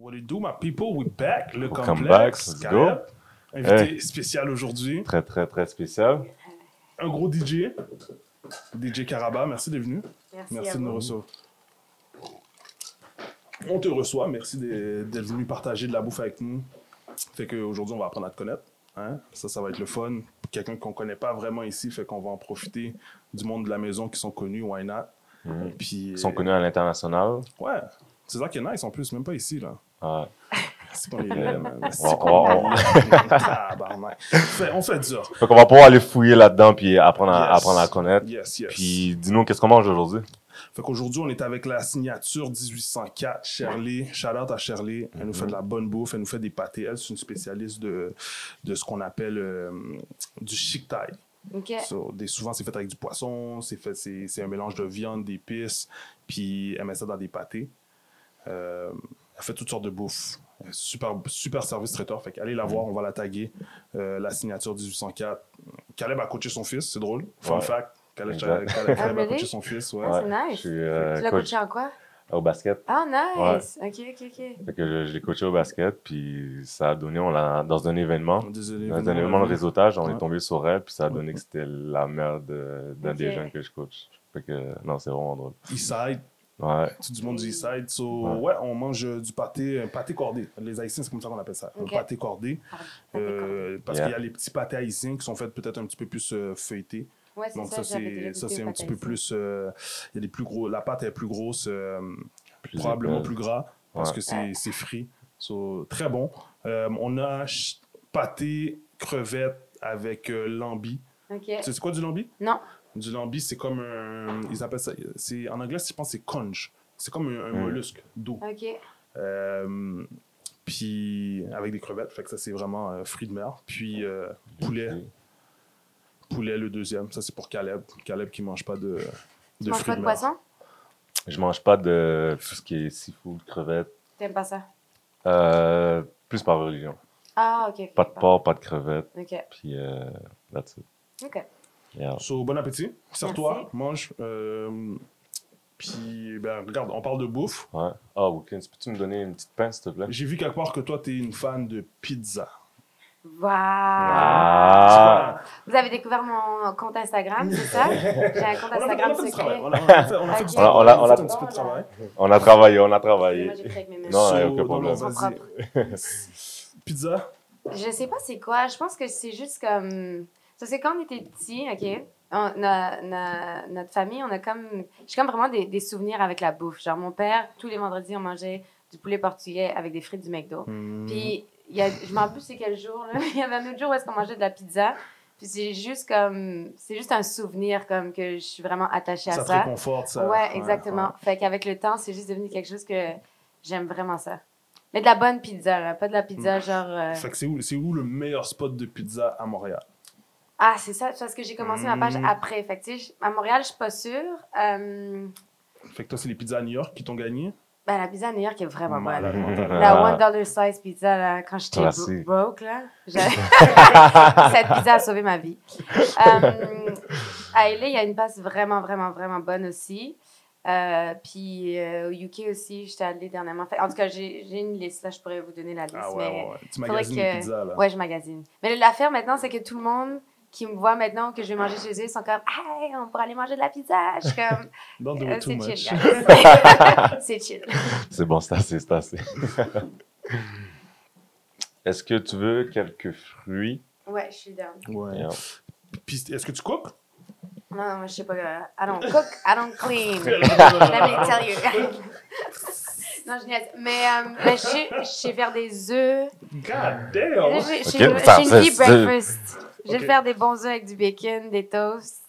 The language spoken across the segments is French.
What it do, my people? We back. Le Welcome complexe. back, let's go. Invité spécial aujourd'hui. Très, très, très spécial. Un gros DJ. DJ Caraba, merci d'être venu. Merci, Merci à de nous recevoir. On te reçoit. Merci d'être d'être venu partager de la bouffe avec nous. Fait qu'aujourd'hui, on va apprendre à te connaître. Hein? Ça, ça va être le fun. Quelqu'un qu'on connaît pas vraiment ici, fait qu'on va en profiter du monde de la maison qui sont connus, why not? Mhm. Puis, Ils sont connus à l'international. Ouais. C'est ça qui est nice en plus, même pas ici, là. Ouais. Les aime. C'est On-. Fait- On fait dur. Fait qu'on va pouvoir aller fouiller là-dedans puis apprendre à, Yes. apprendre à connaître. Yes, yes. Puis dis-nous, qu'est-ce qu'on mange aujourd'hui? Fait qu'aujourd'hui, on est avec la signature 1804, Shirley. Shout out à Shirley. Elle nous fait de la bonne bouffe, elle nous fait des pâtés. Elle, c'est une spécialiste de, de ce qu'on appelle euh, du chic thai. So, des, souvent, c'est fait avec du poisson, c'est fait, c'est, c'est un mélange de viande, d'épices, puis elle met ça dans des pâtés. Euh, elle fait toutes sortes de bouffe. Super, super service traiteur. Fait qu'allez la voir, on va la taguer. Euh, la signature 1804. Caleb a coaché son fils, c'est drôle. Fun Ouais. fact. Caleb. Caleb- Caleb Ah, a really? coaché son fils, ouais. Ah, c'est Je nice. suis euh, tu l'as coach coaché en quoi? au basket. Ah, nice. Ok, ok, ok. Fait que je, je l'ai coaché au basket, puis ça a donné, on l'a, dans un événement, Désolé. dans un événement de réseautage, on Ouais. est tombé sur elle, puis ça a donné que c'était la mère de- d'un Ok. des jeunes que je coach. Fait que, non, c'est vraiment drôle. Eastside, Ouais. tout du monde du Eastside. So, Ouais. ouais. on mange euh, du pâté, un pâté cordé. Les Haïtiens, c'est comme ça qu'on appelle ça. Ok. Un pâté cordé. Pardon. Euh, parce Yeah. qu'il y a les petits pâtés haïtiens qui sont faits peut-être un petit peu plus euh, feuilletés. Ouais, c'est Donc ça, ça, c'est un petit peu plus. euh, Il y a des plus gros. La pâte est plus grosse, euh, Plus probablement plus gras parce que c'est c'est frit. So, très bon. Euh, on a pâté crevette avec euh, lambi. Ok. Tu sais c'est quoi du lambi? Non. Du lambi, c'est comme un. Ils appellent ça. c'est- En anglais, je pense que c'est conch. C'est comme un, un Mm. mollusque d'eau. Ok. Euh, puis avec des crevettes, fait que ça c'est vraiment euh, fruits de mer. Puis euh, poulet, poulet le deuxième, ça c'est pour Caleb. Caleb qui mange pas de, Tu de manges fruits pas de de mer. poisson? Je mange pas de tout ce qui est seafood, crevettes, T'aimes pas ça? euh, plus par religion. Ah, ok. Pas de porc, pas de crevettes, Ok. puis euh, that's it. Ok. Yeah. So, bon appétit. Sers-toi, mange. Euh, puis, ben, regarde, on parle de bouffe. Ouais. Ah, Wilkins, peux-tu me donner une petite pince, s'il te plaît? J'ai vu quelque part que toi, t'es une fan de pizza. Waouh! Ah! Vous avez découvert mon compte Instagram, c'est ça? J'ai un compte Instagram a fait du travail. secret. On a, on a fait, on a fait. On a- on a- fait un petit peu de travail. On a travaillé, on a Moi, travaillé. j'ai pris avec mes mains. Non, So, aucun problème. Pizza? Je sais pas c'est quoi. Je pense que c'est juste comme. Ça, c'est quand on était petits, OK? On, na- na- notre famille, on a comme. J'ai comme vraiment des, des souvenirs avec la bouffe. Genre, mon père, tous les vendredis, on mangeait du poulet portugais avec des frites du McDo. Hmm. Puis, il y a, je m'en rappelle plus c'est quel jour, là. Il y avait un autre jour où est-ce qu'on mangeait de la pizza. Puis, c'est juste comme. C'est juste un souvenir, comme que je suis vraiment attachée à ça te ça. réconforte, ça. Ouais, exactement. Fait qu'avec le temps, c'est juste devenu quelque chose que j'aime vraiment ça. Mais de la bonne pizza, là. Pas de la pizza genre. euh, Fait que c'est où, c'est où le meilleur spot de pizza à Montréal? Ah, c'est ça, parce que j'ai commencé ma page Mm. après. Fait que, à Montréal, je suis pas sûre. Euh, Fait que toi, c'est les pizzas à New York qui t'ont gagné? ben, la pizza à New York est vraiment bonne. La Ah. one dollar size pizza, là, quand j'étais Classique. bro- broke, là. Cette pizza a sauvé ma vie. Euh, à LA, il y a une place vraiment, vraiment, vraiment bonne aussi. Euh, puis euh, au UK aussi, j'étais allée dernièrement. En tout cas, j'ai une liste, là, je pourrais vous donner la liste. Ah ouais, mais... ouais, ouais. Tu faudrait magasines que- les pizzas, là. Ouais, je magasine. Mais l'affaire maintenant, c'est que tout le monde qui me voit maintenant que je vais manger chez eux ils sont comme Hey, on pourrait aller manger de la pizza. Je suis comme Don't do Euh, it too C'est much. chill, c'est chill. C'est bon, c'est assez, c'est assez. Est-ce que tu veux quelques fruits? Ouais, je suis down. Ouais. Yeah. Puis, est-ce que tu cookes? Non, non, je sais pas. euh, I don't cook, I don't clean. Let me tell you. non, je niaise. Mais, euh, mais je je sais faire des œufs. God damn! J'ai Ok, j'ai- ça, j'ai une c'est- vie c'est- breakfast. Je vais Ok. faire des bons œufs avec du bacon, des toasts.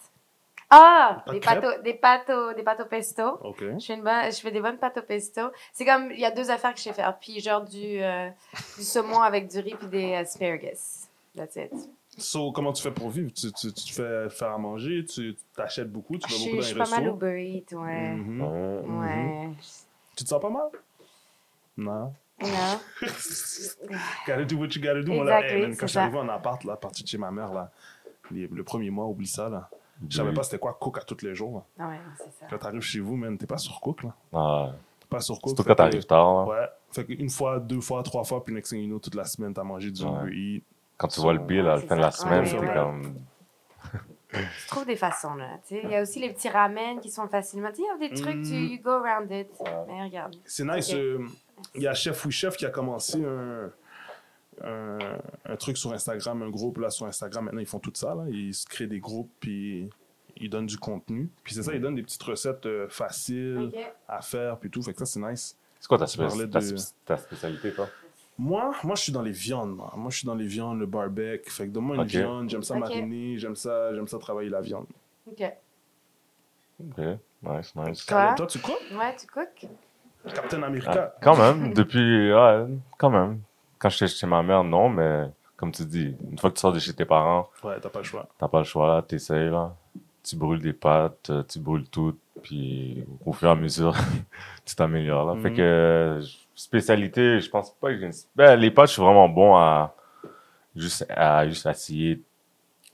Ah! Pas Des de pâtes, au, des, pâtes au, des pâtes au pesto. OK. Je fais, une bonne, je fais des bonnes pâtes au pesto. C'est comme, il y a deux affaires que je sais faire. Puis genre du, euh, du saumon avec du riz puis des asparagus. That's it. So, comment tu fais pour vivre? Tu, tu, fais faire à manger? Tu t'achètes beaucoup? Tu Je vas suis beaucoup je dans suis les pas mal restos? Uber Eats, ouais. Mhm. Oh. Ouais. Tu te sens pas mal? Non. Non. Gotta do what you gotta do. Moi, là, Exactly, hey, man, quand je suis arrivé en appart, là, parti de chez ma mère, là, les- le premier mois, oublie ça, là. Je savais pas c'était quoi cook à tous les jours. là. Ah ouais, c'est ça. Quand t'arrives chez vous, man, t'es pas sur cook, là. Ah, Pas sur Cook. Surtout quand t'arrives tard. là. Ouais. Fait une fois, deux fois, trois fois, puis next thing you know, toute la semaine, t'as mangé du Ouais. Quand tu vois le bill à la fin de la semaine, Ouais, t'es ouais. comme. Tu trouves des façons, là. tu sais. Il y a aussi les petits ramen qui sont facilement. Tu sais, il y a des trucs, tu Mm. you go around it. Mais regarde. C'est nice. Euh, Il y a Chef Oui Chef qui a commencé un, un, un truc sur Instagram, un groupe là sur Instagram. Maintenant, ils font tout ça. Là. Ils se créent des groupes, puis ils donnent du contenu. Puis c'est ça, ils donnent des petites recettes euh, faciles à faire, puis tout. Fait que ça, c'est nice. C'est quoi ta, Tu parlais spé- ta, de- ta spécialité, toi? Moi, moi, je suis dans les viandes. Moi, Moi, je suis dans les viandes, le barbecue. Fait que donne-moi une viande. J'aime ça mariner. J'aime ça, j'aime ça travailler la viande. Ok. Ok, nice, nice. Toi? Toi, tu quoi? Ouais, tu cooks? Captain Ah, America. quand même, depuis. Ouais, quand même. Quand j'étais chez ma mère, non, mais comme tu dis, une fois que tu sors de chez tes parents, Ouais, t'as pas le choix. t'as pas le choix, là, t'essayes, là. Tu brûles des pâtes, euh, tu brûles tout, puis au fur et à mesure, tu t'améliores, là. Fait Mhm. que, spécialité, je pense pas que j'ai une... Ben, les pâtes, je suis vraiment bon à juste, à juste essayer,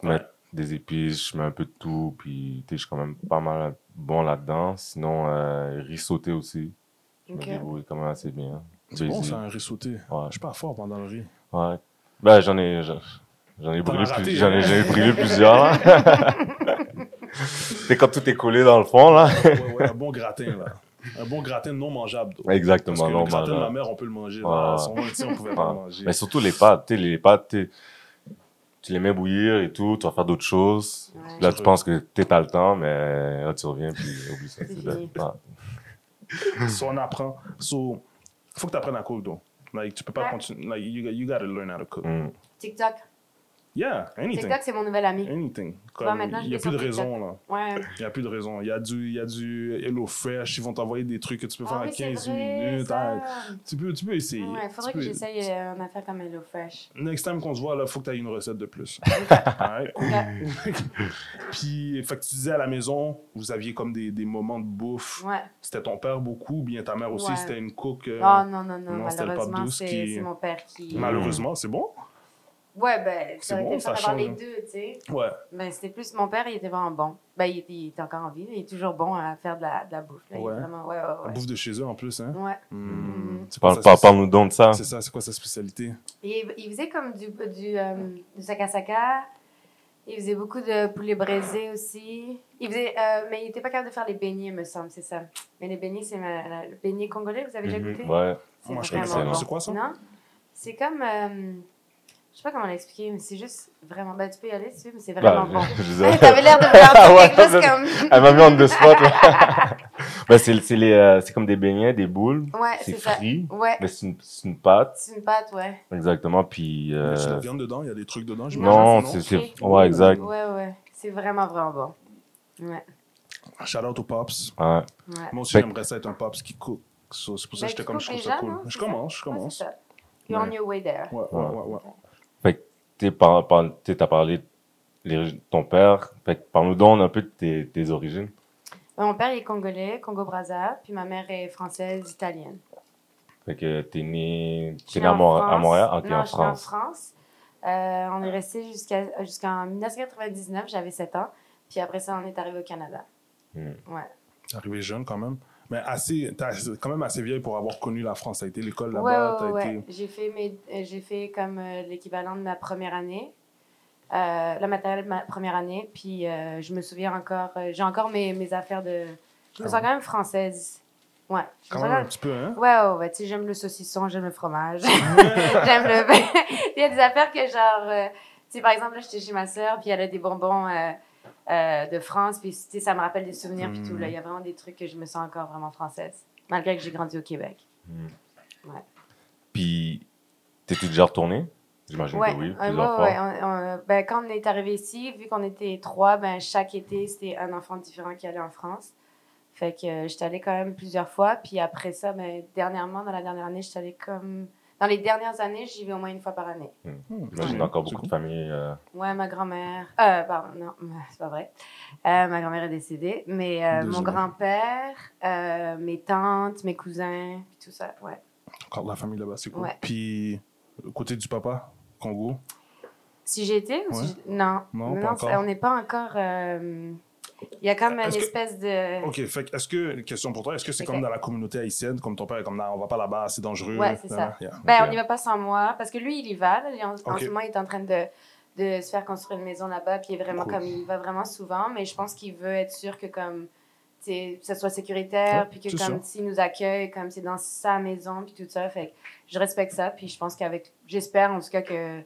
mettre des épices, je mets un peu de tout, puis tu sais, je suis quand même pas mal bon là-dedans. Sinon, euh, riz sauté aussi, je Ok. me débrouille quand même assez bien. C'est bon, ça, un riz sauté. Ouais. Je suis pas fort pendant le riz. Ouais. Ben, j'en ai, j'en ai brûlé, plus- j'en ai, hein? j'en ai brûlé plusieurs, là. C'est quand tout est collé dans le fond, là. Ouais, ouais, un bon gratin, là. Un bon gratin non mangeable. Parce Exactement, que non, le gratin de ma mère, on peut le manger. Ouais. Là. Son ici, on pouvait pas le manger. Mais surtout les pâtes, tu les pâtes, t'es- tu les mets bouillir et tout, tu vas faire d'autres choses. Ouais. Là, tu penses que tu t'as le temps, mais là, tu reviens, puis oublie ça. So, on apprend. So, faut que tu apprennes à cook, though. Like, tu peux pas Ouais. continuer. Like, you, you gotta learn how to cook. Mm. TikTok. Yeah, anything. TikTok, c'est mon nouvel ami. Anything. vois, Comme, maintenant, je il n'y a plus de TikTok. raison, là. Ouais. Il n'y a plus de raison. Il y a du, il y a du Hello Fresh. Ils vont t'envoyer des trucs que tu peux faire Ah en oui, c'est 15 vrai, minutes. ça. Tu, peux, tu peux essayer. Ouais, Tu faudrait peux- que j'essaye euh, une affaire comme HelloFresh. Next time qu'on se voit, il faut que tu aies une recette de plus. Puis, fait que tu disais à la maison, vous aviez comme des, des moments de bouffe. Ouais. C'était ton père beaucoup, ou bien ta mère aussi, c'était une cook. euh, Oh non, non, non, malheureusement, douce c'est qui- c'est mon père qui. Malheureusement, c'est bon? Ouais, ben, C'est ça aurait bon, été fun d'avoir les deux, tu sais. Ouais. Ben, c'était plus. Mon père, il était vraiment bon. Ben, il, était- il était encore en vie. Il est toujours bon à faire de la, de la bouffe. là. Ouais. vraiment. Ouais, ouais, La ouais. bouffe de chez eux en plus, hein? Ouais. Hmm. Parle, quoi, parle, ça, parle-nous donc de ça. C'est ça, c'est quoi sa spécialité? Il, il faisait comme du, du, euh, du sakasaka. Il faisait beaucoup de poulet braisé aussi. Il faisait, euh, mais il était pas capable de faire les beignets, me semble, c'est ça. Mais les beignets, c'est la- le beignet congolais, vous avez déjà Mhm, goûté? Ouais. C'est Moi, je connais pas. bon. C'est quoi ça? Non? C'est comme. euh, je sais pas comment l'expliquer, mais c'est juste vraiment. Ben, tu peux y aller si tu veux, mais c'est vraiment Ben, bon. je- T'avais l'air de vouloir dire Ouais, quelque chose c'est- comme. Elle m'a mis en deux spots, là. ben, c'est, c'est, les, euh, c'est comme des beignets, des boules. Ouais, C'est c'est ça. frit. Ouais, Mais c'est une, c'est une pâte. c'est une pâte, ouais. Exactement. Puis. Il y euh, a de la viande dedans, il y a des trucs dedans. Non, c'est, c'est. Ouais, exact. Ouais, ouais. C'est vraiment, vraiment bon. Ouais, Shout out aux Pops. Ouais. ouais. Moi aussi, Fait- j'aimerais ça être un Pops qui cook. So, c'est pour ça Ben, que j'étais tu comme, je trouve déjà, ça cool. non? Je commence, je commence. You're on your way there. Ouais, ouais, ouais, par, par, t'es- t'as parlé de ton père. Parle-nous donc un peu de tes, tes origines. Ben, Mon père est congolais, Congo-Brazza, puis ma mère est française, italienne. Fait que t'es né, suis né à, en Mor- à France. Montréal? Non, en je suis née en France. France. Euh, on est resté jusqu'à, jusqu'en 1999, j'avais 7 ans. Puis après ça, on est arrivé au Canada. Hmm. Ouais. Arrivé jeune quand même. Mais assez, t'es quand même assez vieille pour avoir connu la France. T'as été l'école Ouais, là-bas, ouais, t'as ouais. été. J'ai fait, mes, euh, j'ai fait comme euh, l'équivalent de ma première année. Euh, la matérielle de ma première année. Puis euh, je me souviens encore, euh, j'ai encore mes, mes affaires de. Je me Ah sens quand même française. Ouais. Je me Quand sens même un petit peu, hein? Ouais, ouais, ouais. Tu sais, j'aime le saucisson, j'aime le fromage. j'aime le. Il y a des affaires que, genre. euh, tu sais, par exemple, là, j'étais chez ma soeur, puis elle a des bonbons euh, de France, puis tu sais, ça me rappelle des souvenirs, puis tout. Là, il y a vraiment des trucs que je me sens encore vraiment française, malgré que j'ai grandi au Québec. Puis, t'es-tu déjà retourné? J'imagine Ouais, que oui, plusieurs moi, fois. ouais, on- on- ben, quand on est arrivé ici, vu qu'on était trois, ben, chaque été, c'était un enfant différent qui allait en France. Fait que euh, j'étais allée quand même plusieurs fois. Puis après ça, ben, dernièrement, dans la dernière année, j'étais allée comme. Dans les dernières années, j'y vais au moins une fois par année. Hmm, J'imagine encore beaucoup de familles. euh, Ouais, ma grand-mère. Euh, pardon, non, c'est pas vrai. Euh, ma grand-mère est décédée. Mais euh, mon grand-père, euh, mes tantes, mes cousins, puis tout ça, ouais. Encore de la famille là-bas, c'est cool. Ouais. Puis, côté du papa, Congo? Si j'étais ou si Ouais. j'ai- Non. Non, pas encore. on n'est pas encore. Il y a comme une que- espèce de. Ok, fait est-ce que, question pour toi, est-ce que c'est comme dans la communauté haïtienne, comme ton père est comme, non, on va pas là-bas, c'est dangereux? Ouais, c'est ça. yeah, Ben, on n'y va pas sans moi, parce que lui, il y va. là. En, ce moment, il est en train de, de se faire construire une maison là-bas, puis il est vraiment Cool. comme, il va vraiment souvent, mais je pense qu'il veut être sûr que comme, ça soit sécuritaire, puis que comme, s'il nous accueille, comme c'est dans sa maison, puis tout ça, fait que je respecte ça, puis je pense qu'avec, j'espère en tout cas que,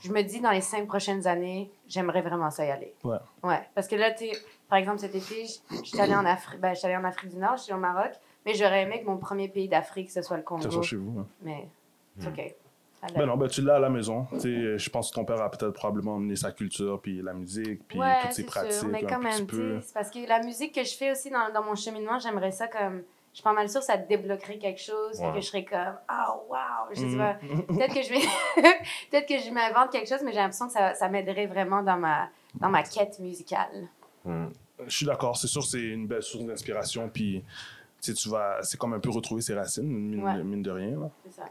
je me dis dans les cinq prochaines années, j'aimerais vraiment ça y aller. Ouais. Ouais, parce que là, tu par exemple, cet été, j- j'étais allée en Afrique, j'étais allée en Afrique du Nord, j'étais au Maroc, mais j'aurais aimé que mon premier pays d'Afrique, ce soit le Congo. soit chez vous. hein. Mais c'est OK. Alors- Ben non, ben tu l'as à la maison. Tu sais, je pense que ton père a peut-être probablement emmené sa culture, puis la musique, puis ouais, toutes ses pratiques. sûr. Mais un quand petit même, c'est parce que la musique que je fais aussi dans, dans mon cheminement, j'aimerais ça comme. Je suis pas mal sûre que ça débloquerait quelque chose, Ouais. que je serais comme, oh wow, je sais Mhm. pas. Peut-être que je vais. Peut-être que je m'invente quelque chose, mais j'ai l'impression que ça, ça m'aiderait vraiment dans ma, dans ma quête musicale. Hmm. Je suis d'accord, c'est sûr, c'est une belle source d'inspiration, puis tu sais, tu vas, c'est comme un peu retrouver ses racines, mine, Ouais. mine de rien. là. C'est ça.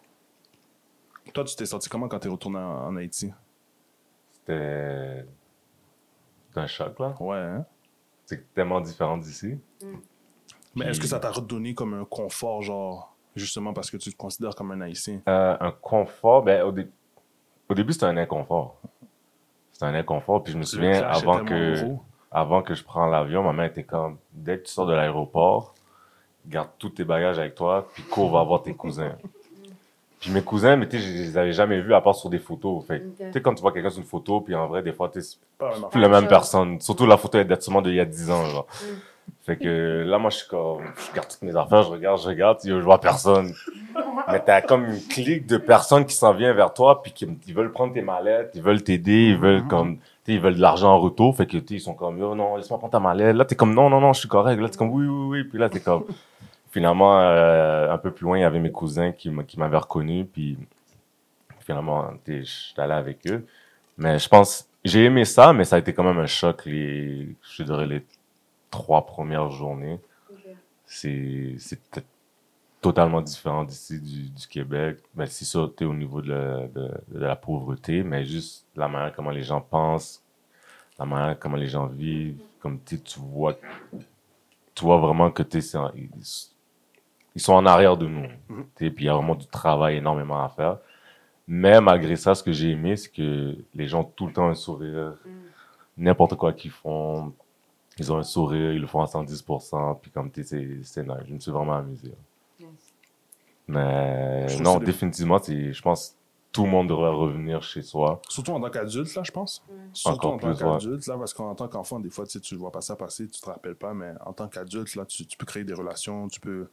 Toi, tu t'es senti comment quand t'es retourné en, en Haïti? C'était. C'était un choc, là. Ouais, hein? C'est tellement différent d'ici. Mais est-ce que ça t'a redonné comme un confort, genre, justement parce que tu te considères comme un Haïtien? Euh, un confort, ben, au, dé- au début, c'était un inconfort. C'était un inconfort. Puis je me souviens, avant que, gros. Avant que je prenne l'avion, ma mère était comme, dès que tu sors de l'aéroport, garde tous tes bagages avec toi, puis cours, va voir tes cousins. Puis mes cousins, mais tu sais, je les avais jamais vus à part sur des photos. Fait tu sais, quand tu vois quelqu'un sur une photo, puis en vrai, des fois, tu c'est plus la Même chose. personne. Surtout la photo est date sûrement d'il y a 10 ans, genre. Mm. Fait que là, moi, je suis comme, je regarde toutes mes affaires, je regarde, je regarde, je vois personne. Mais t'as comme une clique de personnes qui s'en viennent vers toi, puis qui ils veulent prendre tes mallettes, ils veulent t'aider, ils veulent Mhm. comme, ils veulent de l'argent en retour, fait que, ils sont comme, yo, non, laisse-moi prendre ta mallette. Là, t'es comme, non, non, non, je suis correct. Là, t'es comme, oui, oui, oui. Puis là, t'es comme, finalement, euh, un peu plus loin, il y avait mes cousins qui, m'avaient reconnu, puis finalement, je suis allé avec eux. Mais je pense, j'ai aimé ça, mais ça a été quand même un choc, les, je dirais, les trois premières journées. C'est, c'est peut-être totalement différent d'ici, du, du Québec. Ben, c'est sûr, t'es au niveau de la, de, de la pauvreté, mais juste la manière comment les gens pensent, la manière comment les gens vivent, comme tu tu vois, tu vois vraiment que en- ils, ils sont en arrière de nous. Mhm. Tu sais, Puis il y a vraiment du travail énormément à faire. Mais malgré ça, ce que j'ai aimé, c'est que les gens ont tout le temps un sourire. Mm. N'importe quoi qu'ils font, ils ont un sourire, ils le font à 110%. Puis comme tu sais, c'est c'est nice. Je me suis vraiment amusé. Mais Je non, définitivement, c'est- je pense que tout le monde devrait revenir chez soi. Surtout en tant qu'adulte, là, je pense. Ouais. Surtout Encore en tant qu'adulte, là, parce qu'en tant qu'enfant, des fois, tu ne vois pas ça passer, tu te rappelles pas, mais en tant qu'adulte, là, tu, tu peux créer des relations, tu peux.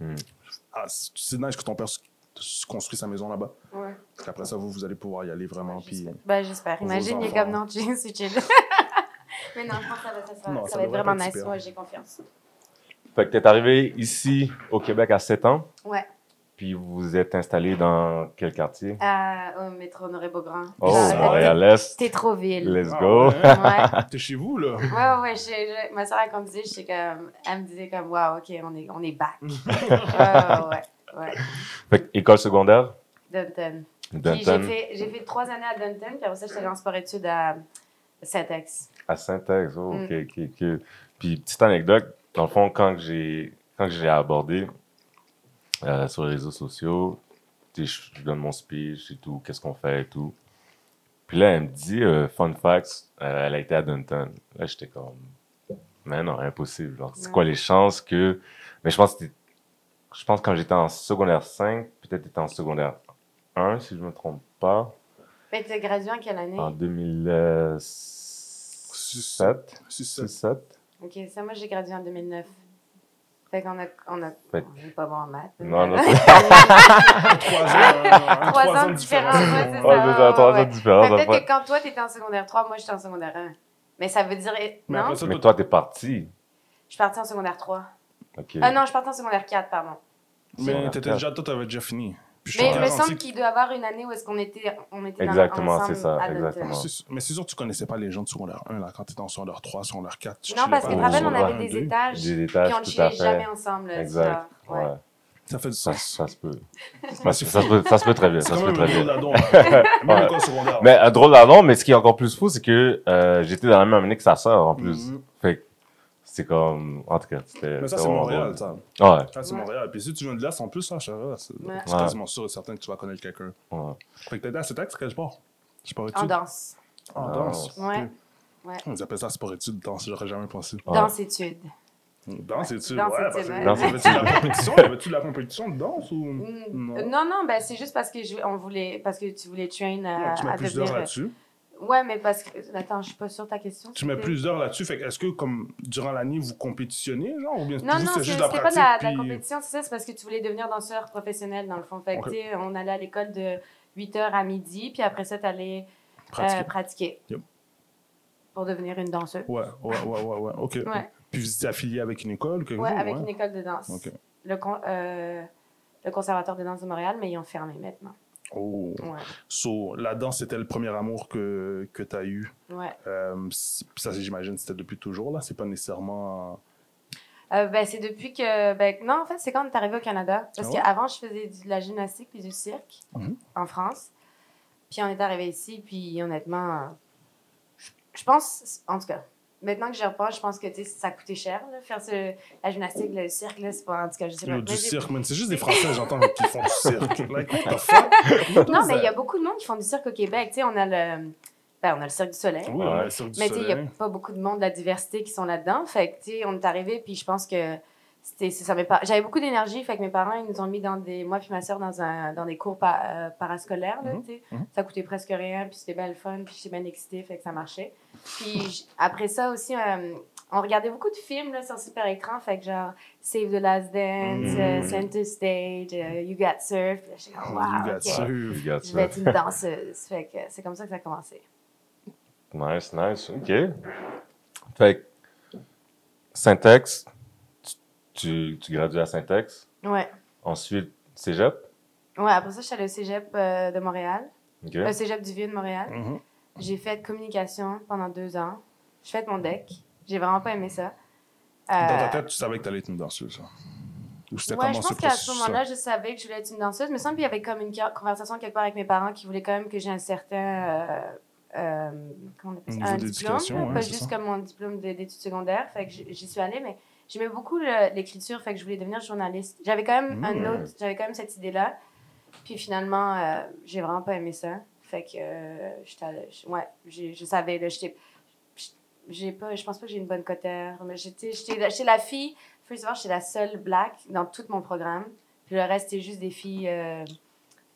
Hmm. Ah, c'est nice que ton père construit sa maison là-bas. Ouais. Après ça, vous, vous allez pouvoir y aller vraiment. Puis... J'espère. Ben, j'espère. Imagine, il est comme non, tu suis chill. Mais non, je pense que ça va, ça, ça- Non, ça ça va être vraiment nice. Ouais, j'ai confiance. Fait que t'es arrivé ici au Québec à 7 ans, Ouais. puis vous vous êtes installé dans quel quartier? Euh, au métro Honoré-Beaugrand. Oh, Ah, Montréal-Est. T'es trop ville. Let's Ah go. ouais, hein? Ouais. T'es chez vous, là. Ouais, ouais, ouais. je- je- ma soeur, elle conduisait, j'étais comme, elle me disait comme, waouh, ok, on est, on est back. ouais, ouais, ouais. Fait que école secondaire, Dunton. Puis j'ai Dunton, fait, j'ai fait trois années à Dunton, puis après ça, j'étais en sport-études à Saint-Ex. à Saint-Ex. Oh, Mm. ok, ok, ok. Puis petite anecdote, dans le fond, quand que j'ai quand que j'ai abordé euh, sur les réseaux sociaux, tu je, je donne mon speech et tout, qu'est-ce qu'on fait et tout. Puis là, elle me dit, euh, fun fact, euh, elle a été à Dunton. Là, j'étais comme, mais non, impossible. genre, C'est Ouais. quoi les chances que. Mais je pense que je pense que quand j'étais en secondaire 5, peut-être j'étais en secondaire 1, si je me trompe pas, Mais t'es gradué en quelle année? en 2007. Si 6, c'est 7. Ok, ça, moi, j'ai gradué en 2009. Fait qu'on a, on a, on est pas bon en maths. Non, non, trois ans, Trois ans de différence, c'est ça. trois ans de différence. Fait Peut-être que quand toi, t'étais en secondaire 3, moi, j'étais en secondaire 1. Mais ça veut dire. Mais non? après ça, Mais toi, t'es parti. Je suis partie en secondaire 3. Ok. Ah non, je suis partie en secondaire 4, pardon. Mais t'étais déjà, toi, t'avais déjà fini. Puis Mais il me semble qu'il doit y avoir une année où est-ce qu'on était, on était Exactement, c'est ça, exactement. Mais c'est sûr que tu connaissais pas les gens de secondaire 1 là, quand tu étais en secondaire 3, secondaire 4. tu Non, parce que eux on avait 1, des 2. étages. Des Puis étages, on ne tout à chillait jamais ensemble. là, Exact. ça. Ouais. Ouais. Ça fait du Ça, sens. ça se peut. Ça, se- ça se peut. Ça se peut très bien. Ça quand se peut même très bien. secondaire. Mais un drôle d'adon, mais ce qui est encore plus fou, c'est que euh, j'étais dans la même année que sa sœur, en plus. Mhm. Fait que c'est comme... En tout cas, c'était... Mais ça, c'était c'est Montréal, ça. Ouais, Ça, c'est Ouais. Montréal. Puis si tu viens de l'Est, en plus, ça, je c'est Ouais. c'est Ouais. quasiment sûr et certain que tu vas connaître quelqu'un. ouais. Fait que t'étais à CETEX, quel sport? Sport En études? danse. Ah, En Ah. danse. Ouais. Ok. Ils appellent ça sport études, danse, j'aurais jamais pensé. Ouais. Danse-études. Danse études, Danse ouais. études, parce que- ouais. Danse Y avait-tu de la compétition? Y avait-tu de la compétition de danse ou. Mm, Non? euh, Non, non, ben c'est juste parce que je, on voulait, parce que tu voulais train à, tu mets plus d'heures là-dessus. Ouais, mais parce que attends, je suis pas sûre de ta question. Tu mets c'était- plus d'heures là-dessus. Fait que est-ce que, comme, durant l'année, vous compétitionnez, genre, ou bien Non, non, c'est juste la c'était pas pratique? de la, de la compétition, c'est ça, c'est parce que tu voulais devenir danseur professionnel dans le fond. Fait que, on allait à l'école de 8h à midi, puis après ça, tu allais Pratiquer. pratiquer Yep. pour devenir une danseuse. Ouais, ouais, ouais, ouais, ouais. OK. Ouais. Puis vous étiez affilié avec une école? quelque Ouais, avec une école de danse. OK. Le, con- euh, le Conservatoire de danse de Montréal, mais ils ont fermé maintenant. Oh. Ouais. So, la danse, c'était le premier amour que, que tu as eu. Ouais. Euh, ça, j'imagine, c'était depuis toujours, là. C'est pas nécessairement. Euh, ben, c'est depuis que. Ben, non, en fait, c'est quand on est arrivé au Canada. Parce Ah ouais? qu'avant, je faisais de la gymnastique puis du cirque Mhm. en France. Puis on est arrivé ici, puis honnêtement, je pense, en tout cas, maintenant que j'y repense, je pense que ça coûtait cher, là, faire ce, la gymnastique, le cirque, là, c'est pas. En tout cas, je sais pas. Yo, Mais du cirque, man. C'est juste des Français, j'entends, qui font du cirque. Like, what the fuck? Non, mais il y a beaucoup de monde qui font du cirque au Québec. Tu sais, on a le. Ben, on a le Cirque du Soleil. Oui, on a le cirque du Mais tu sais, il n'y a soleil. pas beaucoup de monde de la diversité qui sont là-dedans. Fait que, tu sais, on est arrivé, puis je pense que c'était c'est ça. par- J'avais beaucoup d'énergie, fait que mes parents, ils nous ont mis dans des. Moi, puis ma soeur, dans, un, dans des cours pa- euh, parascolaires, là, Mhm, tu sais. mhm. Ça coûtait presque rien, puis c'était bien le fun, puis j'étais bien excitée, fait que ça marchait. Puis après ça aussi, euh, on regardait beaucoup de films là, sur super écran, fait que genre Save the Last Dance, Mhm. euh, Center Stage, You Got Surf. Puis là, wow, You got ok. surf. You got Je vais ça. être une danseuse. Fait que c'est comme ça que ça a commencé. Nice, nice. OK. Fait Syntex, tu, tu, gradues à Syntex. Ouais. Ensuite, Cégep. Ouais, après ça, je suis allée au cégep euh, de Montréal, OK. le cégep du Vieux de Montréal. Mhm. J'ai fait communication pendant deux ans. J'ai fait mon deck. J'ai vraiment pas aimé ça. Euh, Dans ta tête, tu savais que t'allais être une danseuse, ça. Ou c'était ouais, je pense qu'à ce moment-là, je savais que je voulais être une danseuse, mais il semble qu'il y avait comme une conversation quelque part avec mes parents qui voulaient quand même que j'ai un certain. euh, euh, comment on appelle ça? Un diplôme, ouais, pas juste ça. comme mon diplôme de- d'études secondaires. Fait que j'y suis allée, mais j'aimais beaucoup l'écriture, fait que je voulais devenir journaliste. J'avais quand même un Mm. autre, j'avais quand même cette idée-là. Puis finalement, euh, j'ai vraiment pas aimé ça. Fait que, euh, je- ouais, je savais, là. J'ai pas, je pense pas que j'ai une bonne cotère, mais j'étais j'étais la- j'étais la fille, first of all, j'étais la seule black dans tout mon programme. Puis le reste, c'était juste des filles euh,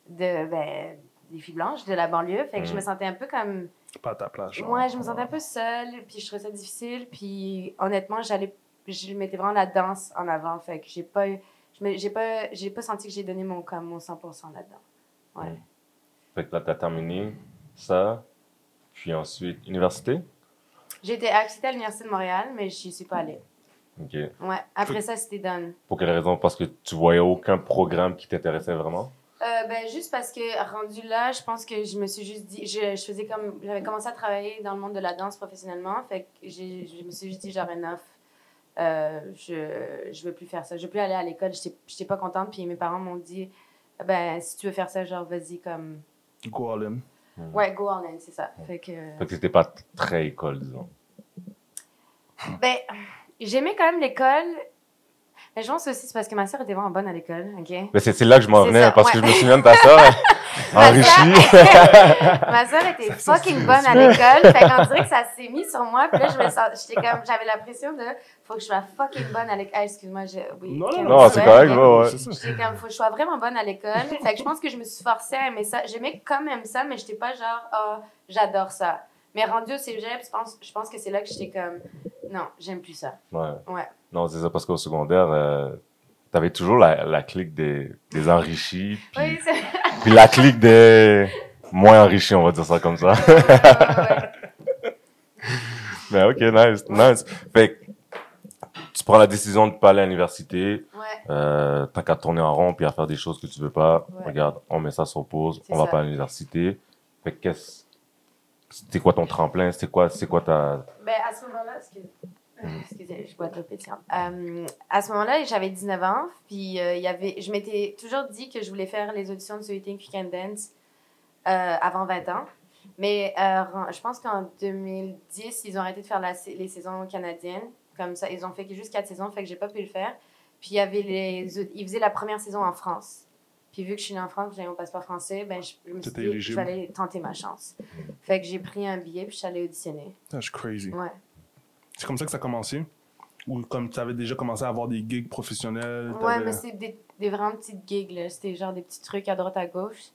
de, ben, des filles blanches de la banlieue. Fait que je Mm. me sentais un peu comme. Pas à ta place, genre. Ouais, je me sentais un peu seule, puis je trouvais ça difficile. Puis honnêtement, j'allais, je mettais vraiment la danse en avant. Fait que j'ai pas, j'ai pas, j'ai pas senti que j'ai donné mon, comme mon 100% là-dedans. Ouais. Fait que là, t'as terminé ça. Puis ensuite, université? J'ai été acceptée à l'Université de Montréal, mais j'y suis pas allée. OK. Ouais. Après ça, c'était done. Pour quelle raison? Parce que tu voyais aucun programme qui t'intéressait vraiment? Euh, ben, juste parce que rendu là, je pense que je me suis juste dit, je, je faisais comme, j'avais commencé à travailler dans le monde de la danse professionnellement, fait que je me suis juste dit, genre, enough, euh, je, je veux plus faire ça, je veux plus aller à l'école, j'étais, j'étais pas contente, puis mes parents m'ont dit, ben, si tu veux faire ça, genre, vas-y, comme, Go all in. ouais, go all in, c'est ça. Fait que, Fait que c'était pas très école, disons. ben, j'aimais quand même l'école, mais je pense aussi, c'est parce que ma soeur était vraiment bonne à l'école, ok? Mais c'est c'est là que je m'en venais, ça, parce que je me souviens de ta soeur, Ma enrichie. sœur- Ma soeur était fucking bonne à l'école. Fait qu'on dirait que ça s'est mis sur moi. Puis là, je me sens, j'étais comme, j'avais la pression de, faut que je sois fucking bonne à l'école. Ah, excuse-moi, je, oui. Non, non, Non, c'est correct, ouais, ouais. J'étais comme, faut que je sois vraiment bonne à l'école. Fait que je pense que je me suis forcée à aimer ça. J'aimais quand même ça, mais j'étais pas genre, oh, j'adore ça. Mais rendu au cégep, je pense, je pense que c'est là que j'étais comme, non, j'aime plus ça. Ouais. Ouais. Non, c'est ça, parce qu'au secondaire, euh, t'avais toujours la, la clique des, des enrichis, puis, Oui, puis la clique des moins enrichis, on va dire ça comme ça. Mais ok, nice, nice. Fait que tu prends la décision de pas aller à l'université, Ouais. euh, tant qu'à tourner en rond puis à faire des choses que tu veux pas. Ouais. Regarde, on met ça sur pause, on va ça. pas à l'université. Fait que qu'est-ce, c'était quoi ton tremplin, c'était quoi, c'est quoi ta, Ben, à ce moment-là, excuse- Excusez, je bois de. Euh, à ce moment-là, j'avais 19 ans, puis euh, y avait, je m'étais toujours dit que je voulais faire les auditions de So You Think You Can Dance euh, avant 20 ans. Mais euh, je pense qu'en 2010, ils ont arrêté de faire la les saisons canadiennes. Comme ça, ils ont fait juste 4 saisons, fait que j'ai pas pu le faire. Puis y avait les, ils faisaient la première saison en France. Puis vu que je suis née en France, j'ai mon passeport français, ben je, je me suis dit qu'il fallait tenter ma chance. Fait que j'ai pris un billet puis je suis allée auditionner. That's crazy. Ouais. C'est comme ça que ça a commencé? Ou comme tu avais déjà commencé à avoir des gigs professionnels? Ouais, mais c'est des, des vraiment petites gigs, là. C'était genre des petits trucs à droite, à gauche.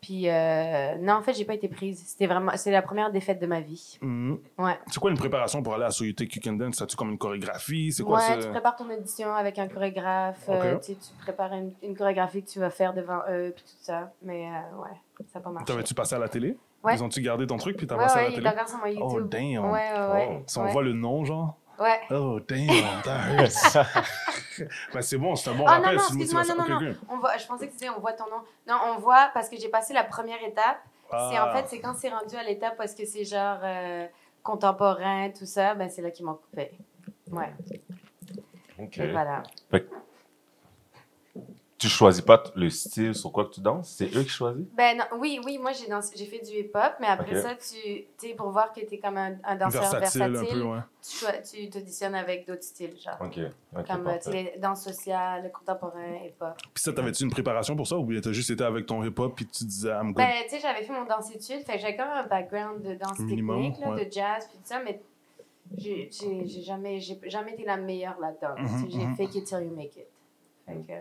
Puis, euh, non, en fait, j'ai pas été prise. C'était vraiment... C'est la première défaite de ma vie. Mhm. Ouais. C'est quoi une préparation pour aller à So You Think You Can Dance? C'est-tu comme une chorégraphie? C'est quoi Ouais, ça? tu prépares ton audition avec un chorégraphe. euh, tu tu prépares une, une chorégraphie que tu vas faire devant eux, puis tout ça. Mais, euh, ouais, ça n'a pas marché. T'avais-tu passé à la télé? Ouais. Ils ont-tu gardé ton truc puis t'as Ouais, passé à ouais, la télé? sur mon YouTube. Oh, damn. Ouais, ouais, ouais. Oh. Si on ouais. voit le nom, genre. Ouais. Oh, damn. Ben, c'est bon, c'est un bon Ah non, rappel. non, une excuse-moi, non, non, non. On voit, je pensais que tu disais on voit ton nom. Non, on voit parce que j'ai passé la première étape. C'est en Ah. fait, c'est quand c'est rendu à l'étape parce que c'est genre euh, contemporain, tout ça, ben c'est là qu'ils m'ont coupé. Ouais, Ok. et voilà. Tu choisis pas le style sur quoi que tu danses, c'est eux qui choisissent? Ben non, oui, oui, moi j'ai dansé, j'ai fait du hip-hop, mais après ça, tu sais, pour voir que tu es comme un, un danseur Versatile, versatile, un peu, ouais. tu choi- tu t'auditionnes avec d'autres styles, genre. Ok, ok, comme euh, les danses sociales, contemporain, hip-hop. Puis ça, t'avais-tu une préparation pour ça ou bien t'as juste été avec ton hip-hop puis tu disais, good? Ben, tu sais, j'avais fait mon danse-études, fait que j'avais quand même un background de danse Minimum, technique, là, ouais. de jazz, puis tout ça, mais j'ai j'ai- j'ai jamais, j'ai jamais été la meilleure là-dedans. Mhm, Tu sais, J'ai mhm. fake it till you make it. Fait que.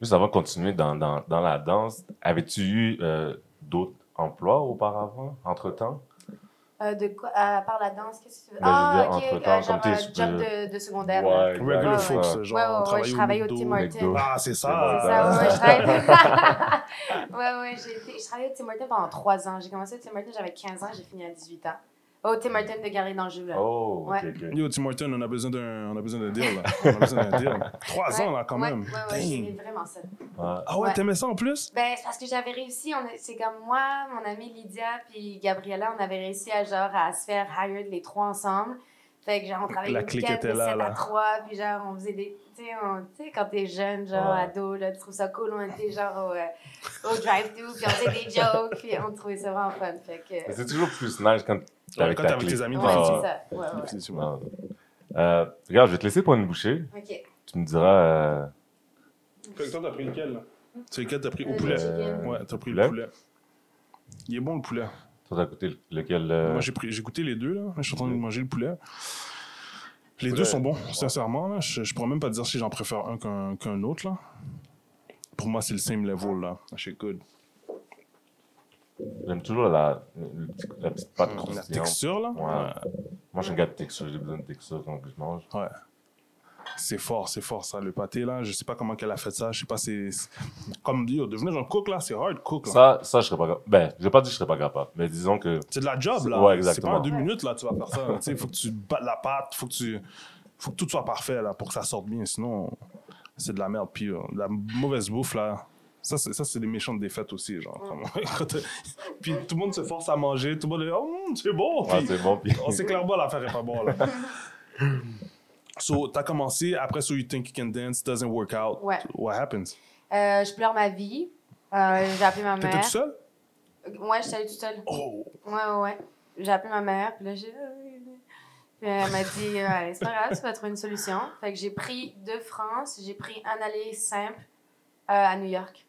Juste avant de continuer dans, dans, dans la danse, avais-tu eu euh, d'autres emplois auparavant, entre-temps? Euh, de quoi, à part la danse, qu'est-ce que tu veux? Ben, Ah, ok, entre-temps, euh, genre un job de, de secondaire. Ouais, Regular Ouais, ouais, folks, ouais. genre, Ouais, ouais, ouais, travailler je au travaille au. Tim Hortons. Ah, c'est C'est ça. ça, ouais, je travaille. ouais, ouais, j'ai été- je travaillais au Tim Hortons pendant 3 ans. J'ai commencé au Tim Hortons, j'avais 15 ans, j'ai fini à 18 ans. Au Tim Hortons de Galerie d'Anjou, là. Oh, ok, Ouais. ok. Yo, Tim Horton, on a besoin d'un, on a besoin d'un deal, là. On a besoin d'un deal. Trois Ouais, ans, là, quand ouais, même. Ouais, ouais, j'aimais vraiment ça. Ouais. Ah ouais, Ouais. t'aimais ça en plus? Ben, c'est parce que j'avais réussi. on C'est comme moi, mon amie Lydia, puis Gabriella, on avait réussi à, genre, à se faire hired les trois ensemble. Fait que, genre, on travaillait La le clique week-end était de là, 7 là. à 3, puis genre, on faisait des... Tu sais, quand t'es jeune, genre, Ouais. ado, là, tu trouves ça cool, on était genre au, euh, au drive-thru, puis on faisait des jokes, puis on trouvait ça vraiment fun. Fait que... Mais c'est toujours plus nice quand t'es Ouais, avec quand ta t'es avec tes amis, Ouais, c'est ça. Ouais. Euh, regarde, je vais te laisser pour une bouchée. OK. Tu me diras. euh, Fait que toi, t'as pris lequel, là? C'est lequel t'as pris? Au Le poulet. Ouais, t'as pris Poulet? le poulet? Il est bon, le poulet. toi, t'as goûté lequel euh, Moi, j'ai pris, j'ai goûté les deux, là. Je suis en train de manger le poulet. Les deux sont bons, sincèrement. Là. Je, je pourrais même pas dire si j'en préfère un qu'un qu'un autre, là. Pour moi, c'est le same level, là. C'est good. J'aime toujours la, la petite pâte La croustillante. texture, là. Ouais. Moi, je suis un gars de texture. J'ai besoin de texture quand je mange. Ouais. C'est fort, c'est fort ça, le pâté là. Je sais pas comment qu'elle a fait ça. Je sais pas, c'est. c'est- Comme dire, devenir un cook là, c'est hard cook là. Ça, ça, je serais pas capable. Ben, je vais pas dire que je serais pas capable, mais disons que. C'est de la job là. Ouais, C'est exactement. pas en deux minutes là, tu vas faire ça. tu sais, faut que tu battes la pâte, faut que tu. Faut que tout soit parfait là pour que ça sorte bien. Sinon, c'est de la merde. Puis euh, la mauvaise bouffe là. Ça, c'est, ça, c'est des méchantes défaites aussi. Genre, comme- puis tout le monde se force à manger. Tout le monde est Oh, c'est bon. Ouais, c'est bon. Puis... on sait clairement l'affaire est pas bonne là. So, t'as commencé, après So You Think You Can Dance, doesn't work out. Ouais. What happens? Euh, je pleure ma vie. Euh, j'ai appelé ma T'étais mère. tout seul? Ouais, j'étais allée toute seule. Oh! Ouais, ouais, ouais. J'ai appelé ma mère, puis là, j'ai. Puis elle m'a dit, euh, Allez, c'est pas grave, tu vas trouver une solution. Fait que j'ai pris de France, j'ai pris un aller simple euh, à New York.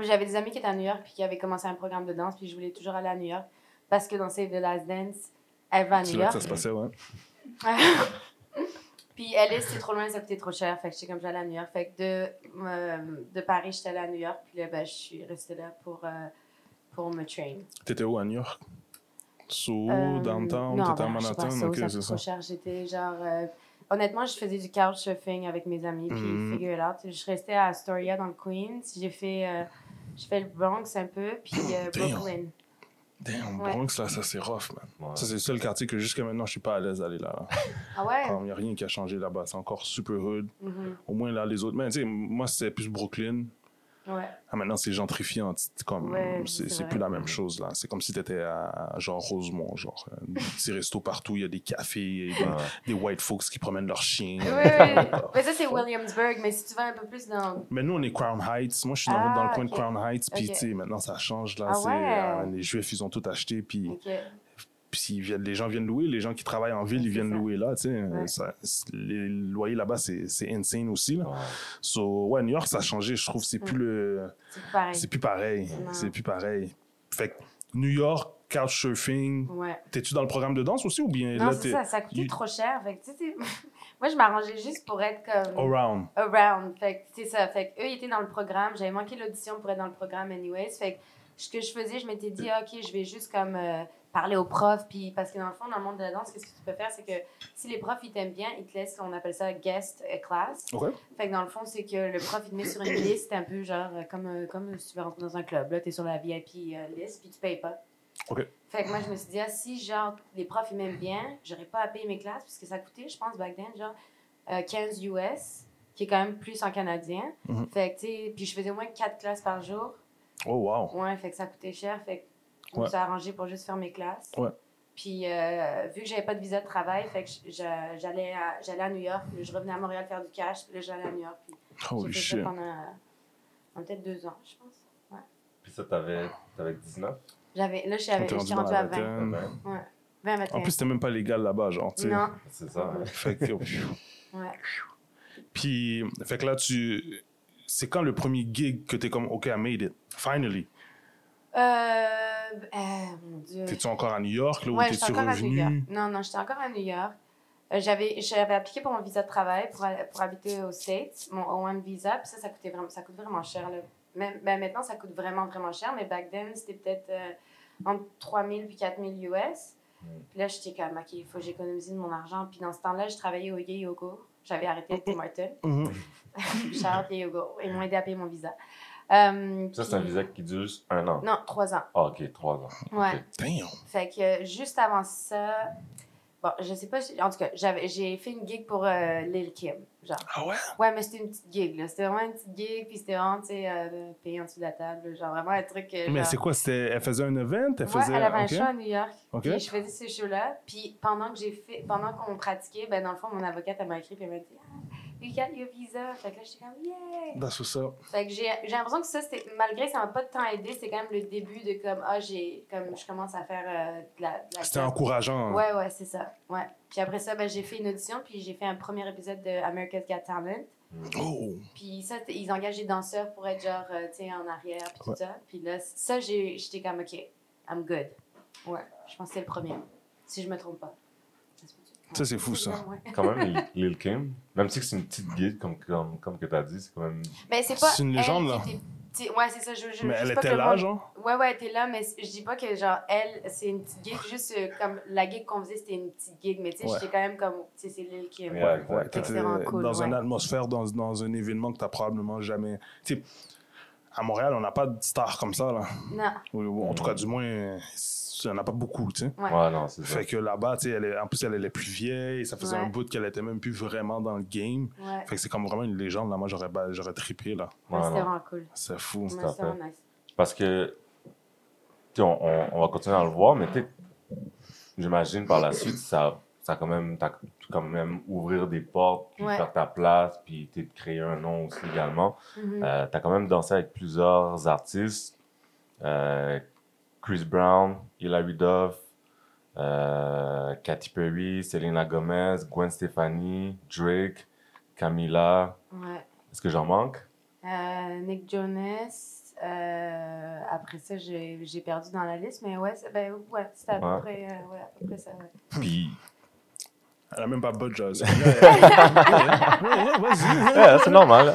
J'avais des amis qui étaient à New York, puis qui avaient commencé un programme de danse, puis je voulais toujours aller à New York. Parce que dans Save the Last Dance, elle va à C'est New là que York. ça se passait, ouais. puis Alice, c'était trop loin, ça coûtait trop cher. Fait que j'étais comme j'allais à New York. Fait que de, euh, de Paris, j'étais allée à New York, puis là, ben, je suis restée là pour, euh, pour me train. T'étais où à New York? Soho, Euh, downtown, t'étais à Manhattan? ça, ok, c'est trop cher. J'étais genre. euh, honnêtement, je faisais du couchsurfing avec mes amis, puis Mhm. figure it out. Je restais à Astoria dans le Queens. J'ai fait, euh, j'ai fait le Bronx un peu, puis. Brooklyn. Damn, Ouais. Bronx, là, ça c'est rough, man. Ouais. Ça, c'est le seul quartier que jusqu'à maintenant, je suis pas à l'aise d'aller là. là. Ah ouais? Il n'y a rien qui a changé là-bas. C'est encore super hood. Mhm. Au moins, là, les autres. Mais tu sais, moi, c'était plus Brooklyn. Ouais. Ah, maintenant, c'est gentrifiant. C'est comme, Ouais, c'est plus la même chose, là. C'est comme si t'étais à, genre, Rosemont, genre, euh, des petits restos partout, il y a des cafés, et des, Ouais. des white folks qui promènent leurs chiens. Oui, oui. Mais ça, c'est Williamsburg. Mais si tu vas un peu plus dans. Mais nous, on est Crown Heights. Moi, je suis dans, Ah, dans le coin ok. de Crown Heights. Puis, tu sais, maintenant, ça change. Là, Ah c'est, ouais. euh, les Juifs, ils ont tout acheté. Puis, Ok. Puis viennent, les gens viennent louer. Les gens qui travaillent en ville, ils viennent ça. louer là. Tu sais, Ouais. Ça- c'est- les loyers là-bas, c'est, c'est insane aussi. Là. Ouais. So, ouais, New York, ça a changé. Je trouve c'est plus le. C'est plus pareil. C'est plus pareil. Fait que New York, couchsurfing. Ouais. T'es-tu dans le programme de danse aussi ou bien Non, là, c'est t'es ça. Ça coûtait you- trop cher. Fait que, tu sais, c'est- Moi, je m'arrangeais juste pour être comme. around? around. Fait que c'est ça. Fait que eux, ils étaient dans le programme. J'avais manqué l'audition pour être dans le programme anyways. Fait que ce que je faisais, je m'étais dit, ah, OK, je vais juste comme euh, parler aux profs. Puis, parce que dans le fond, dans le monde de la danse, qu'est-ce que tu peux faire? C'est que si les profs, ils t'aiment bien, ils te laissent, on appelle ça guest class. OK. Fait que dans le fond, c'est que le prof, il te met sur une liste, un peu genre euh, comme, euh, comme si tu veux rentrer dans un club. Là, tu es sur la VIP euh, liste, puis tu payes pas. OK. Fait que moi, je me suis dit, ah, si genre les profs, ils m'aiment bien, j'aurais pas à payer mes classes, parce que ça coûtait, je pense, back then, genre euh, 15 US, qui est quand même plus en canadien. Mhm. Fait que, tu sais, puis je faisais au moins 4 classes par jour. Oh, wow. Ouais, fait que ça coûtait cher. Fait que on Ouais. s'est arrangé pour juste faire mes classes. Ouais. Puis, euh, vu que j'avais pas de visa de travail, fait que j'a- j'allais à, j'allais à New York, puis je revenais à Montréal faire du cash, puis là, j'allais à New York. Puis Holy fait shit. ça pendant, pendant peut-être deux ans, je pense. Puis ça, t'avais, t'avais 19? J'avais, là, j'avais- j'étais rendu à 20. vingtaine. Ouais. 20, 21. En plus, c'était même pas légal là-bas, genre, tu sais. non, C'est ça. hein. Fait que, ouais. Puis, fait que là, tu. C'est quand le premier gig que t'es comme, OK, I made it. Finally? Euh, euh, mon Dieu. T'es-tu encore à New York, là, ou Ouais, t'es-tu j'étais encore à New York. revenu? Non, non, j'étais encore à New York. Euh, j'avais, j'avais appliqué pour mon visa de travail pour, pour habiter aux States, mon O1 visa, puis ça, ça, coûtait vraiment, ça coûte vraiment cher. Là. Mais, ben, maintenant, ça coûte vraiment, vraiment cher, mais back then, c'était peut-être euh, entre 3000 puis 4000 US. Mm. Puis là, j'étais comme, OK, il faut que j'économise de mon argent. Puis dans ce temps-là, je travaillais au Yay Yogo. J'avais arrêté avec Tim. Mhm. Charles Yay Yogo. Ils m'ont aidé à payer mon visa. Euh, Ça, c'est un visa qui dure juste un an. Non, trois ans. Ah, ok, trois ans. Ouais. Ok. Damn. Fait que juste avant ça, bon, je sais pas, si- en tout cas, j'avais, j'ai fait une gig pour euh, Lil Kim, genre. Ah ouais? Ouais, mais c'était une petite gig, là. C'était vraiment une petite gig, puis c'était vraiment, tu sais, euh, payé en dessous de la table, genre vraiment un truc. Mais c'est quoi? C'était... Elle faisait un event? Elle Ouais, faisait... elle avait un show à New York. OK. Puis je faisais ce show-là. Puis pendant que j'ai fait, pendant qu'on pratiquait, ben dans le fond, mon avocate, elle m'a écrit, puis elle m'a dit, ah, you got your visa. Fait que là, j'étais comme, yeah! That's what's up. Fait que j'ai j'ai l'impression que ça, c'était, malgré que ça m'a pas de temps aidé, c'était quand même le début de comme, ah, j'ai, comme, je commence à faire euh, de la. C'était encourageant. hein. Ouais, ouais, c'est ça. Ouais. Puis après ça, ben, j'ai fait une audition, puis j'ai fait un premier épisode de America's Got Talent. Oh! Puis ça, ils engagent des danseurs pour être genre, euh, tu sais, en arrière, puis tout ça. Puis là, ça, j'ai- j'étais comme, OK, I'm good. Ouais, je pense que c'est le premier, si je me trompe pas. Ça, c'est fou, ça. Ouais. Quand même, Lil- Kim, même si c'est une petite guide, comme, comme, comme que t'as dit, c'est quand même. Ben, c'est pas. C'est une légende, là. Ouais, c'est ça. Je, je, Mais je elle dis pas que était le là, monde- genre? Ouais, ouais, elle était là, mais je dis pas que, genre, elle, c'est une petite gig, juste euh, comme la gig qu'on faisait, c'était une petite gig, mais tu sais, Ouais. j'étais quand même comme, tu sais, c'est Lil Kim. Ouais, Ouais, dans une atmosphère, dans, dans un événement que t'as probablement jamais... Tu sais, à Montréal, on n'a pas de stars comme ça, là. Non, Ou- ou en tout cas, du moins, il n'y en a pas beaucoup, tu sais. ouais. Ouais, non, c'est ça. Fait que là-bas, tu sais, elle est- en plus, elle, elle est plus vieille. Ça faisait Ouais. un bout qu'elle était même plus vraiment dans le game. Ouais. Fait que c'est comme vraiment une légende, là. Moi, j'aurais, j'aurais trippé, là. Ouais, non. vraiment cool. C'est fou. Vraiment nice. Parce que, tu sais, on, on, on va continuer à le voir, mais tu sais, j'imagine par la suite, ça, ça quand même, pu quand même ouvrir des portes, puis Ouais. faire ta place, puis tu de créer un nom aussi également. Mhm. Euh, t'as quand même dansé avec plusieurs artistes. Euh, Chris Brown, Hilary Duff, euh, Katy Perry, Selena Gomez, Gwen Stefani, Drake, Camila. Ouais. Est-ce que j'en manque? Euh, Nick Jonas. après ça, j'ai perdu dans la liste, mais ouais, c'est- ben, ouais, c'était à, peu Ouais. à peu près ça. Puis, Elle a même pas de jazz. Vas-y. Ouais, c'est normal.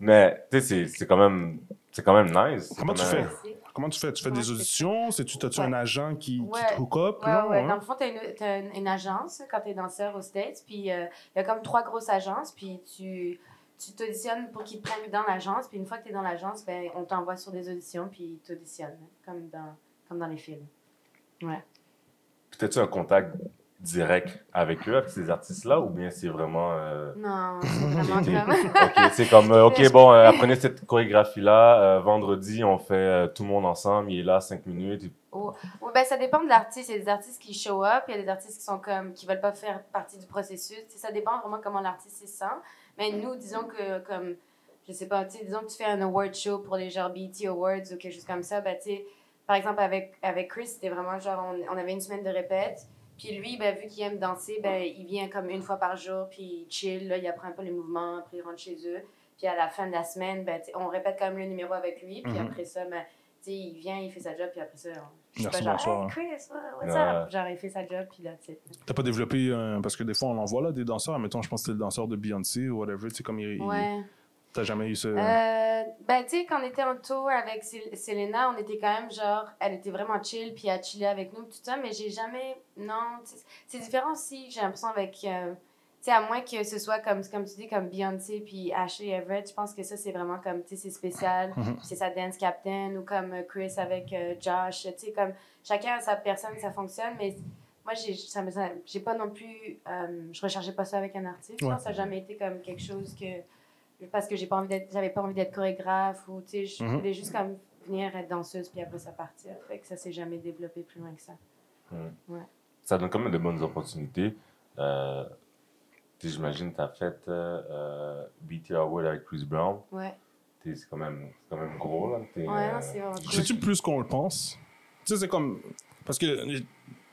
Mais, tu sais, c'est- c'est quand même, c'est quand même nice. C'est Comment quand tu même- fais? Comment tu fais? Tu fais Comment des auditions? C'est-tu, t'as-tu Ouais. un agent qui, qui Ouais. te hook up? Ouais, là, ouais. ouais? Dans le fond, tu as, une, t'as une, une agence quand tu es danseur aux States. Puis il y a comme trois grosses agences. Puis tu tu t'auditionnes pour qu'ils te prennent dans l'agence. Puis une fois que tu es dans l'agence, ben, on t'envoie sur des auditions. Puis ils t'auditionnent, comme dans, comme dans les films. Ouais. Puis, t'as-tu un contact direct avec eux, avec ces artistes-là, ou bien c'est vraiment... euh, Non, c'est vraiment comme. ok, c'est comme, euh, ok, bon, euh, apprenez cette chorégraphie-là, vendredi, on fait tout le monde ensemble, il est là cinq minutes. et- Ouais, ben, ça dépend de l'artiste. Il y a des artistes qui show up, il y a des artistes qui sont comme qui veulent pas faire partie du processus. Ça dépend vraiment comment l'artiste se sent. Mais nous, disons que comme je sais pas, disons que tu fais un award show pour les genre BET Awards ou quelque chose comme ça, ben tu sais, par exemple avec avec Chris, c'était vraiment genre on, on avait une semaine de répète. Puis lui, ben, vu qu'il aime danser, ben, il vient comme une fois par jour, puis il chill, là, il apprend un peu les mouvements, après il rentre chez eux. Puis à la fin de la semaine, ben, on répète quand même le numéro avec lui, puis Mhm. après ça, ben, tu sais, il vient, il fait sa job, puis après ça, on- Merci, pas genre, hey Chris, what's up? Genre, il fait sa job, puis là, tu. T'as pas développé, euh, parce que des fois on en voit là, des danseurs, mettons, je pense que c'était le danseur de Beyoncé ou whatever, tu sais, comme il. il- Ouais. T'as jamais eu ce. Euh, ben, tu sais, quand on était en tour avec Sel- Selena, on était quand même genre, elle était vraiment chill, puis elle chillait avec nous, tout ça, mais j'ai jamais. Non, c'est différent aussi, j'ai l'impression, avec. euh, tu sais, à moins que ce soit comme, comme tu dis, comme Beyoncé puis Ashley Everett, je pense que ça, c'est vraiment comme, tu sais, c'est spécial. Mhm. C'est sa dance captain, ou comme euh, Chris avec euh, Josh, tu sais, comme chacun a sa personne, ça fonctionne, mais moi, j'ai ça me- ça- j'ai pas non plus. je recherchais pas ça avec un artiste, Ouais. ça n'a jamais été comme quelque chose que parce que j'ai pas envie d'être j'avais pas envie d'être chorégraphe ou tu sais je Mhm. voulais juste comme venir être danseuse puis après ça partir fait que ça s'est jamais développé plus loin que ça Ça donne quand même de bonnes opportunités. Euh, tu J'imagine que tu as fait euh, euh, BT Award avec Chris Brown. ouais T'es- C'est quand, même- c'est quand même gros, là. T'es, ouais euh, non, c'est vraiment cool. C'est-tu plus qu'on le pense? Tu sais, c'est comme. Parce que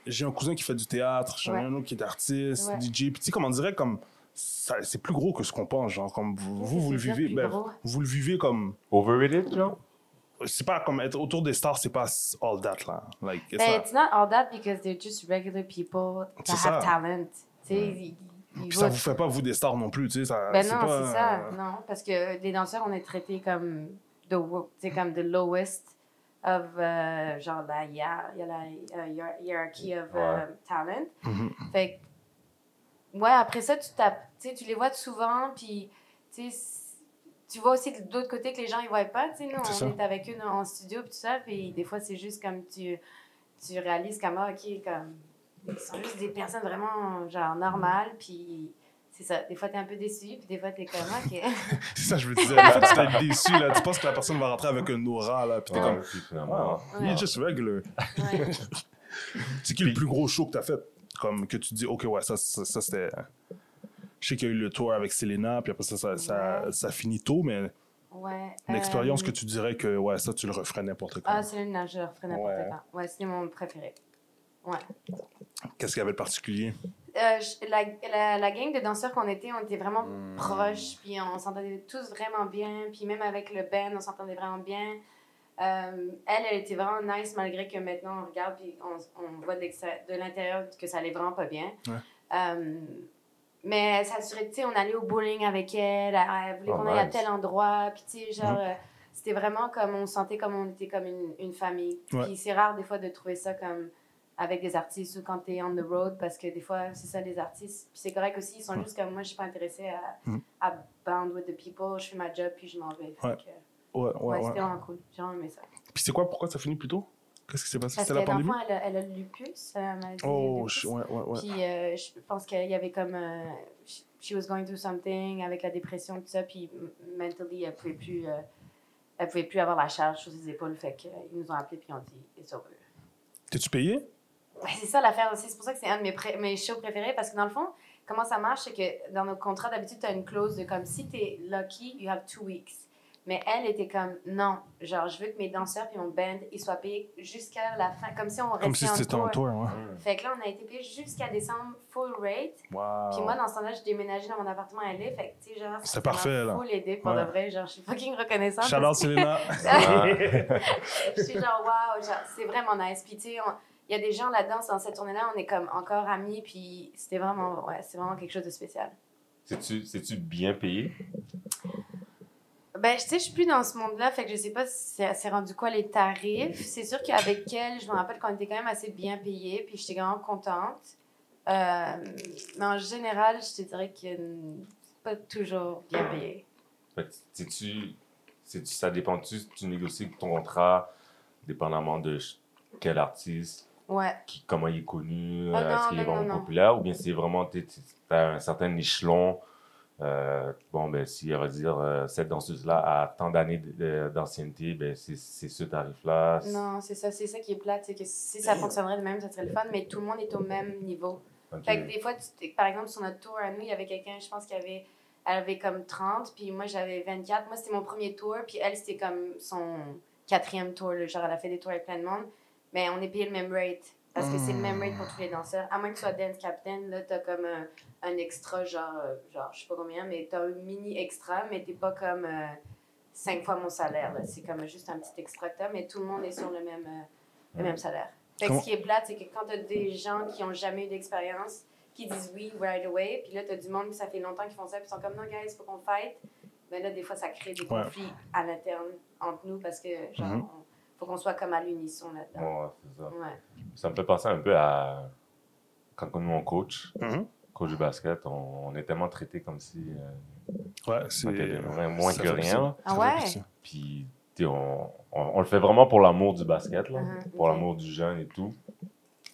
j'ai un cousin qui fait du théâtre, j'en ai Ouais. un autre qui est artiste, Ouais. DJ. Puis tu sais, comme on dirait, comme. C'est plus gros que ce qu'on pense, genre, comme vous, vous, vous le vivez. Ben, vous le vivez comme. Overrated, genre? C'est pas comme être autour des stars, c'est pas all that, là. Like, it's Ben, not- it's not all that because they're just regular people that C'est have ça. talent tu sais ils- ils Puis ça vous fait pas, vous, des stars non plus, tu sais. Ça, ben c'est non pas, c'est ça non parce que les danseurs on est traités comme the sais comme the lowest of euh, genre la il y a la hiér- hierarchy of euh, talent mhm. Fait que, ouais, après ça, tu tapes, sais, tu les vois souvent, puis, tu vois aussi de l'autre côté que les gens, ils voient pas, tu sais, nous, on ça. est avec eux dans- en studio, puis tout ça, puis des fois, c'est juste comme tu, tu réalises comme, ah, OK, comme, ils sont juste des personnes vraiment, genre, normales, puis c'est ça. Des fois, t'es un peu déçu, puis des fois, t'es comme, OK. C'est ça, je me disais. En fait, tu t'es déçu, là. Tu penses que la personne va rentrer avec un aura, là. Puis t'es Ouais, comme. puis finalement, Wow, Ouais. he's just regular. Ouais. C'est qui le plus gros show que t'as fait? Comme que tu dis, OK, ouais, ça, ça, ça, c'était. Je sais qu'il y a eu le tour avec Selena, puis après ça, ça, ça, Ouais. ça finit tôt, mais ouais. une expérience euh, que tu dirais que, ouais, ça, tu le referais n'importe quand. Ah, c'est le nageur, ferait n'importe Ouais. quand. Ouais, c'est mon préféré. Ouais. Qu'est-ce qu'il y avait de particulier? Euh, je- la, la, la gang de danseurs qu'on était, on était vraiment Hmm. proches, puis on s'entendait tous vraiment bien, puis même avec le band, on s'entendait vraiment bien. Euh, elle, elle était vraiment nice, malgré que maintenant on regarde, puis on, on voit de l'intérieur que ça allait vraiment pas bien. Ouais. Mais s'assurait, tu sais, on allait au bowling avec elle, elle, voulait Oh, qu'on aille à tel endroit, puis tu sais, genre, Mhm. euh, c'était vraiment comme, on se sentait comme on était comme une, une famille. Ouais. Puis c'est rare des fois de trouver ça comme avec des artistes ou quand tu es on the road parce que des fois c'est ça les artistes puis c'est correct aussi ils sont juste comme moi je suis pas intéressée à, Mhm. à bound with the people je fais ma job puis je m'en vais Fait Ouais. que, Ouais, ouais, ouais, ouais. c'était vraiment cool j'ai vraiment aimé ça Puis c'est quoi, pourquoi ça finit plus tôt? Qu'est-ce qui s'est passé? C'était la pandémie? fond elle a, elle a le lupus dit Oh, lupus. je- ouais, ouais, ouais. puis euh, je pense qu'il y avait comme euh, she- was going through something avec la dépression tout ça puis mentally elle pouvait plus euh, elle pouvait plus avoir la charge sur ses épaules fait qu'ils nous ont appelé puis ils ont dit it's over T'es-tu payé? Ouais, c'est ça l'affaire aussi. C'est pour ça que c'est un de mes, mes shows préférés parce que dans le fond, comment ça marche, c'est que dans nos contrats, d'habitude, tu as une clause de comme si tu es lucky, you have two weeks. Mais elle était comme non, genre je veux que mes danseurs puis mon band ils soient payés jusqu'à la fin, comme si on restait Comme si en c'était en tour. tour, ouais. Fait que là, on a été payés jusqu'à décembre full rate. Wow. Puis moi, dans ce temps-là, je déménageais dans mon appartement à LA. Fait que, tu sais, genre, C'est parfait, là. full aidé pour Ouais. de vrai. Genre, je suis fucking reconnaissante. Shout out Selena. Je suis genre, waouh, genre, c'est vraiment nice. Puis, tu sais, on- il y a des gens là-dedans, dans cette tournée-là, on est comme encore amis. Puis, c'était vraiment, ouais, c'est vraiment quelque chose de spécial. C'est-tu bien payé? Ben, tu sais, je suis plus dans ce monde-là, fait que je sais pas si c'est rendu quoi les tarifs. C'est sûr qu'avec elle, je me rappelle qu'on était quand même assez bien payés, puis j'étais vraiment contente. Euh, mais en général, je te dirais que c'est pas toujours bien payé. Fait que c'est-tu, c'est-tu, ça dépend-tu, tu négocies ton contrat dépendamment de quel artiste, Ouais. qui- comment il est connu, Ah euh, est-ce qu'il est vraiment non, non. populaire, ou bien c'est vraiment, tu as un certain échelon. Euh, bon, ben, si on va dire euh, cette danseuse-là a tant d'années d'ancienneté, ben, c'est ce tarif-là. Non, c'est ça, c'est ça qui est plate, c'est que si ça fonctionnerait de même, ça serait le fun, mais tout le monde est au même niveau. Fait que des fois, tu- par exemple, sur notre tour à nous, il y avait quelqu'un, je pense, qui avait, elle avait comme 30, puis moi, j'avais 24. Moi, c'était mon premier tour, puis elle, c'était comme son quatrième tour. là. Genre, elle a fait des tours avec plein de monde, mais on est payé le même rate. Parce que c'est le même rate pour tous les danseurs. À moins que tu sois dance captain, là, t'as comme un, un extra, genre, euh, genre, je sais pas combien, mais t'as un mini extra, mais t'es pas comme euh, cinq fois mon salaire. là. C'est comme juste un petit extra que t'as, mais tout le monde est sur le même, euh, le même salaire. Fait que ce qui est plate, c'est que quand t'as des gens qui ont jamais eu d'expérience, qui disent oui right away, puis là, t'as du monde qui ça fait longtemps qu'ils font ça, puis ils sont comme non, guys, faut qu'on fight. Mais là, des fois, ça crée des Ouais. conflits à l'interne entre nous parce que, genre, Mhm. on- faut qu'on soit comme à l'unisson là-dedans. Ouais, c'est ça. Ouais. Ça me fait penser un peu à quand nous on coach, Mhm. coach de basket, on, on est tellement traité comme si euh, Ouais, c'est. on était moins, que rien. Ah ouais? Puis on, on, on le fait vraiment pour l'amour du basket, là, Mhm, pour l'amour du jeune et tout.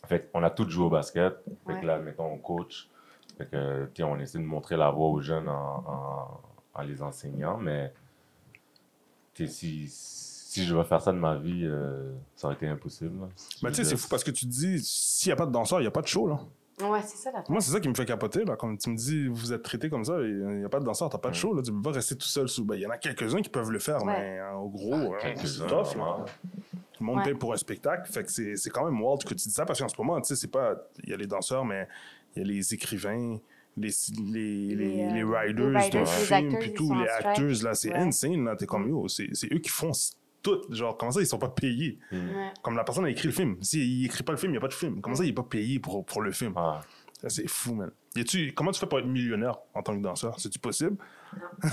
Fait qu'on a tous joué au basket. Fait Ouais. que là, mettons, on coach. Fait que, on essaie de montrer la voie aux jeunes en, en, en les enseignant, mais si, si je vais faire ça de ma vie, euh, ça aurait été impossible. Mais tu sais, c'est fou parce que tu te dis, s'il n'y a pas de danseur, il n'y a pas de show, là. Ouais, c'est ça la Moi, c'est ça qui me fait capoter, là. Quand tu me dis, vous êtes traité comme ça, il n'y a pas de danseur, t'as pas de show, là. Tu peux pas rester tout seul sous. Ben, il y en a quelques-uns qui peuvent le faire, Ouais. mais au gros, euh, c'est Quelques-uns, tough, là. Tout le monde Ouais. paye pour un spectacle. Fait que c'est c'est quand même wild que tu dis ça parce qu'en ce moment, tu sais, c'est pas. Il y a les danseurs, mais il y a les écrivains, les, les, les, Les, euh, les les riders writers, de les films, puis tout, les acteurs, là, c'est Ouais. insane, là. T'es comme, yo, c'est c'est eux qui font tout. Genre, comment ça, ils sont pas payés? Mm. Ouais. Comme la personne a écrit le film. S'il écrit pas le film, il n'y a pas de film. Comment ça, il est pas payé pour, pour le film? Ah. Ça, C'est fou, man. Y a-tu- comment tu fais pour être millionnaire en tant que danseur? C'est-tu possible?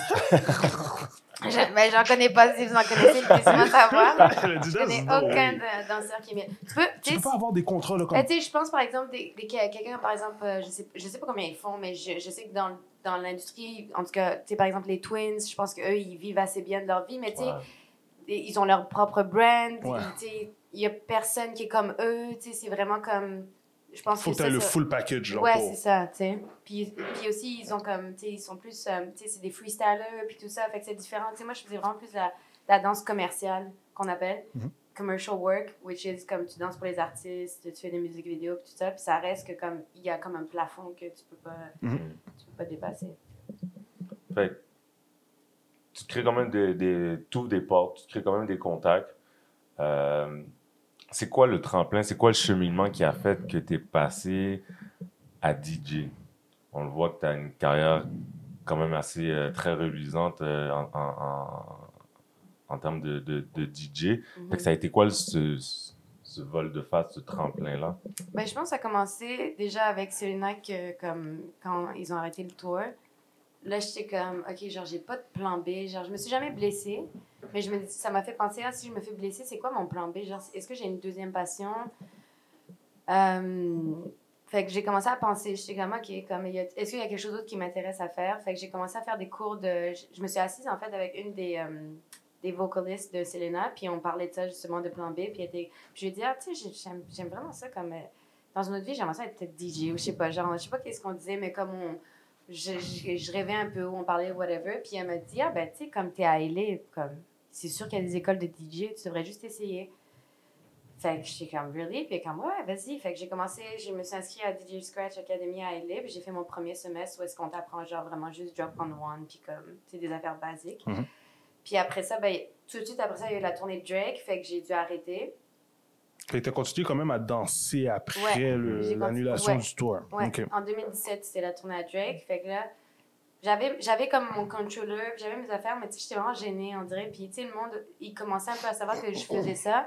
Je- ben, j'en connais pas. Si vous en connaissez, laissez-moi savoir. Je connais aucun danseur qui est. Tu peux, Tu tu pas avoir des contrats, là, comme. Euh, tu sais, je pense par exemple, des, des- quelqu'un, par exemple, euh, je sais, je sais pas combien ils font, mais je, je sais que dans, dans l'industrie, en tout cas, tu sais, par exemple, les Twins, je pense qu'eux, ils vivent assez bien de leur vie, mais tu sais, Ouais. Ils ont leur propre brand, Ouais. il y a personne qui est comme eux, tu sais, c'est vraiment comme, je pense Faut que que tu ça, le ça- full package, genre. Ouais, pour- c'est ça, tu sais. Puis, puis aussi, ils ont comme, tu sais, ils sont plus, euh, tu sais, c'est des freestylers, puis tout ça, fait que c'est différent. Tu sais, moi, je faisais vraiment plus la, la danse commerciale, qu'on appelle. Mhm. Commercial work, which is comme tu danses pour les artistes, tu fais des musiques vidéo, puis tout ça, puis ça reste que comme, il y a comme un plafond que tu peux pas, Mhm. tu peux pas dépasser. Fait tu crées quand même des, des, tout des portes, tu crées quand même des contacts. Euh, c'est quoi le tremplin, c'est quoi le cheminement qui a fait que tu es passé à DJ? On le voit que tu as une carrière quand même assez euh, très reluisante euh, en, en, en, termes de, de, de DJ. Que ça a été quoi le- ce, ce vol de face, ce tremplin-là? Ben, je pense que ça a commencé déjà avec Selena que, comme, quand ils ont arrêté le tour. Là, j'étais comme, OK, genre, j'ai pas de plan B. Genre, je me suis jamais blessée, mais je me, ça m'a fait penser, si je me fais blesser, c'est quoi mon plan B? Genre, est-ce que j'ai une deuxième passion? Euh, fait que j'ai commencé à penser, j'étais comme, OK, comme, est-ce qu'il y a quelque chose d'autre qui m'intéresse à faire? Fait que j'ai commencé à faire des cours de. Je, me suis assise, en fait, avec une des. euh, des vocalistes de Selena, puis on parlait de ça justement de plan B, puis je lui ai dit, ah, tu sais, j'ai- j'aime vraiment ça comme. euh, dans une autre vie, j'aimerais ça être DJ ou je sais pas, genre, je sais pas qu'est-ce qu'on disait, mais comme on. Je, je, je rêvais un peu, on parlait whatever, puis elle m'a dit, ah, ben, tu sais, comme t'es à LA, comme. C'est sûr qu'il y a des écoles de DJ, tu devrais juste essayer. Fait que j'étais comme, really? Puis elle est comme, ouais, vas-y. Fait que j'ai commencé, je me suis inscrite à DJ Scratch Academy à LA, puis j'ai fait mon premier semestre où est-ce qu'on t'apprend, genre, vraiment juste drop on one, puis comme, tu sais, des affaires basiques. Mhm. Puis après ça, ben, tout de suite après ça, il y a eu la tournée de Drake, fait que j'ai dû arrêter. Fait que t'as continué quand même à danser après Ouais, l'annulation du tour. Ouais, OK. en 2017, c'était la tournée à Drake. Fait que là, j'avais, j'avais comme mon controller, j'avais mes affaires, mais tu sais, j'étais vraiment gênée, on dirait. Puis, tu sais, le monde, il commençait un peu à savoir que je faisais ça.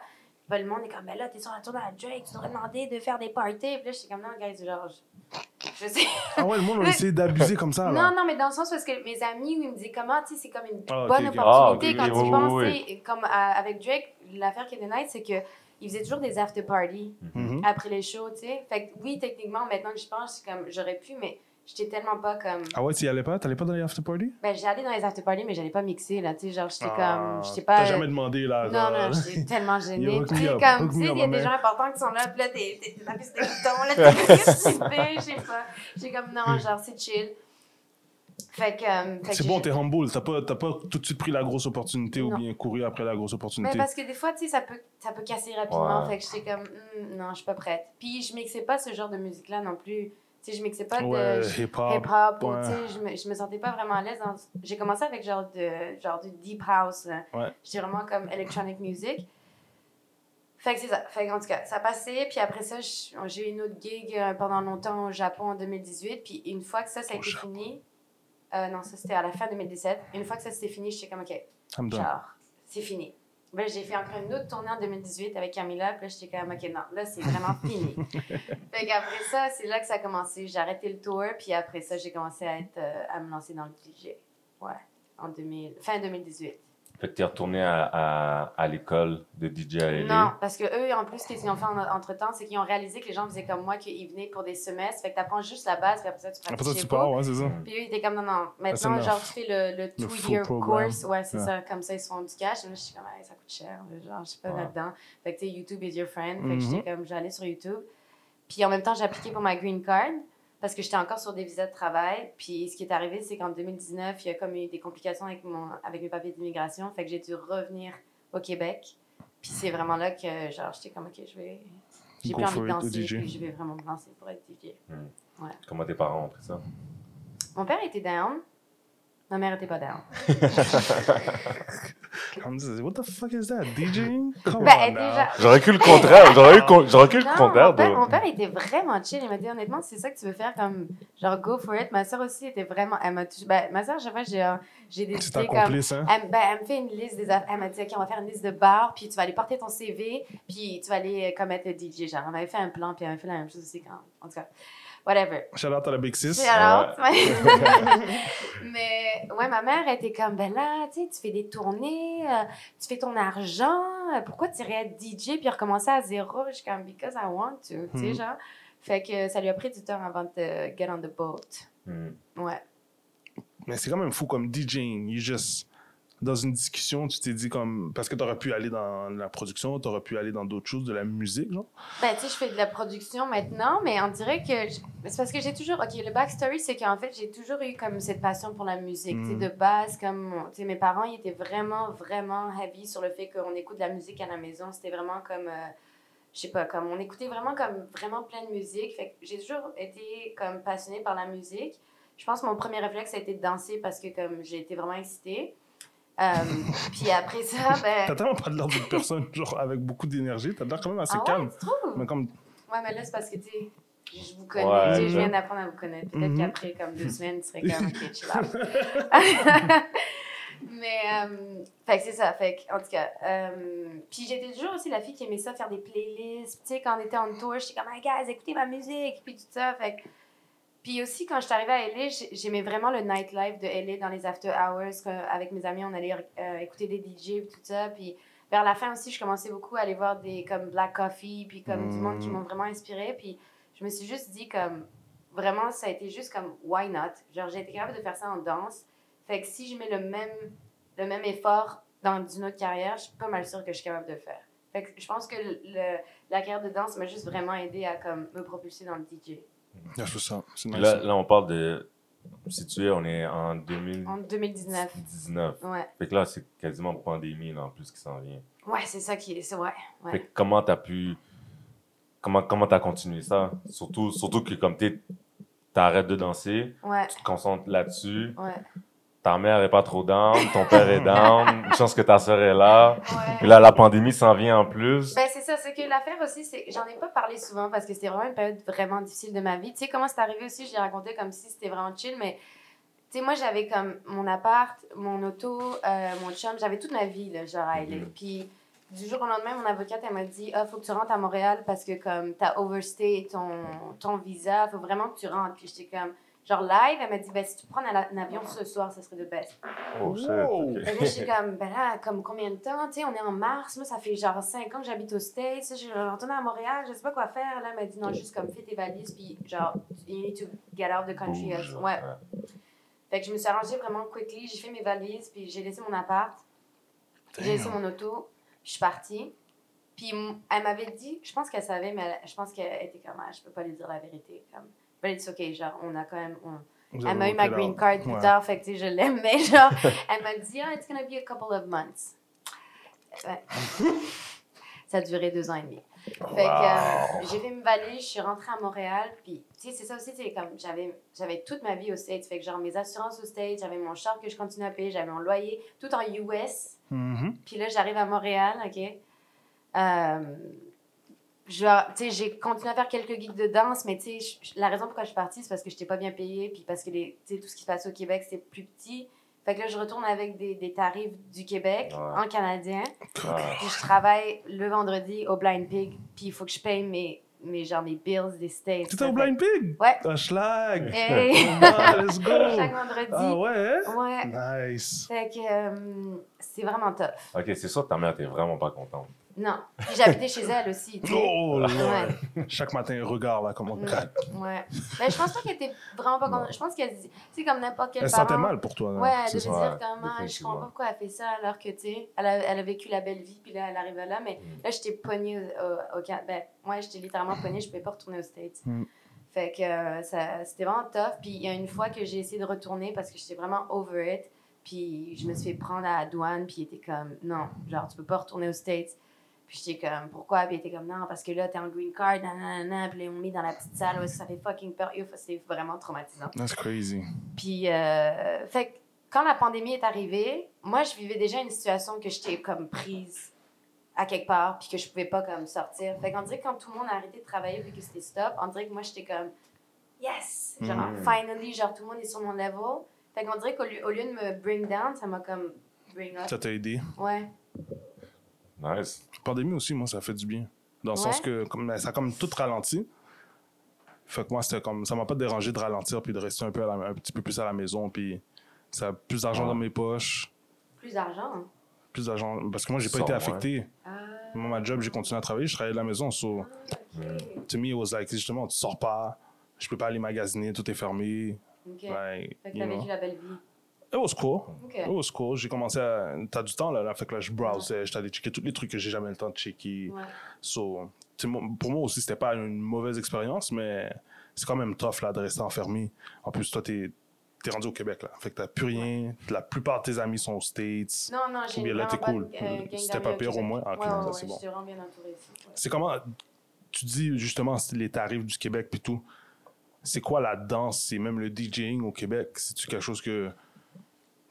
Puis le monde est comme, ben là, t'es sur la tournée à Drake, tu devrais demander de faire des parties. Puis là, j'étais comme, non, guys, genre, je, je sais. Ah ouais, le monde a essayé d'abuser comme ça, Non, là. non, mais dans le sens parce que mes amis, ils me disaient comment, tu sais, c'est comme une Ah, bonne opportunité Ah, quand tu oui, penses, oui. tu comme à- avec Drake, l'affaire qui était nice, c'est que il faisait toujours des after parties Mhm. après les shows, tu sais. Fait que oui, techniquement, maintenant que je pense, c'est comme j'aurais pu, mais j'étais tellement pas comme. Ah ouais, tu y allais pas? T'allais pas dans les after party? Ben, j'allais dans les after party, mais j'allais pas mixer, là. Tu sais, genre, j'étais Ah, comme. J'étais pas. T'as jamais demandé, là. Non, genre, non, j'étais tellement gênée. tu sais, comme, tu sais, il y a des gens importants qui sont là, puis là, t'es t'es- t'appuies sur des boutons, là, t'es qu'est-ce que tu fais? Je sais pas. J'ai comme, non, genre, c'est chill. Fait que. euh, fait C'est bon, t'es humble. T'as pas, t'as pas tout de suite pris la grosse opportunité ou bien couru après la grosse Mais opportunité. parce que des fois, tu sais, ça peut, ça peut casser rapidement. Ouais. Fait que j'étais comme, Hmm, non, je suis pas prête. Puis je mixais pas ce genre de musique-là non plus. Tu sais, je mixais pas de Ouais, hip-hop. hip-hop ou, ouais. tu sais, je me, je me sentais pas vraiment à l'aise. dans- J'ai commencé avec genre, de, genre du deep house. Ouais. J'étais vraiment comme electronic music. Fait que c'est ça. Fait que, en tout cas, ça passait. Puis après ça, je- j'ai eu une autre gig euh, pendant longtemps au Japon en 2018. Puis une fois que ça, ça a Au été Japon. fini, euh, non, ça c'était à la fin 2017. Une fois que ça c'était fini, j'étais comme, OK, genre, c'est fini. Ben, j'ai fait encore une autre tournée en 2018 avec Camila, puis là, j'étais comme, OK, non, là, c'est vraiment fini. fait qu'après ça, c'est là que ça a commencé. J'ai arrêté le tour, puis après ça, j'ai commencé à, être, euh, à me lancer dans le DJ. Ouais, en 2000, fin 2018. Fait que t'es retourné à, à, à l'école de DJ à LA. Non, parce que eux, en plus, ce qu'ils ont fait en- entre-temps, c'est qu'ils ont réalisé que les gens faisaient comme moi, qu'ils venaient pour des semestres. Fait que t'apprends juste la base, puis après ça, tu Après ça, tu pars, ouais, c'est ça. Puis eux, ils étaient comme, non, non, maintenant, genre, tu fais le, le two-year course. Ouais, c'est Ouais. ça. Comme ça, ils se font du cash. Et là, je suis comme, Hey, ça coûte cher. Genre, je suis pas Ouais. là-dedans. Fait que, tu sais, YouTube is your friend. Fait que Mhm. j'étais comme, j'allais sur YouTube. Puis en même temps, j'ai appliqué pour ma green card parce que j'étais encore sur des visas de travail. Puis ce qui est arrivé, c'est qu'en 2019, il y a comme eu des complications avec, mon, avec mes papiers d'immigration. Fait que j'ai dû revenir au Québec. Puis c'est vraiment là que, genre, j'étais comme, OK, je vais. J'ai plus envie for de danser, puis je vais vraiment me lancer pour être DJ. Comment tes parents ont pris ça? Mon père était down. Ma mère était pas down. I'm just- What the fuck is that? DJing? Come Ben, on now. déjà, J'aurais cru le contraire. J'aurais eu, con- j'aurais cru le contraire. mon, père, de- mon père était vraiment chill. Il m'a dit honnêtement, c'est ça que tu veux faire comme genre go for it. Ma soeur aussi était vraiment. Elle m'a touché- ben, ma soeur, chaque fois, j'ai, euh, j'ai C'est comme. complice, hein? Elle, ben, elle me fait une liste des affaires. Elle m'a dit, OK, on va faire une liste de bars, puis tu vas aller porter ton CV, puis tu vas aller euh, comme être le DJ. Genre, on avait fait un plan, puis elle m'a fait la même chose aussi quand. En tout cas, whatever. Shout out à la Big Six. C'est alors, Mais ouais, ma mère était comme, ben là, tu sais, tu fais des tournées, euh, tu fais ton argent, euh, pourquoi tu irais être DJ puis recommencer à zéro? Je suis comme, because I want to, tu sais, Mhm. genre. Fait que ça lui a pris du temps avant de get on the boat. Hmm. Ouais. Mais c'est quand même fou comme DJing. You just... Dans une discussion, tu t'es dit comme... Parce que t'aurais pu aller dans la production, t'aurais pu aller dans d'autres choses, de la musique, genre? Ben, tu sais, je fais de la production maintenant, mais on dirait que. je- C'est parce que j'ai toujours. OK, le backstory, c'est qu'en fait, j'ai toujours eu comme cette passion pour la musique. Tu sais, Mhm. de base, comme. Tu sais, mes parents, ils étaient vraiment, vraiment heavy sur le fait qu'on écoute de la musique à la maison. C'était vraiment comme. euh, je sais pas, comme. On écoutait vraiment comme. Vraiment plein de musique. Fait que j'ai toujours été comme passionnée par la musique. Je pense que mon premier réflexe, ça a été de danser parce que, comme, j'ai été vraiment excitée. Euh, puis après ça, ben. T'as tellement pas l'air d'une personne, genre, avec beaucoup d'énergie. T'as l'air quand même assez Ah ouais, calme. Mais comme... Ouais, mais là, c'est parce que, tu sais, je vous connais. Ouais, je viens d'apprendre à vous connaître. Peut-être Mhm. qu'après, comme deux semaines, tu serais comme, OK, chill out. mais, euh, fait que c'est ça. Fait que, en tout cas, euh, puis j'étais toujours aussi la fille qui aimait ça, faire des playlists. Tu sais, quand on était en tour, j'étais comme, hey guys, écoutez ma musique, puis tout ça. Fait que- puis aussi, quand je suis arrivée à LA, j'ai- j'aimais vraiment le nightlife de LA dans les after hours. Avec mes amis, on allait euh, écouter des DJ et tout ça. Puis vers la fin aussi, je commençais beaucoup à aller voir des comme Black Coffee, puis comme du monde qui Mm. m'ont vraiment inspiré. Puis je me suis juste dit comme vraiment, ça a été juste comme why not? Genre, j'ai été capable de faire ça en danse. Fait que si je mets le même, le même effort dans une autre carrière, je suis pas mal sûre que je suis capable de le faire. Fait que je pense que le- la carrière de danse m'a juste vraiment aidé à comme me propulser dans le DJ. Ça. Nice. Là, là, on parle de. Situé, on est en En 2019. 2019. Ouais. Fait que là, c'est quasiment pandémie, là, en plus, qui s'en vient. Ouais, c'est ça qui est. C'est ouais. ouais. Fait que comment t'as pu. Comment comment t'as continué ça? Surtout, surtout que comme t'es. T'arrêtes de danser, Ouais, tu te concentres là-dessus. ouais. Ta mère est pas trop down, ton père est down, une chance que ta soeur est là. ouais. Et là, la pandémie s'en vient en plus. Ben, c'est ça, c'est que l'affaire aussi, c'est j'en ai pas parlé souvent parce que c'était vraiment une période vraiment difficile de ma vie. Tu sais, comment c'est arrivé aussi, je l'ai raconté comme si c'était vraiment chill, mais tu sais, moi, j'avais comme mon appart, mon auto, euh, mon chum, j'avais toute ma vie, là, genre à LA. Mhm. Puis du jour au lendemain, mon avocate, elle m'a dit Ah, faut que tu rentres à Montréal parce que comme t'as overstay ton, ton visa, faut vraiment que tu rentres. Puis j'étais comme genre live. Elle m'a dit, ben, si tu prends un, avion ce soir, ça serait de best. Oh, shit. Wow. ok. Et là, j'étais comme, ben là, comme combien de temps? Tu sais, on est en mars. Moi, ça fait genre 5 ans que j'habite aux States. Je suis retournée à Montréal, je sais pas quoi faire. Là, elle m'a dit, non, juste comme fais tes valises, puis genre, you need to get out of the country. Bouge, Ouais. Fait que je me suis arrangée vraiment quickly. J'ai fait mes valises, puis j'ai laissé mon appart. J'ai laissé mon auto, puis je suis partie. Puis elle m'avait dit, je pense qu'elle savait, mais elle- je pense qu'elle était comme, ah, je peux pas lui dire la vérité. Comme, but it's okay, genre, on a quand même. on- Elle m'a eu ma green card plus Ouais. tard, fait que je l'aime, mais genre, elle m'a dit, ah, it's gonna be a couple of months. Ouais. Ça a duré deux ans et demi. Fait que euh, j'ai fait mes valises, je suis rentrée à Montréal, puis tu sais, c'est ça aussi, c'est comme j'avais j'avais toute ma vie aux States, fait que genre mes assurances aux States, j'avais mon char que je continue à payer, j'avais mon loyer, tout en US. Mhm. Puis là, j'arrive à Montréal, OK? Euh, j'ai continué à faire quelques gigs de danse, mais tu sais, la raison pourquoi je suis partie, c'est parce que je n'étais pas bien payée, puis parce que les, tu sais, tout ce qui se passait au Québec, c'était plus petit. Fait que là, je retourne avec des, des tarifs du Québec Ouais. en canadien. Ah. Puis je travaille le vendredi au Blind Pig, puis il faut que je paye mes, mes, genre, mes bills des States. T'étais au Fait- Blind Pig? Ouais. Un schlag! Hey! Ah, let's go! Chaque vendredi. Ah ouais? hein? Ouais. Nice. Fait que euh, c'est vraiment tough. Ok, c'est sûr que ta mère t'es vraiment pas contente. Non. Puis j'habitais chez elle aussi. tu sais. Oh là Ouais. Chaque matin, regard là, comme on craque. Ouais. Mais je pense pas qu'elle était vraiment pas contente. Je pense qu'elle dit, tu sais, comme n'importe quel Elle parent. sentait mal pour toi. là. Ouais, elle devait dire comme, ah, je comprends pas pourquoi elle fait ça alors que, tu sais, elle a, elle a vécu la belle vie, puis là, elle arrive là. Mais Mm. là, j'étais pognée au, au, Ben, moi, j'étais littéralement pognée, je pouvais pas retourner aux States. Mm. Fait que euh, ça, c'était vraiment tough. Puis il y a une fois que j'ai essayé de retourner parce que j'étais vraiment over it. Puis je me suis fait prendre à la douane, puis il était comme, non, genre, tu peux pas retourner aux States. Puis j'étais comme, pourquoi? Puis il était comme, non, parce que là, t'es en green card, nanana. Puis là, m'ont mis dans la petite salle où est-ce que ça fait fucking peur. C'était vraiment traumatisant. That's crazy. Puis, euh, fait que quand la pandémie est arrivée, moi, je vivais déjà une situation que j'étais comme prise à quelque part, puis que je pouvais pas comme sortir. Fait qu'on dirait que quand tout le monde a arrêté de travailler, puis que c'était stop, on dirait que moi, j'étais comme, yes! Genre, Mm. finally, genre, tout le monde est sur mon level. Fait qu'on dirait qu'au lieu, au lieu de me bring down, ça m'a comme bring up. Ça t'a aidé? Ouais. Nice. La pandémie aussi, moi, ça fait du bien. Dans le Ouais. sens que comme, ça a comme tout ralenti. Fait que moi, c'était comme. Ça m'a pas dérangé de ralentir puis de rester un, peu à la- un petit peu plus à la maison. Puis ça a plus d'argent Ouais. dans mes poches. Plus d'argent. hein? Plus d'argent. Parce que moi, j'ai pas Sans, été ouais. affecté. Ah, Moi, ma job, j'ai continué à travailler. Je travaillais de la maison. So, ok. to me, it was like, justement, tu sors pas. Je peux pas aller magasiner. Tout est fermé. Ok. Like, Fait que you t'as vécu la belle vie. It was cool. Ok. It was cool. J'ai commencé à. T'as du temps, là. là fait que là, je browsais. J'étais allé checker tous les trucs que j'ai jamais le temps de checker. Ouais. So, pour moi aussi, c'était pas une mauvaise expérience, mais c'est quand même tough là, de rester enfermé. En plus, toi, t'es es rendu au Québec. Là. Fait que t'as plus rien. La plupart de tes amis sont aux States. Non, non, j'ai là, t'es cool. C'était pas pire au moins? Ah, ouais, ça, ouais, c'est ouais, bon. bien ici. ouais. C'est comment. Tu dis justement les tarifs du Québec puis tout. C'est quoi la danse? C'est même le DJing au Québec? C'est-tu quelque chose que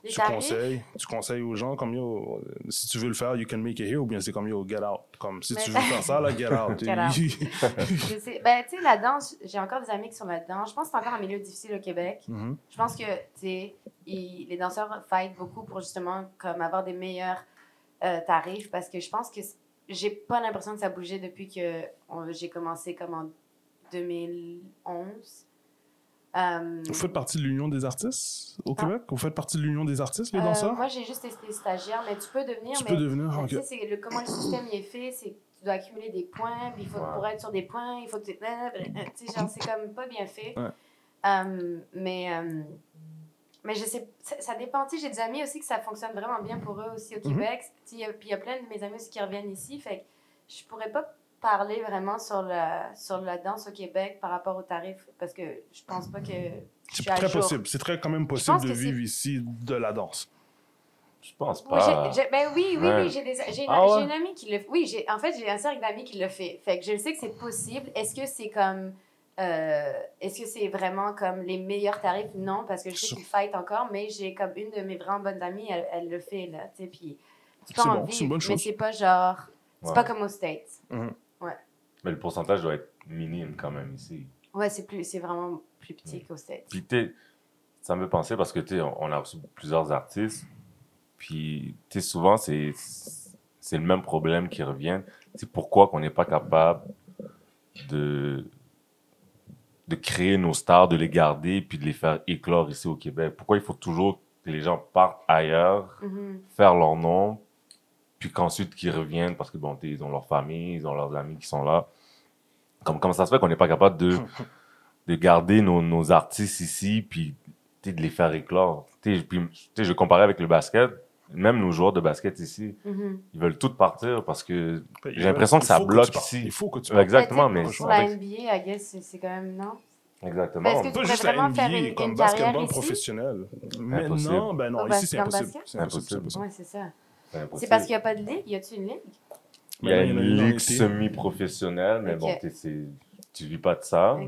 tu conseilles? Tu conseilles aux gens comme yo, si tu veux le faire, you can make it here ou bien c'est comme yo, get out. Comme si Mais tu veux faire ça, là, get out. Get out. Sais. Ben, tu sais, la danse, j'ai encore des amis qui sont là-dedans. Je pense que c'est encore un milieu difficile au Québec. Mhm. Je pense que, tu sais, les danseurs fight beaucoup pour justement comme avoir des meilleurs euh, tarifs parce que je pense que j'ai pas l'impression que ça bougeait depuis que j'ai commencé comme en 2011. Euh, Vous faites partie de l'Union des artistes au Ah. Québec? Vous faites partie de l'Union des artistes, les euh, danseurs? moi, j'ai juste été stagiaire, mais tu peux devenir. tu mais peux devenir. ok. Tu sais, c'est le, comment le système y est fait, c'est que tu dois accumuler des points, puis il faut, Ouais. pour être sur des points, il faut que tu... Tu sais, genre, c'est comme pas bien fait. Ouais. Euh, mais, euh, mais je sais, ça, ça dépend. Tu sais, j'ai des amis aussi que ça fonctionne vraiment bien pour eux aussi au Mhm. Québec. Tu sais, il y a- Puis il y a plein de mes amis aussi qui reviennent ici, fait que je pourrais pas parler vraiment sur la, sur la danse au Québec par rapport aux tarifs, parce que je pense pas que C'est très jour. possible. C'est très quand même possible de vivre ici de la danse. Je pense Oui, pas. j'ai- ben oui, oui, Ouais. oui, j'ai des- j'ai une, Ah ouais? une amie qui le fait. Oui, j'ai, en fait, j'ai un cercle d'amis qui le fait. Fait que je sais que c'est possible. Est-ce que c'est comme. euh, est-ce que c'est vraiment comme les meilleurs tarifs? Non, parce que je sais qu'ils fight encore, mais j'ai comme une de mes vraiment bonnes amies, elle, elle le fait, là, tu sais, puis tu peux C'est en bon, vivre, mais c'est pas genre... C'est Ouais. pas comme aux States. Mais le pourcentage doit être minime quand même ici. Ouais, c'est, plus, c'est vraiment plus petit States. Puis, tu sais, ça me fait penser parce que, tu on a reçu plusieurs artistes. Puis, tu sais, souvent, c'est c'est le même problème qui revient. C'est pourquoi qu'on n'est pas capable de de créer nos stars, de les garder, puis de les faire éclore ici au Québec? Pourquoi il faut toujours que les gens partent ailleurs, Mhm. faire leur nom, puis qu'ensuite qu'ils reviennent parce que bon, ils ont leur famille, ils ont leurs amis qui sont là. Comme, comment ça se fait qu'on n'est pas capable de, de garder nos, nos artistes ici, puis de les faire éclore? T'sais, puis, t'sais, je vais comparer avec le basket. Même nos joueurs de basket ici, Mhm. ils veulent tous partir parce que Ben, j'ai l'impression que ça bloque ici. Il faut que tu partes. Exactement, Mais la NBA, I guess, c'est- c'est quand même non? Exactement. Est-ce que tu juste vraiment faire une- comme une basketball ici? professionnel. Maintenant, ben non, ici c'est impossible. C'est impossible. Impossible. c'est impossible. Ouais, c'est ça. C'est parce qu'il n'y a pas de ligue? Y a-tu une ligue? Il y a une ligue semi-professionnelle, mais bon, tu vis pas de ça.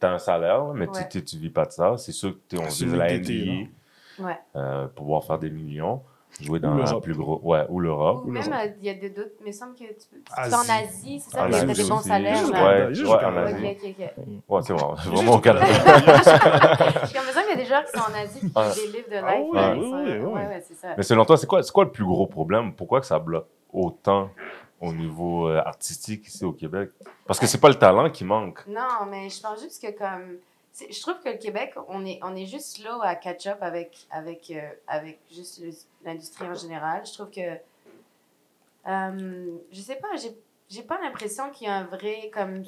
Tu as un salaire, mais Ouais. tu, tu vis pas de ça. C'est sûr que tu on C'est vise une la NBA, Ouais. euh, pouvoir faire des millions, jouer dans l'Europe. plus gros. Ouais, ou l'Europe. Ou même, euh, il y a de- d'autres. Mais il me semble que tu peux. Vas en Asie, c'est ça? Asie des bons salaires. Là. Ouais, juste ouais, en. Asie. Ouais, c'est vraiment, Juste vraiment au Canada. J'ai l'impression qu'il y a des joueurs qui sont en Asie et qui Ah. des livres de Ah life. oui, là, oui, oui, oui. Ouais, ouais, c'est ça. mais selon toi, c'est quoi, c'est quoi le plus gros problème? Pourquoi que ça bloque autant au niveau euh, artistique ici au Québec? Parce que c'est pas le talent qui manque. Non, mais je pense juste que comme. c'est- Je trouve que le Québec, on est, on est juste slow à catch-up avec, avec, euh, avec juste le- l'industrie en général. Je trouve que. euh, je sais pas, j'ai, j'ai pas l'impression qu'il y a un vrai comme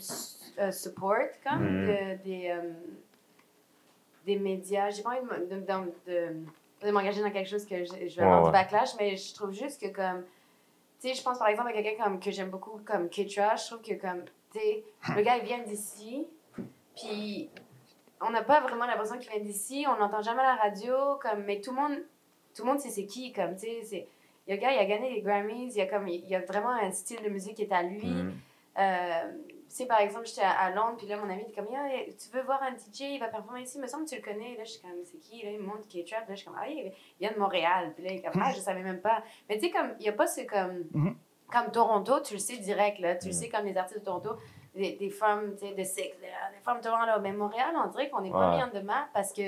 euh, support comme Mhm. de- des, euh, des médias. J'ai pas envie de, m'engager dans quelque chose que je, je vais avoir Ouais, du backlash, mais je trouve juste que comme. Tu sais, je pense par exemple à quelqu'un comme, que j'aime beaucoup comme Ketra. Je trouve que comme. Tu sais, le gars, il vient d'ici. Puis, on n'a pas vraiment l'impression qu'il vient d'ici. On n'entend jamais la radio. Comme, mais tout le monde, tout le monde sait c'est qui. Comme, tu sais, c'est. Il y a un gars, il a gagné les Grammys. Il y a, comme, il y a vraiment un style de musique qui est à lui. Mhm. Euh, tu sais, par exemple, j'étais à, Londres, puis là, mon ami était comme, Yeah, tu veux voir un DJ, il va performer ici, il me semble que tu le connais. Là, je suis comme, c'est qui? Là, il me montre qui est trap. Là, je suis comme, ah, il vient de Montréal. Puis là, il est comme, ah, je savais même pas. Mais tu sais, comme, il n'y a pas ce comme. Mhm. Comme Toronto, tu le sais direct, là. Tu le Mhm. sais comme les artistes de Toronto, des, des femmes, tu sais, de Six, des, des femmes de Toronto. Mais Montréal, on dirait qu'on n'est pas Ouais. mis en de map parce que.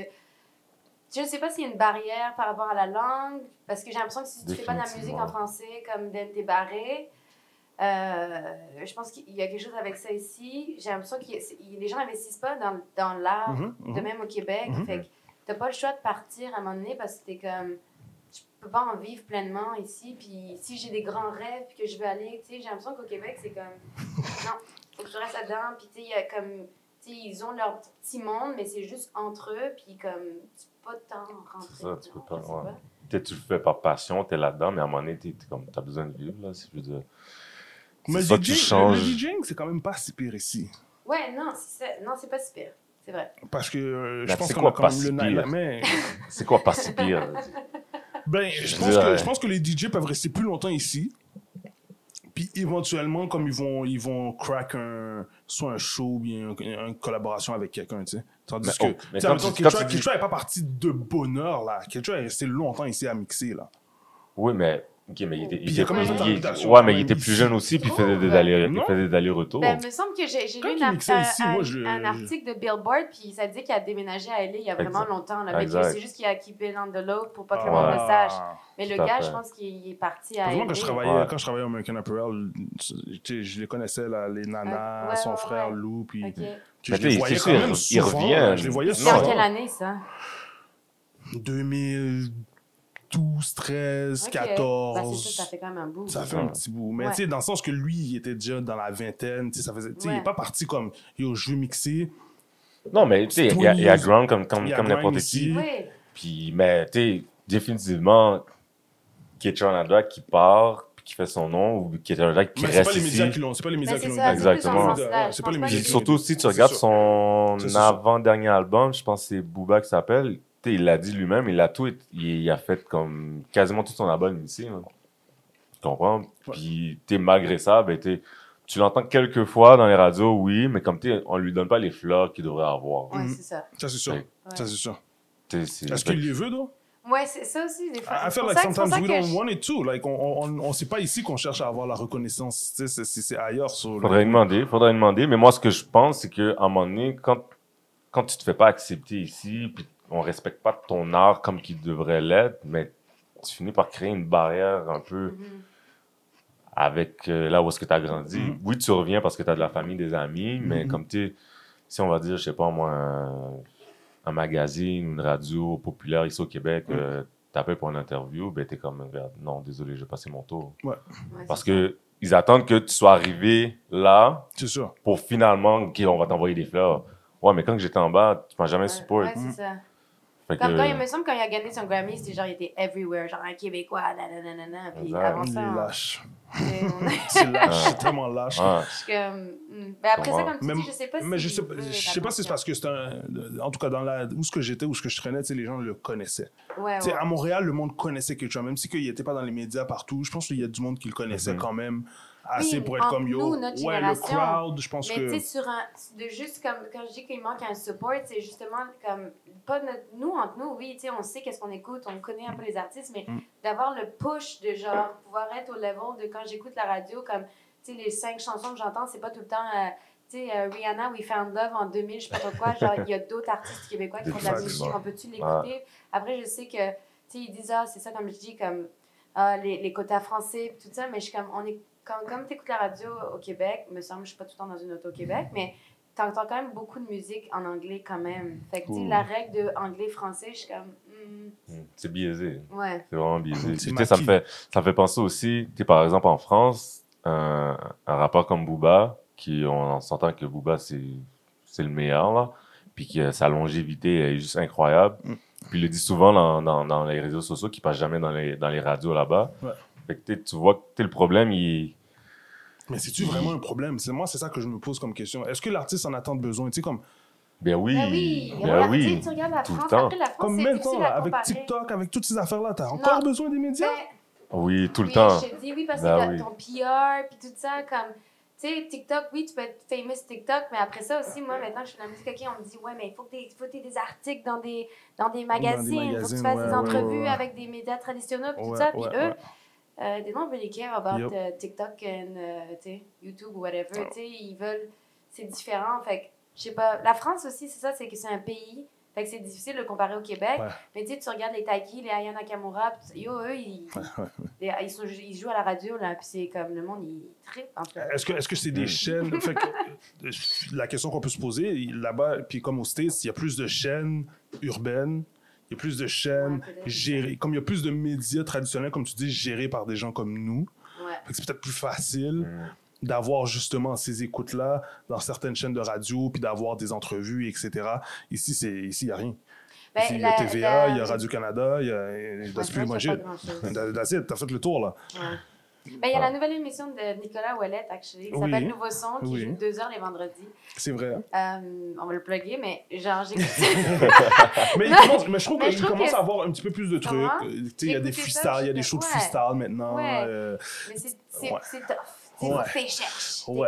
Je ne sais pas s'il y a une barrière par rapport à la langue, parce que j'ai l'impression que si tu fais pas de la musique en français, comme Ben t'es barré, euh, je pense qu'il y a quelque chose avec ça ici. J'ai l'impression que les gens n'investissent pas dans, dans l'art, Mhm, mhm. de même au Québec. Fait que t'as pas le choix de partir à un moment donné parce que t'es comme. Je peux pas en vivre pleinement ici. Puis si j'ai des grands rêves puis que je veux aller, tu sais, j'ai l'impression qu'au Québec, c'est comme. Non, faut que je reste là-dedans. Puis tu sais, il y a comme. Ils ont leur petit monde, mais c'est juste entre eux. Puis comme. Tu peux pas tant rentrer. Ça, tu peux pas, ouais. Peut-être tu le fais par passion, tu es là-dedans, mais à un moment donné, tu as besoin de vivre. Là, si je veux dire. Mais le que tu DJ changes. le DJing, c'est quand même pas si pire ici. Ouais, non, c'est non, c'est pas super. C'est vrai. Parce que euh, je pense c'est qu'on a quand pas même si le pire? mais C'est quoi pas si pire? Ben, je Je pense, que, je pense que les DJ peuvent rester plus longtemps ici. Puis éventuellement, comme ils vont, ils vont crack un, soit un show ou bien un- une collaboration avec quelqu'un, tu sais. Tandis Mais que, oh, mais tu sais, quand en même temps, tu- quand Ketra- tu dis- Ketra est pas parti de bonheur, là. Ketra est resté longtemps ici à mixer, là. Oui, mais. Ok, mais il était, il il- il- Ouais, mais il était plus jeune aussi, puis il faisait des Oh, allers- il faisait des allers-retours. Ben, il me semble que j'ai lu il un, ici, un- moi, je- un je- article de Billboard, puis ça dit qu'il a déménagé à LA il y a vraiment Exact. longtemps. C'est juste qu'il a keepé l'envelope pour pas que le Ah. monde le sache. Mais le gars, fait. je pense qu'il est parti à LA. quand je travaillais, Ouais. quand je travaillais au American Apparel, je les connaissais, là, les nanas, Ah, ouais, son ouais, frère ouais. Lou, puis Ok. tu sais, Mais je les voyais c'est quand sûr, même ils souvent. reviennent. là. Je les voyais C'est en souvent. quelle année, ça? 2012, 13, Ok. 14. Bah, c'est ça, ça fait quand même un bout. Ça fait un petit bout. Mais Ouais. tu sais, dans le sens que lui, il était déjà dans la vingtaine. Tu sais, ça faisait. Tu sais, il n'est pas parti comme yo, je veux mixer. Non, mais tu sais, il y, a- y a. Ground comme, comme, comme n'importe qui. Oui. Puis, mais tu sais, définitivement, Ketron Adra qui part, qui fait son nom, ou qui Mais c'est reste pas les médias ici. qui l'ont. C'est pas les médias qui l'ont. Exactement. C'est pas les médias qui surtout, si tu regardes son avant-dernier album, je pense que c'est Booba qui s'appelle, il l'a dit lui-même, il a tout, il, il a fait comme quasiment tout son album ici. là. Tu comprends? Puis, sais, malgré ça, ben, t'es- tu l'entends quelques fois dans les radios, oui, mais comme tu sais, on lui donne pas les fleurs qu'il devrait avoir. Ouais, Mhm. c'est ça. Ça, c'est sûr. Ouais. Ça, c'est sûr. Est-ce qu'il les veut, donc? Ouais, c'est ça aussi, des fois. I feel like sometimes we don't je- want it too. Like, on, on, on sait pas ici qu'on cherche à avoir la reconnaissance. Tu sais, c'est- c'est c'est ailleurs. So, Faudrait demander, faudrait demander. Mais moi, ce que je pense, c'est qu'à un moment donné, quand, quand tu te fais pas accepter ici, puis on respecte pas ton art comme qu'il devrait l'être, mais tu finis par créer une barrière un peu Mhm. avec euh, là où est-ce que tu as grandi. Mhm. Oui, tu reviens parce que tu as de la famille, des amis, mais Mhm. comme tu si on va dire, je sais pas moi, un, un magazine, une radio populaire ici au Québec, euh, t'appelles pour une interview, ben t'es comme, non, désolé, je vais passer mon tour. Ouais, Parce que ils attendent que tu sois arrivé là C'est sûr. pour finalement, OK, on va t'envoyer des fleurs. Ouais, mais quand j'étais en bas, tu m'as jamais Ouais, support. ouais, c'est ça. Fait Comme que- quand il me semble quand il a gagné son Grammy, c'était genre il était everywhere, genre un Québécois, nanana, puis Exact. avant Il ça, est on- lâche. c'est- lâche. Ouais. C'est tellement lâche. Ouais. je suis comme, hmm. Mais après ça, Comprends. comme tu Mais, dis, je sais pas si. mais je sais, il pas- je sais pas si c'est parce que c'est un. En tout cas, dans la, où ce que j'étais, où ce que je traînais, les gens le connaissaient. Ouais, ouais. à Montréal, le monde connaissait quelque chose, même si il n'était pas dans les médias partout. Je pense qu'il y a du monde qui le connaissait Mhm. quand même assez Oui, pour être entre comme yo. nous, notre ouais, le génération. crowd, je pense Mais que. tu sais, sur un. De juste comme. Quand je dis qu'il manque un support, c'est justement comme. Pas notre, nous, entre nous, oui, tu sais, on sait qu'est-ce qu'on écoute, on connaît un peu les artistes, mais Mm. d'avoir le push de genre pouvoir être au level de quand j'écoute la radio, comme, tu sais, les cinq chansons que j'entends, c'est pas tout le temps. euh, tu sais, euh, Rihanna, We Found Love en 2000, je sais pas trop quoi. Genre, il y a d'autres artistes québécois qui font de la musique, ouais. on peut-tu l'écouter? Après, je sais que, tu sais, ils disent, ah, c'est ça, comme je dis, comme ah, les, les quotas français, tout ça, mais je suis comme, on est, quand, comme tu écoutes la radio au Québec, me semble, je suis pas tout le temps dans une auto au Québec, mais t'entends quand même beaucoup de musique en anglais quand même. Fait que, tu sais, la règle de anglais-français, je suis comme, hmm, Mm. C'est biaisé. ouais. C'est vraiment biaisé. Tu sais, ça me fait, ça me fait penser aussi, tu sais, par exemple, en France, un, un rappeur comme Booba, qui, on s'entend que Booba, c'est, c'est le meilleur, là, puis que sa longévité est juste incroyable. Mm. Puis il le dit souvent dans, dans, dans les réseaux sociaux, qui passe jamais dans les, dans les radios là-bas. Ouais. Fait que, tu vois que, le problème, il, Mais c'est-tu vraiment un problème? C'est moi, c'est ça que je me pose comme question. Est-ce que l'artiste en a tant de besoin? Tu sais, comme, ben oui, Ben oui, ben sais, oui. tu regardes la tout le France, temps. après la France, comme c'est maintenant, difficile là, à avec. TikTok, avec toutes ces affaires-là, t'as encore Non. besoin des médias? Ben, Oui, tout le oui, temps. je te dis oui parce Ben que oui. ton PR puis tout ça, comme, tu sais, TikTok, oui, tu peux être famous TikTok, mais après ça aussi, moi, maintenant, je fais de la musique, ok, on me dit, ouais, mais il faut que tu aies des articles dans des, dans des magazines, il faut que tu fasses ouais, des entrevues ouais, ouais. avec des médias traditionnels, puis tout ça, puis ouais, eux, euh, they don't really care about Yup. uh, TikTok and, uh, YouTube ou whatever, sais, ils veulent, c'est différent, fait que, je sais pas, la France aussi, c'est ça, c'est que c'est un pays, fait que c'est difficile de le comparer au Québec, Ouais. mais tu sais, tu regardes les Taiki, les Aya Nakamura, pis yo, eux, ils, les- ils, sont, ils jouent à la radio, là, puis c'est comme le monde, il tripe un peu. Est-ce que est-ce que c'est des Mm. chaînes? Fait que, euh, La question qu'on peut se poser là-bas, puis comme aux States, il y a plus de chaînes urbaines, il y a plus de chaînes Ouais, gérées, comme il y a plus de médias traditionnels, comme tu dis, gérés par des gens comme nous. Ouais. C'est peut-être plus facile d'avoir justement ces écoutes-là dans certaines chaînes de radio, puis d'avoir des entrevues, etc. Ici, c'est ici il y a rien. Ben, il y a TVA, la- il y a Radio-Canada, il y a... Ouais, That's That's it, t'as fait le tour, là. Ouais. Ben, il y a la nouvelle émission de Nicolas Ouellet, actually, qui Oui. s'appelle Nouveau Son, qui Oui. joue deux heures les vendredis. C'est vrai. Euh, on va le plugger, mais genre, j'écoute Mais, il commence- mais je trouve Mais je qu'il trouve commence que- à avoir un petit peu plus de trucs. Comment? Euh, tu sais, Il y a des freestyles, il y a des shows de freestyle maintenant. Ouais. euh, Mais c'est c'est Ouais. c'est tough. C'est Ouais.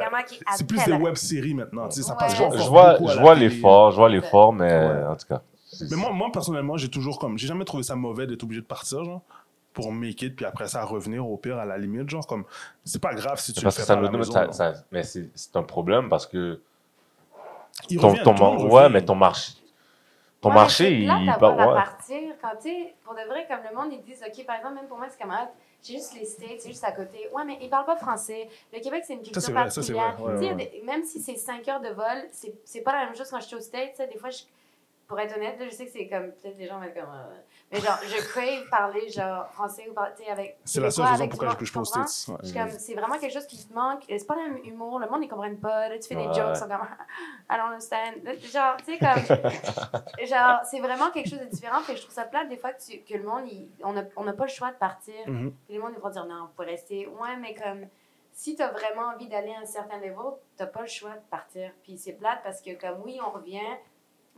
Ouais. C'est plus des web-séries maintenant. Ça passe Je- vois, je vois l'effort, je vois l'effort, mais Ouais. en tout cas. Mais moi, moi, personnellement, j'ai toujours comme. J'ai jamais trouvé ça mauvais d'être obligé de partir, genre, pour make it, puis après ça, revenir au pire à la limite, genre, comme. C'est pas grave si tu parce le que fais ça pas à la maison, ça- ça- mais c'est un problème parce que Il ton, revient, ton monde ouais, mais ton marché, ton Ouais, marché, il, part- à ouais. partir quand tu pour de vrai, comme le monde, ils disent, OK, par exemple, même pour moi, c'est camarade, j'ai juste les States, c'est juste à côté. Ouais, mais ils parlent pas français. Le Québec, c'est une culture c'est vrai, ça, vrai, ouais, Même si c'est 5 heures de vol, c'est pas la même chose quand je suis aux States. Des fois, je- pour être honnête, là, je sais que c'est comme, peut-être les gens vont être comme, euh, mais genre, je crave parler genre français ou par- tu sais, avec. C'est la seule raison pourquoi du je tu? States. ouais. Comme, c'est vraiment quelque chose qui te manque. C'est pas le même humour. Le monde, ils comprennent pas. Là, tu fais des jokes, ils sont comme, I don't understand. Genre, tu sais, comme, genre, c'est vraiment quelque chose de différent. Fait que je trouve ça plate des fois que, tu- que le monde, il- on n'a on n'a pas le choix de partir. Mhm. Puis les monde, ils vont dire, non, vous pouvez rester. Ouais, mais comme, si tu as vraiment envie d'aller à un certain level, t'as pas le choix de partir. Puis c'est plate parce que, comme, oui, on revient.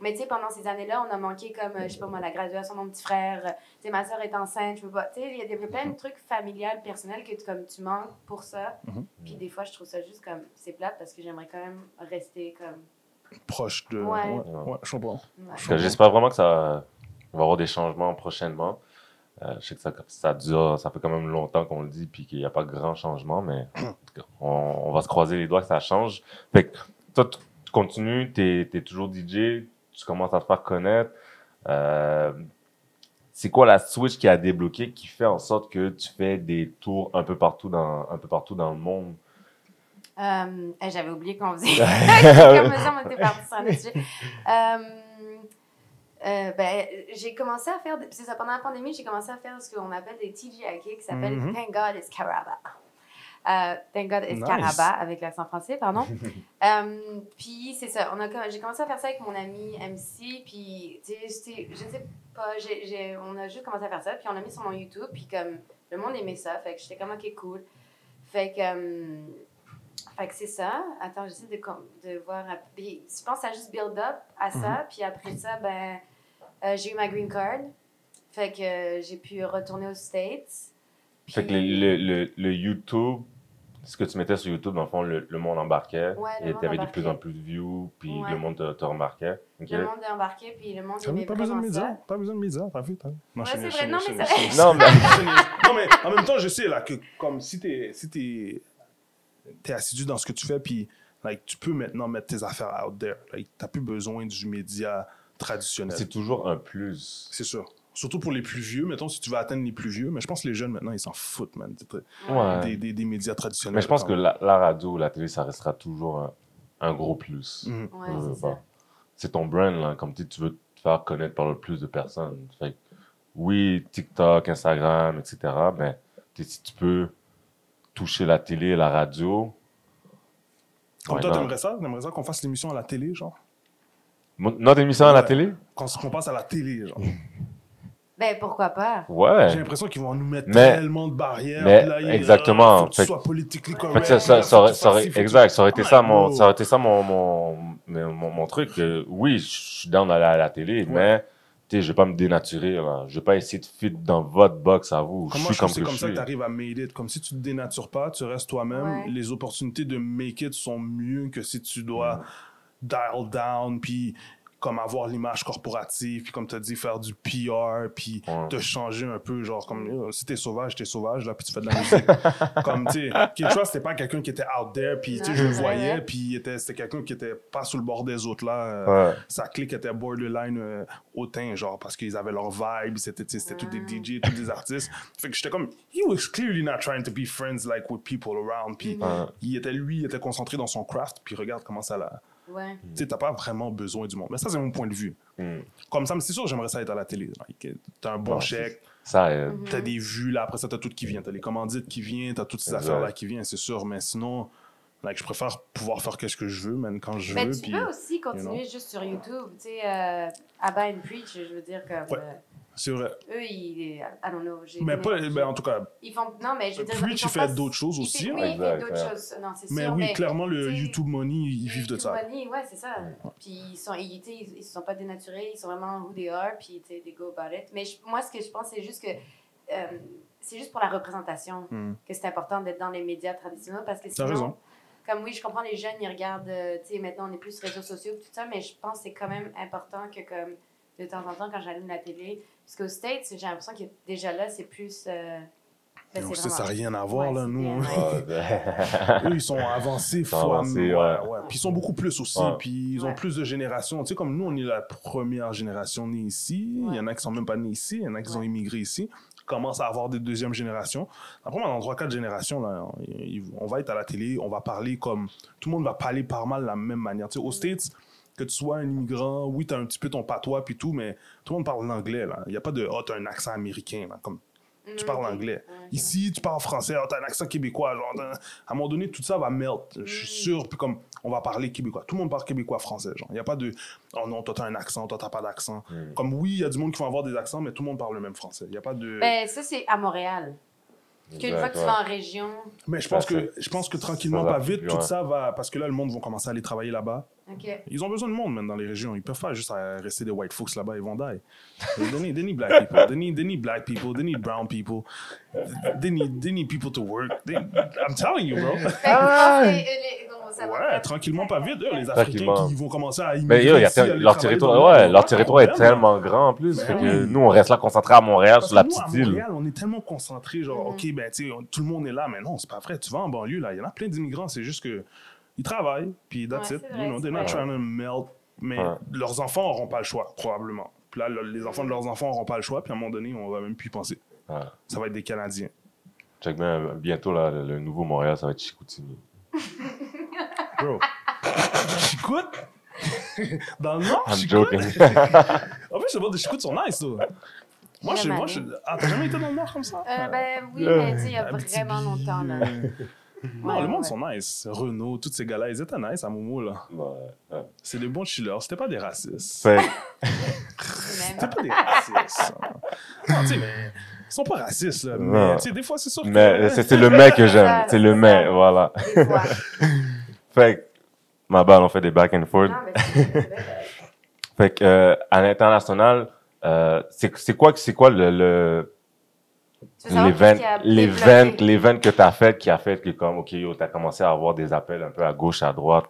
Mais tu sais, pendant ces années-là, on a manqué comme, euh, je sais pas moi, la graduation de mon petit frère. euh, Tu sais, ma soeur est enceinte, je veux pas. Tu sais, il y a des, plein de trucs familiales, personnels que tu, comme, tu manques pour ça. Mhm. Puis des fois, je trouve ça juste comme, c'est plate parce que j'aimerais quand même rester comme. Proche de. Ouais. Ouais, ouais, je comprends. ouais. Parce que J'espère vraiment que ça va y avoir des changements prochainement. Euh, je sais que ça, ça dure, ça fait quand même longtemps qu'on le dit, puis qu'il n'y a pas grand changement, mais on, on va se croiser les doigts que ça change. Fait que toi, tu tu continues, tu es, toujours DJ, tu commences à te faire connaître. Euh, c'est quoi la switch qui a débloqué qui fait en sorte que tu fais des tours un peu partout dans, un peu partout dans le monde? Euh, J'avais oublié qu'on faisait. Comme ça, on était parti sur un autre sujet. Euh, ben, j'ai commencé à faire, c'est ça, pendant la pandémie, j'ai commencé à faire ce qu'on appelle des TGIK qui s'appelle Mhm. Thank God it's Caraba. Euh, Thank God it's Nice. Caraba avec l'accent français, pardon. Euh, puis c'est ça, on a, j'ai commencé à faire ça avec mon ami MC, puis tu sais, je sais pas, j'ai, j'ai- on a juste commencé à faire ça, puis on l'a mis sur mon YouTube, puis comme le monde aimait ça, fait que j'étais comme ok cool. Fait que, euh, fait que c'est ça. Attends, j'essaie de, de voir. à- puis je pense que ça a juste build up à Mhm. ça, puis après ça, ben, euh, j'ai eu ma green card. Fait que euh, j'ai pu retourner aux States. Fait que le, le, le YouTube, ce que tu mettais sur YouTube, dans le fond, le, le monde embarquait. Ouais, le et tu avais de plus embarquait. en plus de views, puis Ouais. le monde te, te remarquait. Le monde est embarqué, puis le monde vu, aimait pas besoin de médias. ça. Pas besoin de médias. T'as vu, t'as vu. Non, Ouais, je c'est sais, vrai. je Non, mais ça- Non, sais. Non, mais en même temps, je sais là, que comme si t'es si t'es t'es assidu dans ce que tu fais, puis like, tu peux maintenant mettre tes affaires out there. Like, t'as plus besoin du média traditionnel. c'est toujours un plus. C'est sûr. Surtout pour les plus vieux, mettons, si tu veux atteindre les plus vieux. Mais je pense que les jeunes, maintenant, ils s'en foutent, man. Des, Ouais. des, des, des médias traditionnels. Mais je pense que la, la radio, la télé, ça restera toujours un, un gros plus. Mhm. Ouais, Euh, c'est ça. C'est ton brand, là, comme tu tu veux te faire connaître par le plus de personnes. Fait oui, TikTok, Instagram, etc. Mais si tu peux toucher la télé, la radio. Comme toi, t'aimerais ça? T'aimerais ça qu'on fasse l'émission à la télé, genre? Notre émission à la télé? Qu'on qu'on passe à la télé, genre. Ben, pourquoi pas? Ouais. J'ai l'impression qu'ils vont nous mettre Mais- tellement de barrières. mais là, il- exactement. euh, faut que tu sois politiquement correct. ça, ça, là, ça aurait, ça aurait- exact, ça aurait été ça mon, ça aurait été ça mon, mon, mon, mon- mon truc. euh, oui, je suis down d'aller à la télé, mais, tu sais, je vais pas me dénaturer, là. Je vais pas essayer de fit dans votre box à vous. Comment je suis comme que comme je ça que tu arrives à made it? Comme si tu te dénatures pas, tu restes toi-même. Ouais. Les opportunités de make it sont mieux que si tu dois Mm. dial down, puis comme avoir l'image corporative, puis comme tu as dit, faire du PR, puis Ouais. te changer un peu. Genre, comme si t'es sauvage, t'es sauvage, là, puis tu fais de la musique. comme, tu sais, Kid Trust, c'était pas quelqu'un qui était out there, puis tu sais, je le voyais, puis il était- c'était quelqu'un qui était pas sous le bord des autres, là. euh, Ouais. sa clique était borderline euh, hautain, genre, parce qu'ils avaient leur vibe, c'était, tu sais, c'était tous des DJ, tous des artistes. Fait que j'étais comme, he was clearly not trying to be friends, like, with people around. Puis. Ouais. il était, lui, il était concentré dans son craft, puis regarde comment ça l'a... Ouais. Tu sais, t'as pas vraiment besoin du monde. Mais ça, c'est mon point de vue. Mm. Comme ça, mais c'est sûr, j'aimerais ça être à la télé. Like, T'as un bon chèque, Ça aide. Mhm. t'as des vues, là, après ça, t'as tout qui vient. T'as les commandites qui viennent, t'as toutes ces Exact. affaires-là qui viennent, c'est sûr. Mais sinon, like, je préfère pouvoir faire qu'est-ce que je veux, man, quand je Mais veux. tu puis peux aussi continuer juste sur YouTube. Tu sais, euh, Abba and Preach, je veux dire, comme. Ouais. euh, C'est vrai. eux, ils. I don't know. j'ai Mais pas, ben, en tout cas, Ils font. Non, mais je veux dire. Preach, ils il font fait pas- d'autres choses aussi, hein. Oui, il Exact, fait d'autres choses. Non, c'est Mais sûr. oui, clairement, le YouTube Money, il vivent de ça. YouTube Money, ouais, c'est ça. Puis ils sont, ils, ils, ils se sont pas dénaturés, ils sont vraiment who they are, puis tu sais, they go about it. Mais je- moi, ce que je pense, c'est juste que euh, c'est juste pour la représentation Hmm. que c'est important d'être dans les médias traditionnels parce que T'as sinon, raison. comme oui, je comprends les jeunes, ils regardent, euh, tu sais, maintenant on est plus réseaux sociaux, tout ça, mais je pense que c'est quand même important que comme de temps en temps, quand j'allume la télé, parce qu'aux States, j'ai l'impression que déjà là, c'est plus. euh, ben, Non, c'est ça, n'a rien à voir, Ouais, là, nous. bien, ouais. Ouais, ben, Eux, ils sont avancés, sont fois- avancés, ouais, ouais. ouais. Puis ils sont beaucoup plus aussi. Ouais. Puis ils ont Ouais. plus de générations. Tu sais, comme nous, on est la première génération née ici. Il y en a qui sont même pas nés ici. Il y en a qui ont immigré ici. Ils commencent à avoir des deuxièmes générations. Après, dans 3-4 générations, là, on va être à la télé, on va parler comme. Tout le monde va parler par mal de la même manière. Tu sais, aux States, que tu sois un immigrant, oui, tu as un petit peu ton patois, puis tout, mais tout le monde parle l'anglais. là. Il n'y a pas de. Oh, tu un accent américain. Là, comme tu Mhm, parles anglais. Ici, tu parles français, ah, t'as un accent québécois. Genre, à un moment donné, tout ça va melt. Je suis Mm. sûr. Puis comme, on va parler québécois. Tout le monde parle québécois français. Genre, il n'y a pas de, oh non, toi, t'as un accent, toi, t'as pas d'accent. Mm. Comme, oui, il y a du monde qui va avoir des accents, mais tout le monde parle le même français. Il n'y a pas de. Ben, ça, c'est à Montréal. Qu'une fois que tu vas en région. mais je pense que, je pense que tranquillement, pas vite, tout ça va. Parce que là, le monde va commencer à aller travailler là-bas. OK. Ils ont besoin de monde, même, dans les régions. Ils peuvent pas juste rester des white folks là-bas, ils vont die. They need, they need black people. They need, they need black people. They need brown people. They need, they need people to work. They- I'm telling you, bro. Que, euh, Ouais, tranquillement, pas vite. eux, les Africains qui vont commencer à Mais immigrer yo, il y a ici, tel- aller leur territoire, ouais, leur territoire est tellement grand en plus. Ben Fait que oui. nous, on reste là concentrés à Montréal, Parce sur la nous, petite à île. Montréal, on est tellement concentrés, genre, Mhm. OK, ben, tu tout le monde est là, mais non, c'est pas vrai. Tu vas en banlieue, là, il y en a plein d'immigrants, c'est juste que ils travaillent, puis that's Ouais, it. vrai, You know, they're not vrai. trying to melt. Mais Ouais. leurs enfants n'auront pas le choix, probablement. Puis là, le- les enfants de leurs enfants n'auront pas le choix, puis à un moment donné, on va même plus y penser. Ouais. Ça va être des Canadiens. Check bien, bientôt, là, le, nouveau Montréal, ça va être Chicoutimi. Bro, Chicoute? Dans le Nord, I'm Chicoute? joking. En plus, je vois des Chicoutes sont nice, toi. Moi, je, moi, je, ah, t'as jamais été dans le Nord comme ça? Euh, ben oui, mais tu sais, il y a vraiment longtemps, là. Non, Ouais, le monde ouais. sont nice. Renault, tous ces gars-là, ils étaient nice à Momo, là. Ouais, ouais. C'est des bons chillers, c'était pas des racistes. C'était pas des racistes. Non, tu sais, mais. Ils sont pas racistes, là. Non. Mais, tu sais, des fois, c'est sûr que. mais c'est c'est le mec que j'aime. C'est le mec, voilà. Fait que, ma balle, on fait des back and forth. Non, mais Fait que, euh, à l'international, euh, c'est quoi, c'est quoi le, l'event, l'event que t'as fait qui a fait que comme, ok, yo, t'as commencé à avoir des appels un peu à gauche, à droite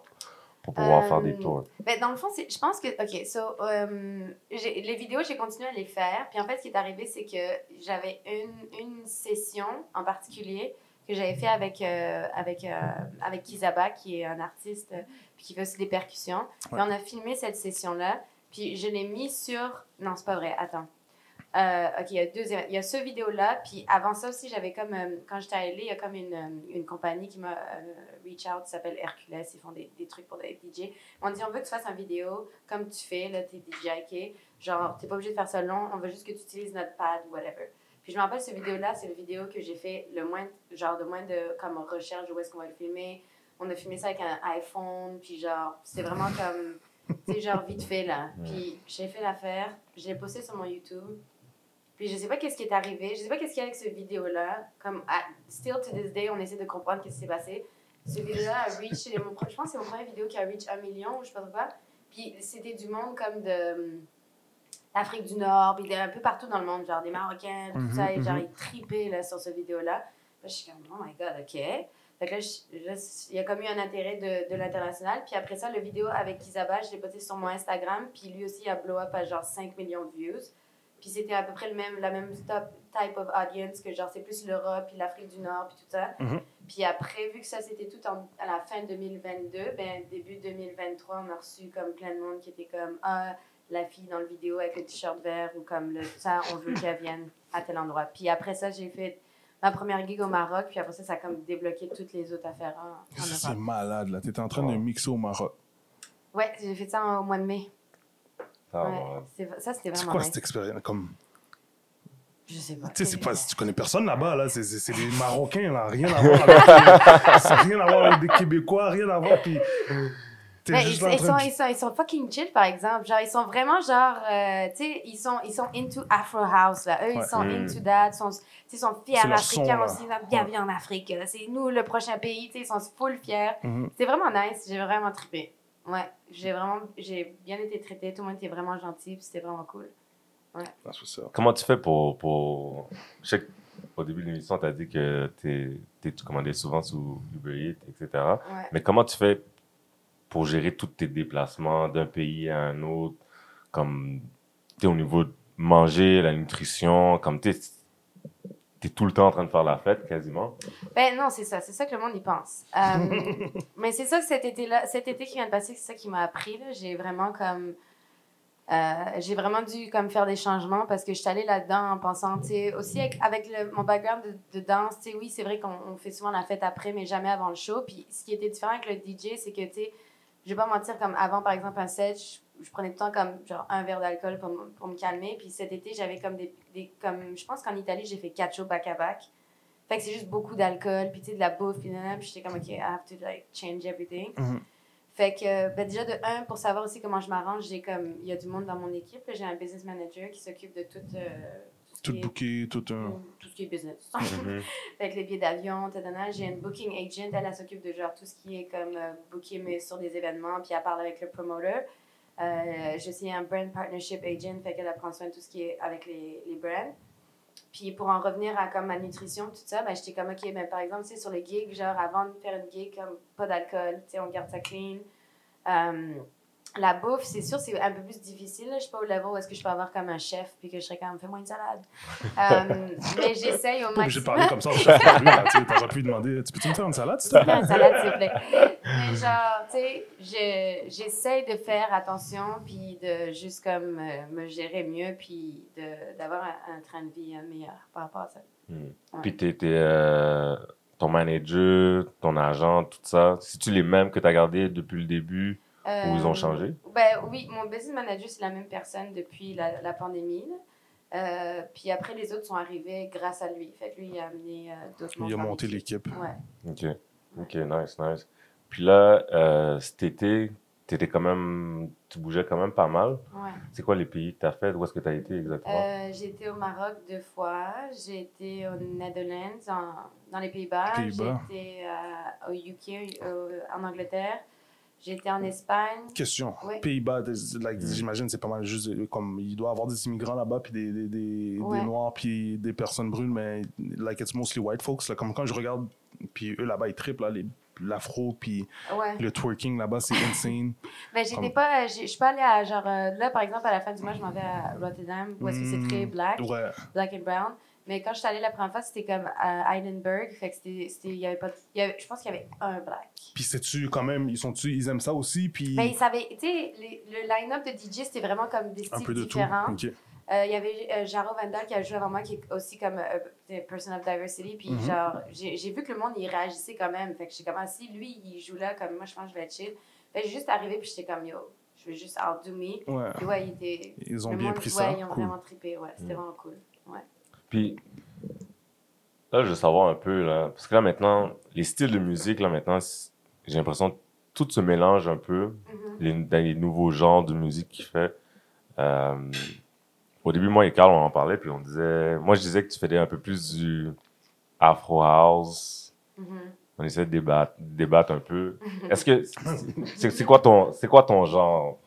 pour pouvoir Euh, faire des tours. Ben, dans le fond, c'est- je pense que, OK, so, euh, j'ai- les vidéos, j'ai continué à les faire. Puis en fait, ce qui est arrivé, c'est que j'avais une, une session en particulier que j'avais fait avec, euh, avec, euh, avec Kizaba, qui est un artiste, euh, puis qui fait aussi des percussions. Ouais. on a filmé cette session-là, puis je l'ai mis sur... Non, c'est pas vrai, attends. Euh, ok, il y a deux. Il y a ce vidéo-là, puis avant ça aussi, j'avais comme, euh, quand j'étais allée, il y a comme une, euh, une compagnie qui m'a euh, reach out, qui s'appelle Hercules, ils font des, des trucs pour des DJ. M'ont dit, on veut que tu fasses une vidéo comme tu fais, là, t'es DJ, ok? Genre, t'es pas obligé de faire ça long, on veut juste que tu utilises notre pad ou whatever. Puis je me rappelle, cette vidéo-là, c'est la vidéo que j'ai fait le moins, genre, de moins de, comme, recherche où est-ce qu'on va le filmer. On a filmé ça avec un iPhone, puis genre, c'était vraiment comme, tu sais, genre, vite fait, là. Puis j'ai fait l'affaire, je l'ai posté sur mon YouTube. Puis je sais pas qu'est-ce qui est arrivé, je sais pas qu'est-ce qu'il y a avec cette vidéo-là. Comme, à- still to this day, on essaie de comprendre qu'est-ce qui s'est passé. Cette vidéo-là a reach, je pense que c'est mon première vidéo qui a reach un million, ou je sais pas trop quoi. Puis c'était du monde comme de hum, l'Afrique du Nord, puis un peu partout dans le monde, genre des Marocains, tout Mhm, ça, et genre mhm. ils tripaient là, sur cette vidéo-là. Là, je suis comme, oh my god, ok. Fait que là, il y a comme eu un intérêt de, de l'international. Puis après ça, le vidéo avec Isabelle, je l'ai posté sur mon Instagram. Puis lui aussi, il a blow up à genre 5 millions de views. Puis c'était à peu près le même, la même top, type of audience que genre c'est plus l'Europe, puis l'Afrique du Nord, puis tout ça. Mhm. Puis après, vu que ça c'était tout en- à la fin 2022, ben début 2023, on a reçu comme plein de monde qui était comme Ah, la fille dans le vidéo avec le t-shirt vert ou comme le, ça, on veut qu'elle vienne à tel endroit. Puis après ça, j'ai fait ma première gig au Maroc, puis après ça, ça a comme débloqué toutes les autres affaires C'est malade, là. T'étais en train de mixer au Maroc. Ouais, j'ai fait ça en- au mois de mai. Ah, Ouais, ouais. c'est- ça, c'était C'est vraiment quoi nice. cette expérience? Comme, Je sais pas. tu sais, c'est pas, tu connais personne là-bas, là. C'est, c'est, c'est des Marocains, là. Rien à voir avec, c'est rien à voir avec des Québécois, rien à voir. Puis, Ouais, ils, sont, de- ils, sont, ils sont fucking chill, par exemple. Genre, ils sont vraiment genre, euh, tu sais, ils sont, ils sont into Afro House, là. Eux, Ouais. ils sont Mm. into that. Ils sont, tu sais, ils sont fiers C'est africains aussi. Bienvenue en Afrique. C'est nous, le prochain pays. Tu sais, ils sont full fiers. Mhm. C'est vraiment nice. J'ai vraiment trippé. Ouais, j'ai vraiment, j'ai bien été traitée. Tout le monde était vraiment gentil. C'était vraiment cool. C'est ça. Comment tu fais pour, pour... Je sais qu'au début de l'émission, tu as dit que t'es, t'es- tu commandais souvent sous Uber Eats, etc. Ouais. Mais comment tu fais pour gérer tous tes déplacements d'un pays à un autre, comme tu au niveau de manger, la nutrition, comme tu es tout le temps en train de faire la fête quasiment. Ben non, c'est ça. C'est ça que le monde y pense. Euh, mais c'est ça que cet été-là, cet été qui vient de passer, c'est ça qui m'a appris. J'ai vraiment comme. euh, j'ai vraiment dû comme faire des changements parce que je suis allée là-dedans en pensant, tu sais, aussi avec, avec le- mon background de, de danse, tu sais, oui, c'est vrai qu'on on fait souvent la fête après, mais jamais avant le show. Puis ce qui était différent avec le DJ, c'est que, tu sais, je vais pas mentir, comme avant, par exemple, un set, je, je prenais tout le temps comme genre un verre d'alcool pour, me- pour me calmer. Puis cet été, j'avais comme des, des- comme, je pense qu'en Italie, j'ai fait quatre shows back-à-back. Fait que c'est juste beaucoup d'alcool, puis tu sais, de la bouffe, puis puis j'étais comme, OK, I have to like change everything. Mhm. Fait que, ben, déjà, de un, pour savoir aussi comment je m'arrange, j'ai comme, il y a du monde dans mon équipe. J'ai un business manager qui s'occupe de tout, euh, tout, Tout booké, tout un. tout ce qui est business. Mhm. Avec les billets d'avion, tadana. J'ai une booking agent, elle, elle s'occupe de genre tout ce qui est comme euh, booker mais sur des événements, puis elle parle avec le promoter. Euh, je suis un brand partnership agent, fait qu'elle elle prend soin de tout ce qui est avec les, les brands. Puis pour en revenir à comme ma nutrition, tout ça, ben, j'étais comme, OK, ben, par exemple, sais, sur les gigs, genre avant de faire une gig, comme pas d'alcool, tu sais, on garde ça clean. Euh, la bouffe, c'est sûr, c'est un peu plus difficile. Je suis pas au level où est-ce que je peux avoir comme un chef puis que je serais comme, fais-moi une salade. Euh, mais j'essaye au Pas obligé maximum. de parler comme ça au chef tu sais, T'aurais pu lui demander Tu peux-tu me faire une salade, s'il te plaît? Une salade, s'il vous plaît. Mais genre, tu sais, je- j'essaye de faire attention, puis de juste comme euh, me gérer mieux, puis de- d'avoir un, un train de vie euh, meilleur par rapport à ça. Ouais. Puis t'es, t'es, euh, ton manager, ton agent, tout ça, c'est-tu les mêmes que tu as gardés depuis le début? Ou ils ont Euh, changé? Ben oui, mon business manager, c'est la même personne depuis la, la pandémie. Euh, puis après, les autres sont arrivés grâce à lui. Fait que lui, il a amené euh, d'autres Il a monté l'équipe. Ouais. Ok, ok, nice, nice. Puis là, euh, cet été, t'étais quand même, tu bougeais quand même pas mal. ouais. C'est quoi les pays que t'as fait? Où est-ce que t'as été exactement? Euh, j'ai été au Maroc deux fois. J'ai été aux Netherlands, en- dans les Pays-Bas. Pays-Bas. J'ai été euh, au UK, au- en Angleterre. J'ai été en Espagne. Question. Ouais. Pays-Bas, like, Mm. j'imagine c'est pas mal juste euh, comme il doit y avoir des immigrants là-bas puis des, des, des, Ouais. des noirs puis des personnes brunes mais like it's mostly white folks là, comme quand je regarde puis eux là-bas ils triplent là, les- l'afro puis Ouais. le twerking là-bas c'est insane. Ben, j'étais Comme- pas. j'ai- Je suis pas allée à genre. euh, là, par exemple, à la fin du mois, je m'en vais à Rotterdam, où est-ce que c'est très Mm, black, Ouais. black and brown. Mais quand je suis allée la première fois, c'était comme à Heidenberg. Fait que c'était. c'était- il y avait pas. il y avait- je pense qu'il y avait un black. Puis c'est-tu quand même ils sont ils aiment ça aussi? Puis Mais ils savaient. Tu sais, le line-up de DJ, c'était vraiment comme des un styles peu de différents. tout. OK. Euh, Il y avait euh, Jaro Vandal qui a joué avant moi, qui est aussi comme euh, Person of Diversity. Puis, Mhm. genre, j'ai j'ai vu que le monde, il réagissait quand même. Fait que j'étais comme, ah, si lui, il joue là, comme moi, je pense que je vais être chill. Fait que j'ai juste arrivé, puis j'étais comme, yo, je vais juste outdo me. Ouais. Puis, ouais, il était. Ils ont le bien monde- pris ouais, ça. ils ont Cool. vraiment trippé, ouais. C'était Mm. vraiment cool. Ouais. Puis là, je veux savoir un peu, là, parce que là maintenant, les styles de musique, là maintenant, j'ai l'impression que tout se mélange un peu Mhm. les, dans les nouveaux genres de musique qu'il fait. Euh, au début, moi et Carl, on en parlait, puis on disait, moi je disais que tu faisais un peu plus du Afro House. Mhm. On essaie de débattre, débattre un peu. Est-ce que c'est c'est quoi ton c'est quoi ton genre?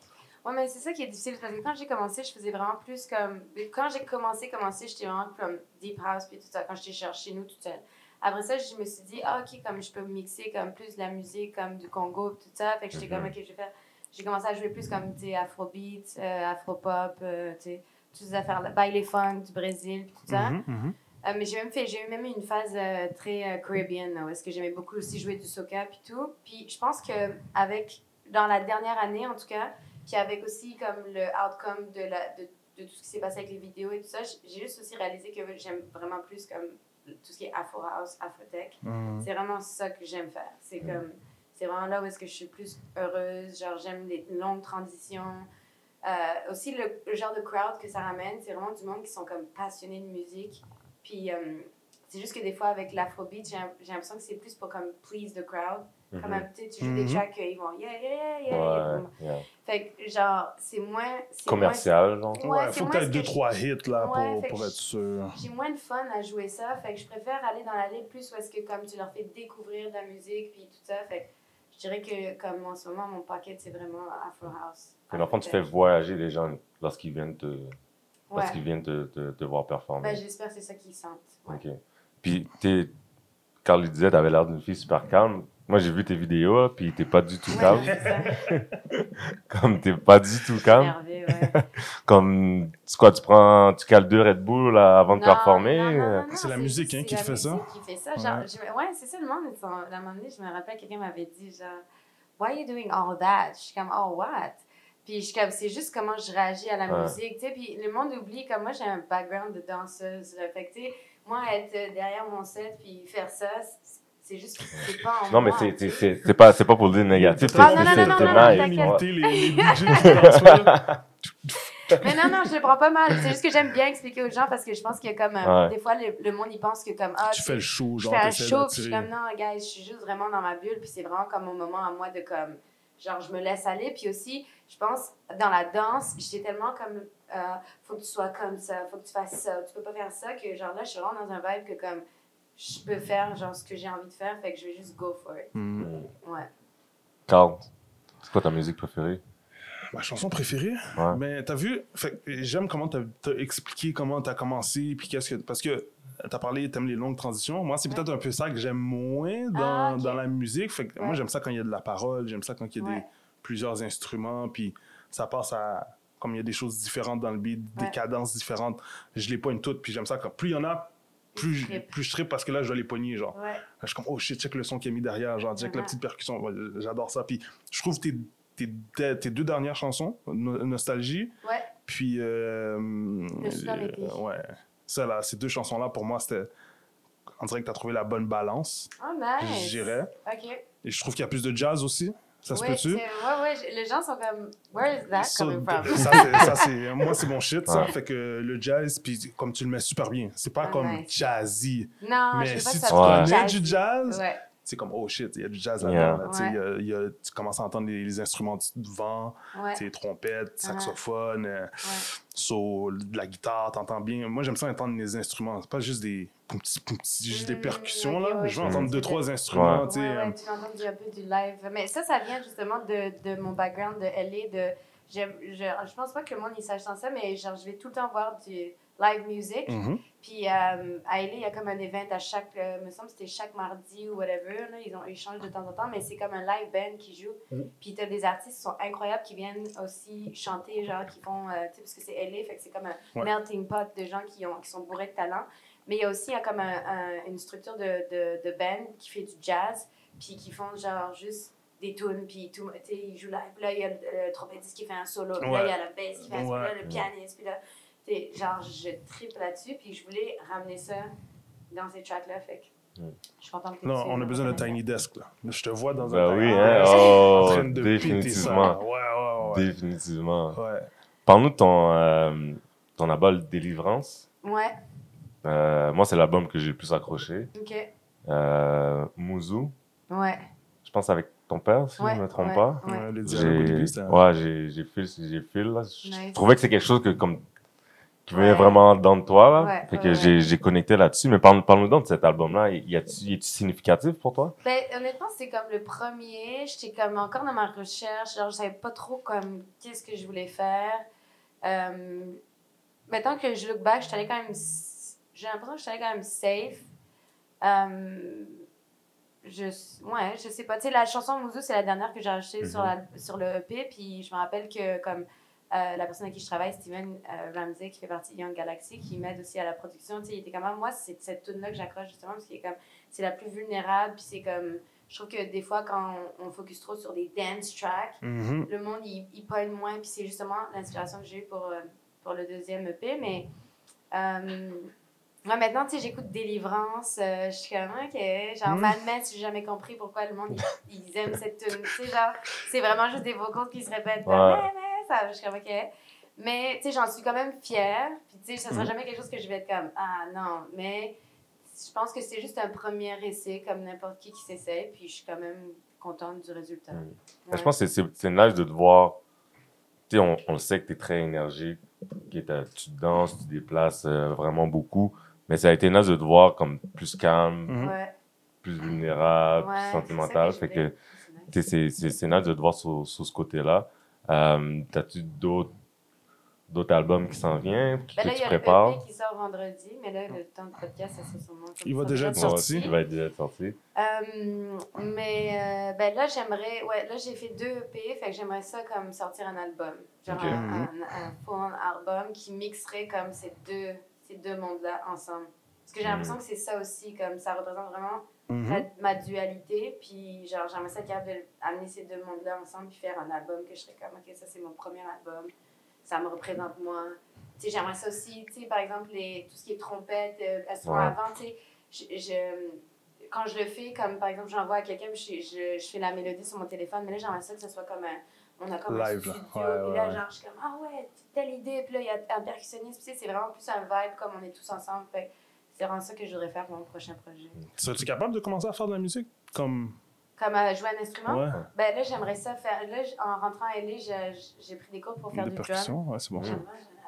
Ouais, mais c'est ça qui est difficile parce que quand j'ai commencé, je faisais vraiment plus comme. Quand j'ai commencé, commencé, j'étais vraiment comme Deep House puis tout ça, quand j'étais chez nous toute seule. Après ça, je me suis dit, ah, ok, comme je peux mixer comme plus de la musique, comme du Congo tout ça. Fait que j'étais Mhm. comme, ok, je vais faire. J'ai commencé à jouer plus comme, tu sais, Afrobeat, euh, Afropop, euh, tu sais, toutes ces affaires-là. Baile funk du Brésil puis tout ça. Mhm, mhm. Euh, mais j'ai même fait, j'ai eu même une phase euh, très euh, caribbean, là, où est-ce que j'aimais beaucoup aussi jouer du soca puis tout. Puis je pense que avec dans la dernière année en tout cas, puis avec aussi comme le outcome de la de, de tout ce qui s'est passé avec les vidéos et tout ça, j'ai juste aussi réalisé que j'aime vraiment plus comme tout ce qui est Afro House, Afrotech. Mhm. C'est vraiment ça que j'aime faire. C'est comme c'est vraiment là où est-ce que je suis plus heureuse, genre j'aime les longues transitions. Euh, aussi le, le genre de crowd que ça ramène, c'est vraiment du monde qui sont comme passionnés de musique. Puis euh, c'est juste que des fois avec l'afrobeat, j'ai j'ai l'impression que c'est plus pour comme please the crowd. Comme Mhm. un petit, tu joues des Mhm. tracks ils vont yeah yeah yeah yeah. Ouais, yeah. Fait que genre c'est moins commercial genre Ouais, Ouais, faut tu que deux, je- trois hits là, Ouais, pour, pour être sûr. j'ai moins de fun à jouer ça, fait que je préfère aller dans l'allée plus où est-ce que comme tu leur fais découvrir de la musique puis tout ça, fait que je dirais que comme en ce moment mon paquet c'est vraiment Afro House. Puis, dans le fond, tu fais voyager les gens lorsqu'ils viennent te Ouais. lorsqu'ils viennent te, te, te voir performer. Ben, j'espère que c'est ça qu'ils sentent. Ouais. Ok. Puis t'es Carl lui disait t'avais l'air d'une fille super calme. Moi j'ai vu tes vidéos puis t'es pas du tout Ouais, calme. ça. Comme t'es pas du tout calme. Énervé, ouais. Comme tu quoi tu prends tu cales deux Red Bull là, avant de performer. non, non, non, non, C'est la musique, hein, c'est qui la te fait ça. musique qui fait ça. Genre, Ouais. je- ouais, c'est ça le monde. À un moment donné, je me rappelle, quelqu'un m'avait dit, genre, Why are you doing all that? Je suis comme, oh, what? Puis je suis comme, c'est juste comment je réagis à la Ouais. musique, tu sais. Puis le monde oublie, comme moi, j'ai un background de danseuse. là. Fait que, tu sais, moi, être derrière mon set puis faire ça, c'est- c'est juste, c'est pas en Non mais c'est c'est c'est c'est pas c'est pas pour le dire négatif. Ah, c'est- non, non, c'est- non, c'est non, non, nice. t'inquiète. Ouais. Imiter les. Mais non, non, je le prends pas mal. C'est juste que j'aime bien expliquer aux gens parce que je pense que, comme, euh, Ouais. des fois, le, le monde, il pense que, comme, ah, Tu fais le show, je genre, fais un t'essaies show, puis je suis d'attirer. comme non, guys, je suis juste vraiment dans ma bulle, puis c'est vraiment comme mon moment à moi de comme, genre, je me laisse aller, puis aussi, je pense, dans la danse, j'étais tellement comme, euh, faut que tu sois comme ça, faut que tu fasses ça, tu peux pas faire ça, que genre là, je suis vraiment dans un vibe que comme, je peux faire genre ce que j'ai envie de faire, fait que je vais juste go for it. Mhm. Ouais. Carl, c'est quoi ta musique préférée? Ma chanson préférée? Ouais. Ben, t'as vu, j'aime comment t'as as expliqué comment t'as commencé, puis qu'est-ce que. Parce que t'as parlé, t'aimes les longues transitions. Moi, c'est Ouais. peut-être un peu ça que j'aime moins dans, Ah, dans la musique. Fait que moi, j'aime ça quand il y a de la parole, j'aime ça quand il y a des, plusieurs instruments, puis ça passe à. Comme il y a des choses différentes dans le beat, des cadences différentes, je les pogne toutes, puis j'aime ça. Quand plus il y en a, plus, Tu trippes. plus je trippe parce que là, je dois les pogner, genre. Ouais. Là, je suis comme, oh shit, check le son qu'il a mis derrière, genre, check la petite percussion. Ouais, J'adore ça. Puis je trouve tes, tes, tes- deux dernières chansons, No- Nostalgie, Ouais. puis. Euh, été. ouais. Ça, là, ces deux chansons-là, pour moi, c'était on dirait que tu as trouvé la bonne balance, Oh, nice. je dirais. OK. Et je trouve qu'il y a plus de jazz aussi. Ça se Oui, peut-tu? Ouais, ouais. Les gens sont comme, where is that Ça, coming from? ça, c'est- ça, c'est- moi, c'est mon shit, ça. Ouais. Fait que le jazz, puis comme tu le mets super bien, c'est pas Ah, comme nice. jazzy. Non, je mais sais pas si tu Ouais. connais du jazz, Ouais. c'est comme, oh shit, il y a du jazz Yeah. là-dedans. là, tu sais, Ouais. il y a- il y a- tu commences à entendre les, les instruments de vent, Ouais. trompettes, saxophone, euh, Ouais. so, de la guitare, t'entends bien. Moi, j'aime ça entendre les instruments. C'est pas juste des juste des Mm, percussions, là. je je entendre deux, trois instruments, tu sais. Euh, tu entends du- un peu du live. Mais ça, ça vient justement de, de mon background de LA. De, je, je pense pas que le monde il sache tant ça, mais genre, je vais tout le temps voir du live music. mhm. Puis euh, à LA, il y a comme un event à chaque, euh, me semble que c'était chaque mardi ou whatever. Là, ils, ont, ils changent de temps en temps, mais c'est comme un live band qui joue. Mhm. Puis t'as des artistes qui sont incroyables qui viennent aussi chanter, genre qui font, euh, tu sais, parce que c'est LA, fait que c'est comme un Ouais. melting pot de gens qui, ont, qui sont bourrés de talent. Mais il y a aussi il y a comme un- un- une structure de, de, de band qui fait du jazz, puis qui font genre juste des tunes, puis tout, tu sais, ils jouent live. Puis là, il y a le, le trompettiste qui fait un solo, puis là, il y a la bass qui fait un solo, Ouais. puis là, le pianiste, puis là, tu sais, genre, je tripe là-dessus, puis je voulais ramener ça dans ces tracks-là, fait que je suis contente que Non, on a besoin d'un tiny desk, là. Je te vois dans Ben un oui, tiny hein? desk, Oh, en train de définitivement. Ouais, ouais, ouais. Définitivement. Ouais. Parle-nous de ton, euh, ton Délivrance. Ouais, Euh, moi, c'est l'album que j'ai le plus accroché. ok. Euh, Mouzou, Ouais. je pense avec ton père, si ouais, je ne me trompe ouais, pas. Ouais. Ouais, le dialogue au J'ai début, c'était... ouais, j'ai j'ai fil, j'ai là. Je Nice. trouvais que c'est quelque chose que comme qui venait Ouais. vraiment dans de toi là. Ouais, fait que ouais. j'ai j'ai connecté là-dessus. Mais parle- parle-nous donc de cet album-là. Y a-tu significatif pour toi? Ben, honnêtement, c'est comme le premier. J'étais comme encore dans ma recherche. Genre, je savais pas trop comme qu'est-ce que je voulais faire. Euh, maintenant que je look back, j'étais allée quand même. J'ai l'impression que j'étais allée quand même safe. Euh, je, ouais, je sais pas. Tu sais, la chanson Mouzou, c'est la dernière que j'ai achetée sur, la, sur le EP. Puis je me rappelle que, comme euh, la personne avec qui je travaille, Steven euh, Ramsey, qui fait partie de Young Galaxy, qui m'aide aussi à la production, tu sais, il était comme, Ah, moi, c'est cette tune là que j'accroche justement, parce comme, c'est la plus vulnérable. Puis c'est comme, je trouve que des fois, quand on, on focus trop sur des dance tracks, Mhm. le monde, il, il pogne moins. Puis c'est justement l'inspiration que j'ai eue pour, euh, pour le deuxième EP. Mais euh, moi, maintenant, tu sais, j'écoute Délivrance. euh, je suis comme, OK. Genre, Mm. Mad Men, j'ai jamais compris pourquoi le monde, ils, ils aiment cette tune. Tu sais, genre, c'est vraiment juste des vocals qui se répètent. Ouais. Ouais. Mais, ça, je suis comme, OK. Mais, tu sais, j'en suis quand même fière. Puis, tu sais, ça sera Mm. jamais quelque chose que je vais être comme, ah non. Mais je pense que c'est juste un premier essai, comme n'importe qui qui s'essaye. Puis, je suis quand même contente du résultat. Mm. Ouais. Je pense que c'est- nice de te voir. Tu sais, on, on le sait que tu es très énergique, que tu danses, tu déplaces euh, vraiment beaucoup. Mais ça a été nice de te voir comme plus calme, Mhm. Ouais. plus vulnérable, Ouais, plus sentimental. que Fait que. C'est nice. nice de te voir sur, sur ce côté-là. Euh, T'as-tu d'autres d'autres albums qui s'en viennent, que Ben là, il tu y a le qui sort vendredi, mais là, le temps de podcast, ça sera sûrement. Il va déjà être sorti. Il va être déjà sorti. Euh, mais euh, ben là, j'aimerais. Ouais, là, j'ai fait deux EP, fait que j'aimerais ça comme sortir un album. Genre Ok. un, Mhm. un, un full album qui mixerait comme ces deux, ces deux mondes-là ensemble. Parce que j'ai l'impression Mhm. que c'est ça aussi, comme ça représente vraiment Mhm. ma, ma dualité. Puis, genre, j'aimerais ça capable d'amener ces deux mondes-là ensemble puis faire un album que je serais comme, OK, ça, c'est mon premier album. Ça me représente moi. Tu sais, j'aimerais ça aussi, tu sais, par exemple, les, tout ce qui est trompette, euh, instruments Ouais. avant, tu sais, je, je- quand je le fais, comme par exemple, j'envoie à quelqu'un, je, je, je fais la mélodie sur mon téléphone, mais là, j'aimerais ça que ce soit comme un. On a comme Live, un là. studio, Ouais, puis ouais, là, ouais. genre, je suis comme, ah ouais, telle idée, puis là, il y a un percussionniste, puis tu sais, c'est vraiment plus un vibe comme on est tous ensemble. Fait c'est vraiment ça que je voudrais faire pour mon prochain projet. Serais-tu capable de commencer à faire de la musique? Comme. Comme euh, jouer un instrument? Ouais. Ben là, j'aimerais ça faire. Là, en rentrant à LA, j'ai pris des cours pour faire Des du drum. percussions? Ouais, c'est bon. J'aimerais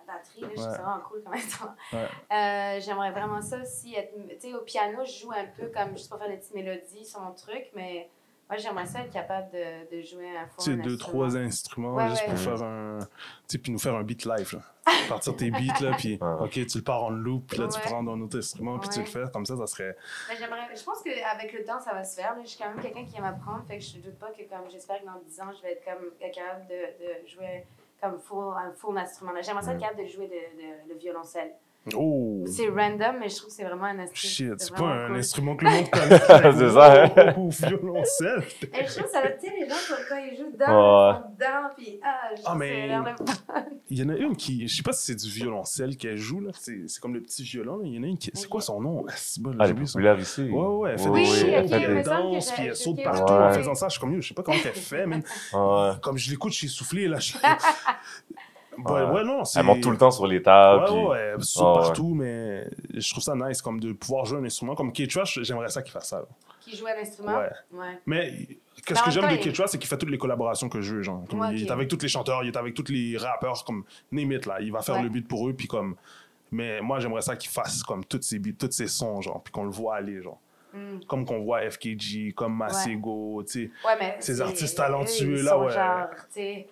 la batterie, là, je trouve ça vraiment cool comme instrument. Ouais. Euh, j'aimerais vraiment ça aussi. être- Tu sais, au piano, je joue un peu comme juste pour faire des petites mélodies sur mon truc, mais moi, j'aimerais ça être capable de, de jouer un fond. Tu sais, deux, trois instruments Ouais, juste ouais. pour faire un. Tu sais, puis nous faire un beat live. Là. Partir tes beats, là, puis. OK, tu le pars en loop, puis là, tu prends un autre instrument, puis tu le fais. Comme ça, ça serait. Mais j'aimerais, je pense qu'avec le temps, ça va se faire. là. Je suis quand même quelqu'un qui aime apprendre, fait que je ne doute pas que comme j'espère que dans 10 ans, je vais être comme capable de, de jouer comme full, un full instrument. là. J'aimerais ça être capable de jouer de, de- le violoncelle. Oh! C'est random, mais je trouve que c'est vraiment un instrument. Shit, c'est pas un cool. instrument que le monde connaît. C'est ça, hein? Ou violoncelle. Et je trouve que ça, tu sais, les gens, quand- quand ils jouent dedans, ils sont dedans, puis ah, je Ah, mais- Il y en a une qui, je sais pas si c'est du violoncelle qu'elle joue, là. C'est c'est comme le petit violon, là. Il y en a une qui, c'est quoi son nom? Ah, c'est bon, Ah, oublié son populaires ici. Ouais, ouais, elle fait Oui, des elle fait des danses, puis elle saute partout ouais. en faisant ça. Je suis comme, je sais pas comment elle fait, ouais. Comme je l'écoute, je suis soufflé, là. je- Ouais, Ouais. non, c'est... Elle monte tout le temps sur les tables. Ouais, puis- ouais, ouais, elle saute Ah, ouais. partout, mais je trouve ça nice, comme de pouvoir jouer un instrument. Comme K-Trash, j'aimerais ça qu'il fasse ça. là. Qui joue un instrument? Ouais. Ouais. Mais qu'est-ce que j'aime de K-Trash, c'est qu'il fait toutes les collaborations que je veux, genre. Comme Ouais, Il est avec tous les chanteurs, il est avec tous les rappeurs, comme name it, là. Il va faire Ouais. le beat pour eux, puis comme... Mais moi, j'aimerais ça qu'il fasse comme tous ces beats, tous ces sons, genre, puis qu'on le voit aller, genre. Mm. Comme qu'on voit FKG, comme Masego, tu sais. Ouais, mais. Ces artistes eux, talentueux, là, ouais. Genre, tu sais.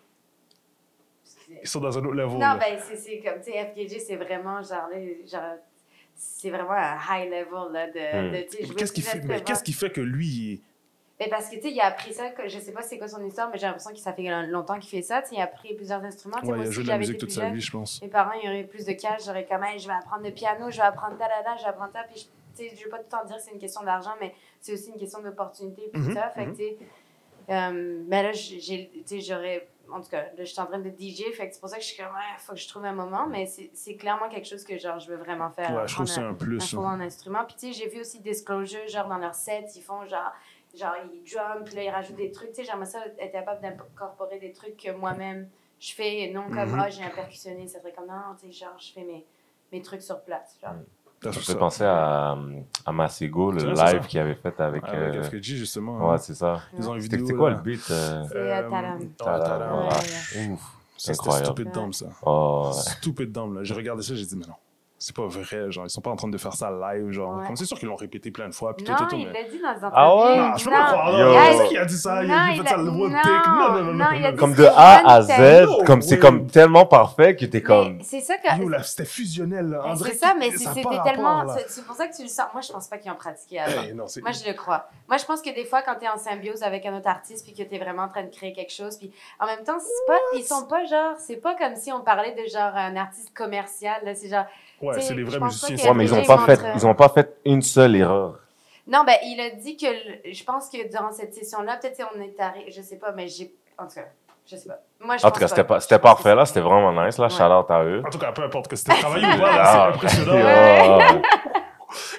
Ils sont dans un autre level. Non, là. ben, c'est- c'est comme, tu sais, FKG, c'est vraiment, genre, genre, c'est vraiment un high level, là, de, Hmm. de, Qu'est-ce qui fait, mais instruments. qu'est-ce qui fait que lui, il est- Mais parce que, tu sais, il a appris ça, que, je sais pas c'est quoi son histoire, mais j'ai l'impression que ça fait longtemps qu'il fait ça, tu sais, il a appris plusieurs instruments, tu sais, Ouais, moi il a joué de la musique toute sa vie, je pense. mes parents, ils auraient plus de cash, j'aurais comme, hey, je vais apprendre le piano, je vais apprendre ta je vais apprendre ça, puis je, tu sais, je veux pas tout le temps dire que c'est une question d'argent, mais c'est aussi une question d'opportunité, puis Mhm, tout ça, fait que, mhm. tu sais, euh, mais là, j'ai, tu sais, j'aurais, en tout cas, là, je suis en train de DJ, fait que c'est pour ça que je suis comme, ouais, faut que je trouve un moment, mais c'est, clairement quelque chose que, genre, je veux vraiment faire. Ouais, je trouve c'est un un plus. full là. en instrument. Puis, tu sais, j'ai vu aussi Disclosure, genre, dans leur set, ils font, genre, genre ils drum, puis là, ils rajoutent des trucs. Tu sais, j'aimerais ça être capable d'incorporer des trucs que moi-même, je fais, et non comme, Mhm. ah, j'ai un percussionniste. Ça serait comme, non, tu sais, genre, je fais mes, mes trucs sur place, genre. T'as Ça fait fait ça. penser à, à Masego, le live qu'il avait fait avec. Avec euh, FKG, justement. Ouais, hein. c'est ça. Ils ont une C'était vidéo. c'était quoi là. le beat euh, C'est euh, Talam. Ouais, Ouf, C'était. Stupid Dumb, ça. Oh. Stupid Dumb, là. J'ai regardé ça, j'ai dit, mais non. C'est pas vrai, genre, ils sont pas en train de faire ça live, genre. Ouais. Comme c'est sûr qu'ils l'ont répété plein de fois, puis tout, Non, tout, tout, il mais... l'a dit dans les entrevues. Ah ouais? Non, je peux pas croire, là. Qui a dit ça? Il a non, il a il fait ça le one non. Non, non, non, non, il a non. dit- Comme de A à Z, comme c'est comme tellement parfait que t'es comme. C'est ça que. Yo, là, c'était fusionnel, là. C'est ça, mais c'était tellement. C'est c'est pour ça que tu le sens. Moi, je pense pas qu'ils ont pratiqué avant. Hey, non, c'est- Moi, je le crois. Moi, je pense que des fois, quand tu es en symbiose avec un autre artiste, puis que tu es vraiment en train de créer quelque chose, puis en même temps, c'est pas, ils sont pas genre, c'est pas comme si on parlait de genre un artiste commercial, là, c'est genre, Ouais, c'est des vrais musiciens. Ouais, mais ils des ont gens, pas fait, ils ont pas fait une seule erreur. Non, ben, il a dit que, le- je pense que durant cette session-là, peut-être on est arrivé, je sais pas, mais j'ai, en tout cas, je sais pas. Moi, je En tout cas, c'était pas, parfait là, c'était vraiment nice là. Ouais. Shout out à eux. En tout cas, peu importe que c'était travaillé ou pas, là, c'est Ah. impressionnant. Ouais.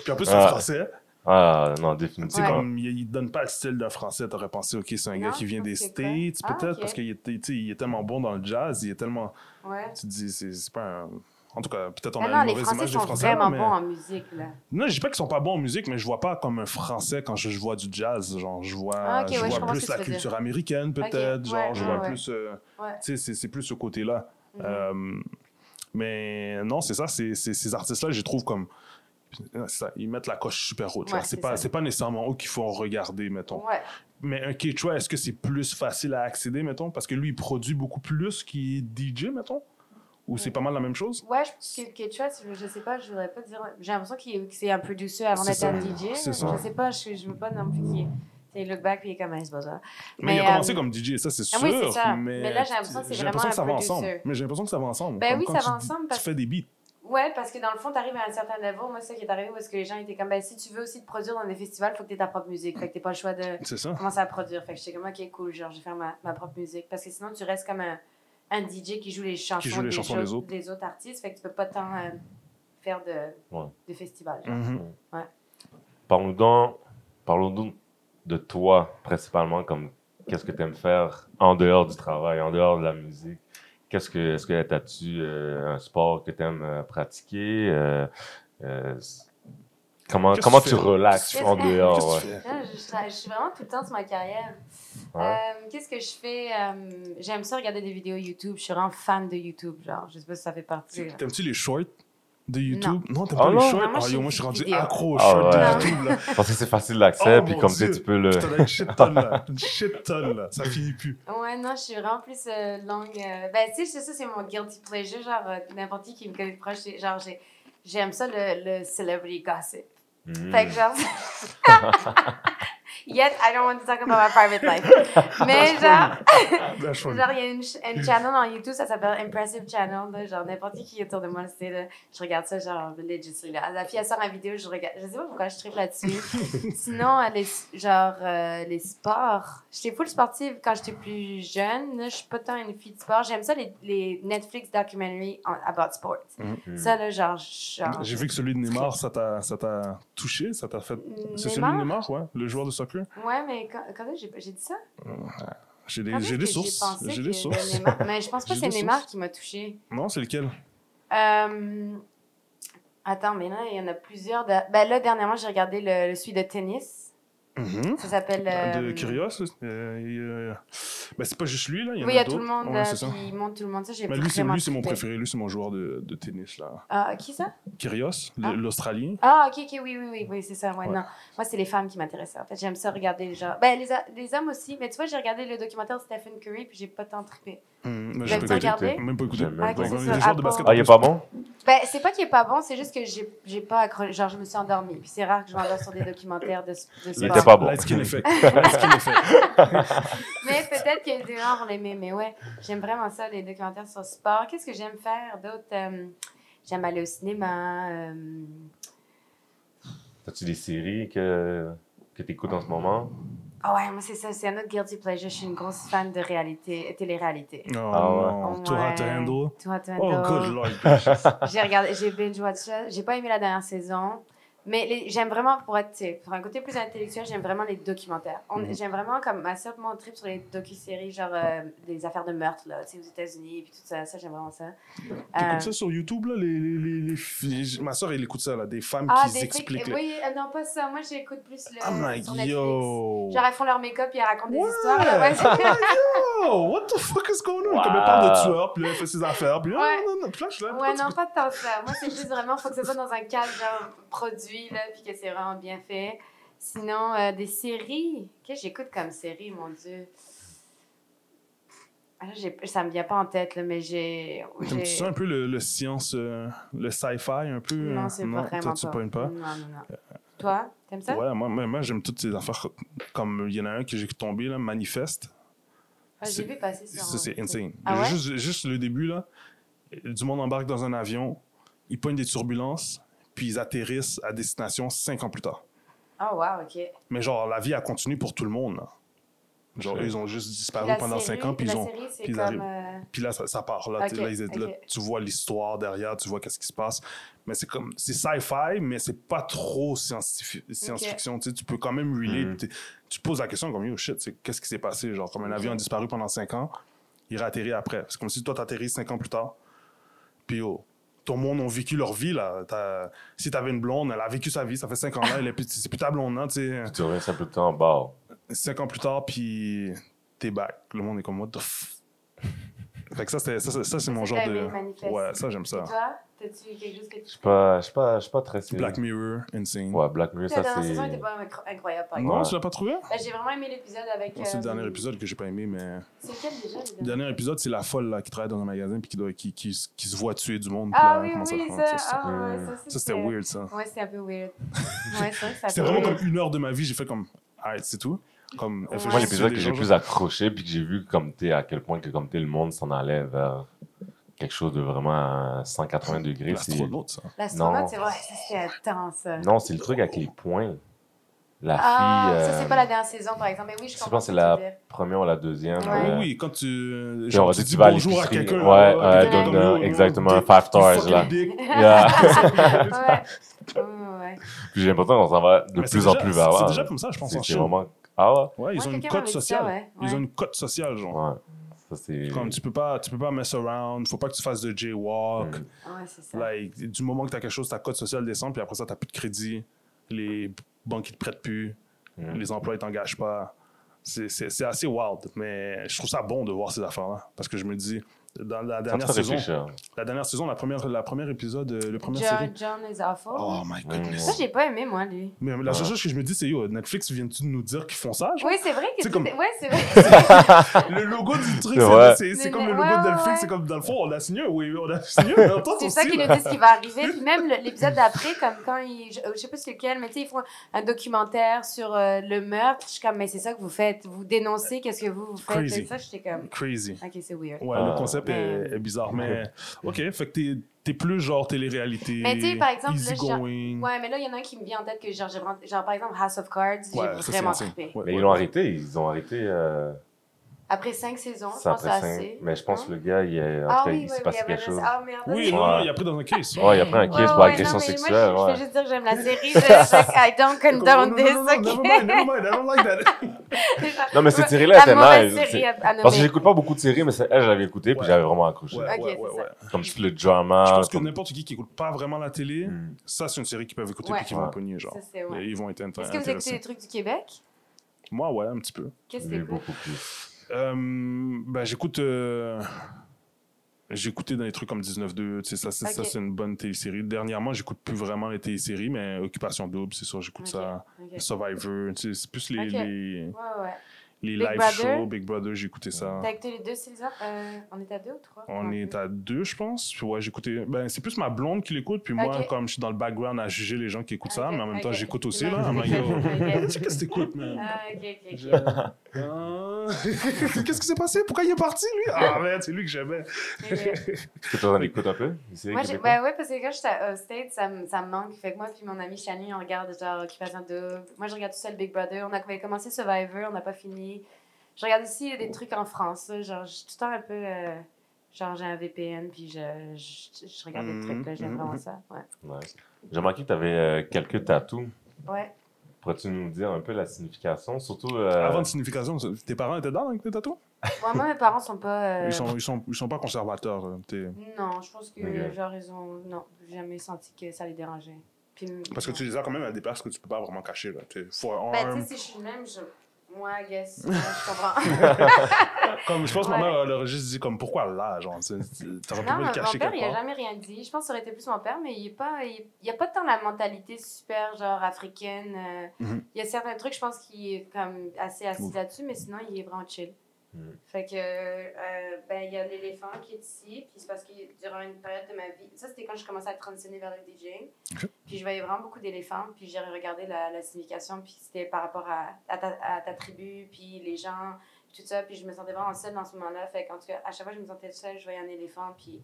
Puis en plus, c'est Ah. français. Ah non, définitivement. comme il, il donne pas le style d'un français, t'aurais pensé, ok, c'est un gars qui vient des? States, Ah, peut-être, parce qu'il est, il est tellement bon dans le jazz, il est tellement. Ouais. Tu te dis, c'est c'est pas un. En tout cas, peut-être on Ah a non, une les mauvaise Français image des sont Français. vraiment mais... bons en musique, là. Non, je dis pas qu'ils sont pas bons en musique, mais je vois pas comme un français quand je, je vois du jazz. Genre, je vois, Ah, je ouais, vois plus la culture américaine, peut-être. Genre, ouais, je vois ouais. plus. euh. Tu sais, c'est- plus ce côté-là. Mhm. Euh, mais non, c'est ça, ces artistes-là, je les trouve comme. ça, ils mettent la coche super haute. c'est pas, pas nécessairement eux qu'il faut regarder, mettons. Mais un Quechua, est-ce que c'est plus facile à accéder, mettons? Parce que lui, il produit beaucoup plus qu'il est DJ, mettons? Ou c'est pas mal la même chose Ouais, je pense que Quechua, je je sais pas, je voudrais pas dire. J'ai l'impression qu'il- que c'est un producer avant C'est d'être un DJ. c'est Je ça. sais pas, je, je veux pas non plus qu'il. Il look back puis il est comme un c'est pas ça. Mais, il a commencé euh, comme DJ, ça c'est sûr. ah oui, c'est ça. Mais, Mais là, j'ai l'impression que c'est vraiment que ça va ensemble. Mais j'ai l'impression que ça va ensemble. Ben Comme oui, ça tu va ensemble parce Tu fais des beats. Ouais, parce que dans le fond, t'arrives à un certain level. Moi, c'est ça qui est arrivé parce que les gens étaient comme, ben si tu veux aussi te produire dans des festivals, faut que t'aies ta propre musique. Fait que t'as pas le choix de C'est commencer à produire. Fait que j'étais comme, ok, cool, genre, je vais faire ma, ma propre musique. Parce que sinon, tu restes comme un, un DJ qui joue les chansons, joue les des, chansons des choses- autres. des autres artistes. Fait que tu peux pas tant euh, faire de, Ouais. de festivals. genre. Mhm. Parlons donc, parlons donc de toi principalement, comme qu'est-ce que tu aimes faire en dehors du travail, en dehors de la musique? Qu'est-ce que, est-ce que t'as-tu euh, un sport que tu aimes pratiquer? Euh, euh, comment comment tu tu relaxes en dehors? Ouais? je, je- je suis vraiment tout le temps sur ma carrière. Ouais. Euh, Qu'est-ce que je fais? Euh, J'aime ça regarder des vidéos YouTube. Je suis vraiment fan de YouTube. Genre, je sais pas si ça fait partie. T'aimes-tu les shorts de YouTube? Non, t'aimes Oh pas non. les shorts? Non, moi, Ah, je yo, suis moi, je suis rendu vidéo. accro aux Ah shorts ouais. de YouTube. Là. Parce que c'est facile d'accès, Oh, puis comme Dieu. tu peux le. T'en as une shit tonne, là. Une shit tonne, là. Ça finit plus. Ouais, non, je suis vraiment plus euh, longue. euh, Ben, tu sais, c'est ça, c'est mon guilty pleasure. Genre, euh, n'importe qui qui me connaît de proche, genre, j'ai- j'aime ça, le, le celebrity gossip. Mhm. Fait que, genre, Yet, I don't want to talk about my private life. Mais genre, genre, il y a une, une channel dans YouTube, ça s'appelle Impressive Channel. là, genre, n'importe qui autour de moi, le sait, là, je regarde ça, genre, legit, là. La fille, elle sort une vidéo, je regarde. Je sais pas pourquoi je tripe là-dessus. Sinon, euh, les, genre, euh, les sports. J'étais full sportive quand j'étais plus jeune. Là, je suis pas tant une fille de sport. J'aime ça, les, les Netflix documentaries on- about sports. Mm. Ça, là, genre, genre J'ai vu que celui de Neymar, ça t'a ça t'a touché, ça t'a fait. C'est celui de Neymar? Ouais, le joueur de soccer. Ouais, mais quand, quand j'ai j'ai dit ça? J'ai des, j'ai des sources. J'ai des sources. Neymar- Mais je pense pas que c'est Neymar sources. qui m'a touché. Non, c'est lequel? Euh, Attends, mais là, il y en a plusieurs. de- Ben là, dernièrement, j'ai regardé le, le celui de tennis. Mhm. Ça s'appelle. De euh, euh, il, euh, Ben, c'est pas juste lui, là. Il y en Oui, il y a tout le monde, Ouais, euh, c'est ça. puis il monte tout le monde. Ça, j'ai Mais lui, c'est lui, c'est mon préféré. Lui, c'est mon joueur de, de tennis, là. Ah, qui ça? Kyrgios, Ah. l'Australien. Ah, ok, ok, oui, oui, oui, oui c'est ça. Ouais, Ouais. non. Moi, c'est les femmes qui m'intéressent. En fait, j'aime ça regarder les gens. Ben, les, a- les hommes aussi. Mais tu vois, j'ai regardé le documentaire de Stephen Curry, puis j'ai pas tant trippé. Avez pas écouté. regardé? Même pas même Ah, de Apple. basket. Ah, il est pas bon? Ben, c'est pas qu'il est pas bon, c'est juste que j'ai j'ai pas accroché. Genre, je me suis endormie. Puis c'est rare que je m'endors sur des documentaires de, de Il sport. était pas bon. Effect. Light skin effect. Mais peut-être que des gens vont l'aimer. Mais ouais, j'aime vraiment ça, les documentaires sur sport. Qu'est-ce que j'aime faire d'autre? Euh, j'aime aller au cinéma. euh, As-tu des séries que, que tu écoutes en ce moment? Ah ouais, moi, c'est ça. C'est un autre guilty pleasure. Je suis une grosse fan de réalité, télé-réalité. Oh Ah ouais. Too hot to Ouais. handle. Too Hot to Oh, Handle. good lord. J'ai regardé, j'ai binge watch ça. J'ai pas aimé la dernière saison. Mais j'aime vraiment, pour être, pour un côté plus intellectuel, j'aime vraiment les documentaires. Mhm. J'aime vraiment, comme ma soeur, mon trip sur les docu-séries, genre euh, des affaires de meurtre, là, tu sais, aux États-Unis, puis tout ça. Ça, j'aime vraiment ça. T'écoutes Euh, ça sur YouTube, là? Les, les, les, les filles- Ma soeur, elle écoute ça, là. Des femmes ah, qui des s'expliquent. trucs. Oui, euh, non, pas ça. Moi, j'écoute plus le. I'm like, sur Netflix. yo. Genre, elles font leur make-up et elles racontent des Ouais. histoires. Là, ouais, c'est- Yo, what the fuck is going on? Wow. Comme elle parle de tueur, puis là, elle fait ses affaires, puis là, Ouais. non, non, non. Puis là, je Ouais, non, pas tant ça. Moi, c'est juste vraiment, faut que ce soit dans un cadre, genre, produit, là, puis que c'est vraiment bien fait. Sinon, euh, des séries. Qu'est-ce que j'écoute comme série, mon Dieu? Ah, ça me vient pas en tête, là, mais j'ai. T'aimes-tu ça un peu le, le science, euh, le sci-fi un peu? euh, Non, c'est pas toi, vraiment tu pas. pognes pas? Non, non, non. Toi, t'aimes ça? Ouais, moi, moi, j'aime toutes ces affaires. Comme il y en a un que j'ai tombé, là, Manifeste. Ah, j'ai vu passer sur. Ça, c'est un- insane. Ah ouais? juste, juste le début, là, du monde embarque dans un avion, ils pognent des turbulences, puis ils atterrissent à destination cinq ans plus tard. Ah, wow, ok. Mais genre, la vie a continué pour tout le monde. Là. Genre, ils ont juste disparu la pendant série- cinq ans, puis ils ont. série, c'est puis ils comme. arrivent. euh, Puis là, ça, ça part. Là, tu- Ok, là, ils- là, ok. tu vois l'histoire derrière, tu vois qu'est-ce qui se passe. Mais c'est comme, c'est sci-fi, mais c'est pas trop science-fiction. Tu sais, tu peux quand même relate. Mhm. Tu- poses la question comme, yo, shit, c'est- qu'est-ce qui s'est passé? Genre, comme un avion a disparu pendant cinq ans, il réatterrit après. C'est comme si toi, t'atterris cinq ans plus tard. Puis, yo, ton monde ont vécu leur vie, là. T'as- Si t'avais une blonde, elle a vécu sa vie, ça fait cinq ans là, elle est plus- c'est plus ta blonde, là, tu sais. Puis tu reviens ça peu de temps en bas. Cinq ans plus tard, puis t'es back. Le monde est comme, what the f... Fait que ça, c'était- ça, c'est- ça, c'est mon Ça, genre de... Ouais, ça, j'aime Et ça. toi, t'as-tu quelque chose que tu. Je suis pas, je suis pas, je suis pas très série. Black Mirror, Insane. Ouais, Black Mirror, La ça dernière c'est. saison était pas incro- incroyable, par Non, exemple. Tu l'as pas trouvé? Ben, J'ai vraiment aimé l'épisode avec. C'est le euh, dernier épisode que j'ai pas aimé, mais... C'est lequel déjà le dernier? épisode, c'est la folle là, qui travaille dans un magasin puis qui, doit, qui, qui, qui se voit tuer du monde. Ah puis oui, là, comment oui, commence à- ça. Ah, ouais, ça, Ça, c'était weird, ça. Ouais, c'était un peu weird. Ouais, ça C'était vraiment comme une heure de ma vie, j'ai fait comme, alright, c'est tout. Comme. Moi, l'épisode que j'ai plus accroché, puis que j'ai vu comme t'es à quel point que comme t'es le monde s'en allait vers quelque chose de vraiment à 180 degrés. c'est- L'astronaute, ça. L'astronaute, Non. c'est vrai, c'était intense. ça. Non, c'est le truc avec les points. La Ah, fille. ça euh, c'est pas la dernière saison par exemple. Mais oui, je je comprends. pense que ce c'est la première ou la deuxième. Ouais. euh, Oui, quand tu. on Genre, va tu dis tu vas à bonjour à l'épicerie. quelqu'un. Ouais, ouais, donne euh, yo, exactement un five stars là. Yeah. ouais. Ouais, ouais. Puis j'ai l'impression qu'on s'en va de Mais c'est plus en déjà- plus vers C'est déjà comme ça, je pense, C'est en c'est vraiment. Ah ouais? Ouais, ils Ouais, ont une cote sociale. ouais, Ils ouais. ont une cote sociale, genre. Ouais. Ça, c'est. Comme tu peux pas, tu peux pas mess around, faut pas que tu fasses de jaywalk. Mm. Ouais, c'est ça. Like, du moment que tu as quelque chose, ta cote sociale descend, puis après ça, tu plus de crédit, les banques ils te prêtent plus, Mm. les emplois ils t'engagent pas. C'est- C'est c'est assez wild, mais je trouve ça bon de voir ces affaires-là. Parce que je me dis, Dans la dernière saison, réfléchir. la dernière saison, la première, la première épisode, euh, le premier John, série. John is awful. Oh my goodness. Ça, j'ai pas aimé, moi, lui. Mais la seule chose que je me dis, c'est yo, Netflix vient-tu de nous dire qu'ils font ça? genre? Oui, c'est vrai que comme- Ouais, c'est vrai. Le logo du truc, C'est comme le- logo ouais, de Netflix, ouais. c'est comme dans le fond, on a signé, oui, on a signé, C'est ça qui nous dit ce qui va arriver. Puis même l'épisode d'après, comme quand ils. Je, sais pas c'est lequel, mais tu sais, ils font un documentaire sur euh, le meurtre. Je suis comme, mais c'est ça que vous faites. Vous dénoncez qu'est-ce que vous, vous faites. Ça, j'étais comme, Crazy. ok, c'est weird. Ouais, Ah. le concept est, est bizarre, mais ok, fait que t'es- t'es plus genre télé-réalité. Mais tu sais, par exemple, là, easy genre- going. Ouais, mais là, il y en a un qui me vient en tête que, genre, j'ai vraiment- genre par exemple, House of Cards, j'ai Ouais, vraiment trippé. Ouais, Mais ouais. ils l'ont arrêté. Ils ont arrêté. Euh, Après cinq saisons, je ça pense c'est cinq. assez. Mais je pense hein? que le gars, il, est, Ah oui, il s'est oui, passé quelque chose. Ah. Oui, non, il a pris dans un case. Ouais, il a pris un Ouais, case pour ouais, agression sexuelle. Moi, je, veux juste dire que j'aime la série. Je, like, I don't condone Non, this, non? Never mind, never mind, I don't like that. Non, mais cette série-là était nice. Parce que j'écoute pas beaucoup de séries, mais elle, je l'avais écoutée, puis j'avais vraiment accroché. Comme tout le drama. Je pense que n'importe qui qui écoute pas vraiment la télé, Hmm. ça, c'est une série qu'ils peuvent écouter puis qu'ils vont pogner, genre. Ils vont être int- Est-ce que vous écoutez intéressés. des trucs du Québec? Moi, ouais, un petit peu. Qu'est-ce que c'est beaucoup plus. Euh, ben, j'écoute. euh, écouté dans des trucs comme 19-2, tu sais, ça, c'est, ça, Ok. c'est une bonne télésérie. Dernièrement, j'écoute plus vraiment les téléséries, mais Occupation Double, c'est sûr, j'écoute ça. Survivor, c'est plus les, les, Ouais, ouais. les Big live Brother? shows, Big Brother, j'ai écouté ça. T'as écouté les deux saisons? Euh, on est à deux ou trois? On est à deux, je pense. Puis ouais, j'écoutais. Ben, c'est plus ma blonde qui l'écoute, puis moi, comme je suis dans le background à juger les gens qui écoutent ça, mais en même temps, j'écoute aussi, Tu là. I'm like, yo, qu'est-ce que t'écoutes, man? Ah, ok, ok, ok. Je- Ah. Qu'est-ce qui s'est passé? Pourquoi il est parti, lui? Ah, merde, c'est lui que j'aimais. Est-ce que tu en écoutes un peu? Moi, ben ouais, parce que quand j'étais au States, ça, me- ça me manque. Fait que moi puis mon ami Shani, on regarde genre Occupation Double. Moi, je regarde tout seul Big Brother. On avait commencé Survivor, on n'a pas fini. Je regarde aussi des trucs en France. Genre, je suis tout le temps un peu... euh, genre, j'ai un VPN, puis je, je, je regarde des trucs, là. J'aime mhm, vraiment ça. Ouais. Nice. J'ai remarqué que tu avais quelques tatous. Ouais. Pourrais-tu nous dire un peu la signification? Surtout. euh, Avant de signification, tes parents étaient dans avec tes tatous? Moi, moi, mes parents sont pas... euh, Ils, sont, ils, sont, ils sont pas conservateurs. euh, t'es- Non, je pense que, Ok. genre, ils ont... Non, j'ai jamais senti que ça les dérangeait. Puis, Parce que tu les as quand même à des places que tu peux pas vraiment cacher. Là. Ben, tu sais, si je suis même, je... Moi, I guess. Ouais, je comprends. Comme, je pense que Ouais. ma mère elle aurait juste dit comme pourquoi là, genre, t'aurais pu Non, le mon cacher père, quelque il a part. jamais rien dit. Je pense que ça aurait été plus mon père, mais il est pas, il, il y a pas tant la mentalité super, genre, africaine. euh, Mhm. Il y a certains trucs, je pense qu'il est comme assez assis là-dessus, mais sinon, il est vraiment chill. Mhm. Fait que, euh, ben, il y a l'éléphant qui est ici, puis c'est parce que durant une période de ma vie, ça c'était quand je commençais à transitionner vers le DJing, puis je voyais vraiment beaucoup d'éléphants, puis j'ai regardé la, la signification, puis c'était par rapport à, à, ta, à ta tribu, puis les gens, puis tout ça, puis je me sentais vraiment seule dans ce moment-là, fait qu'en tout cas, à chaque fois que je me sentais seule, je voyais un éléphant, puis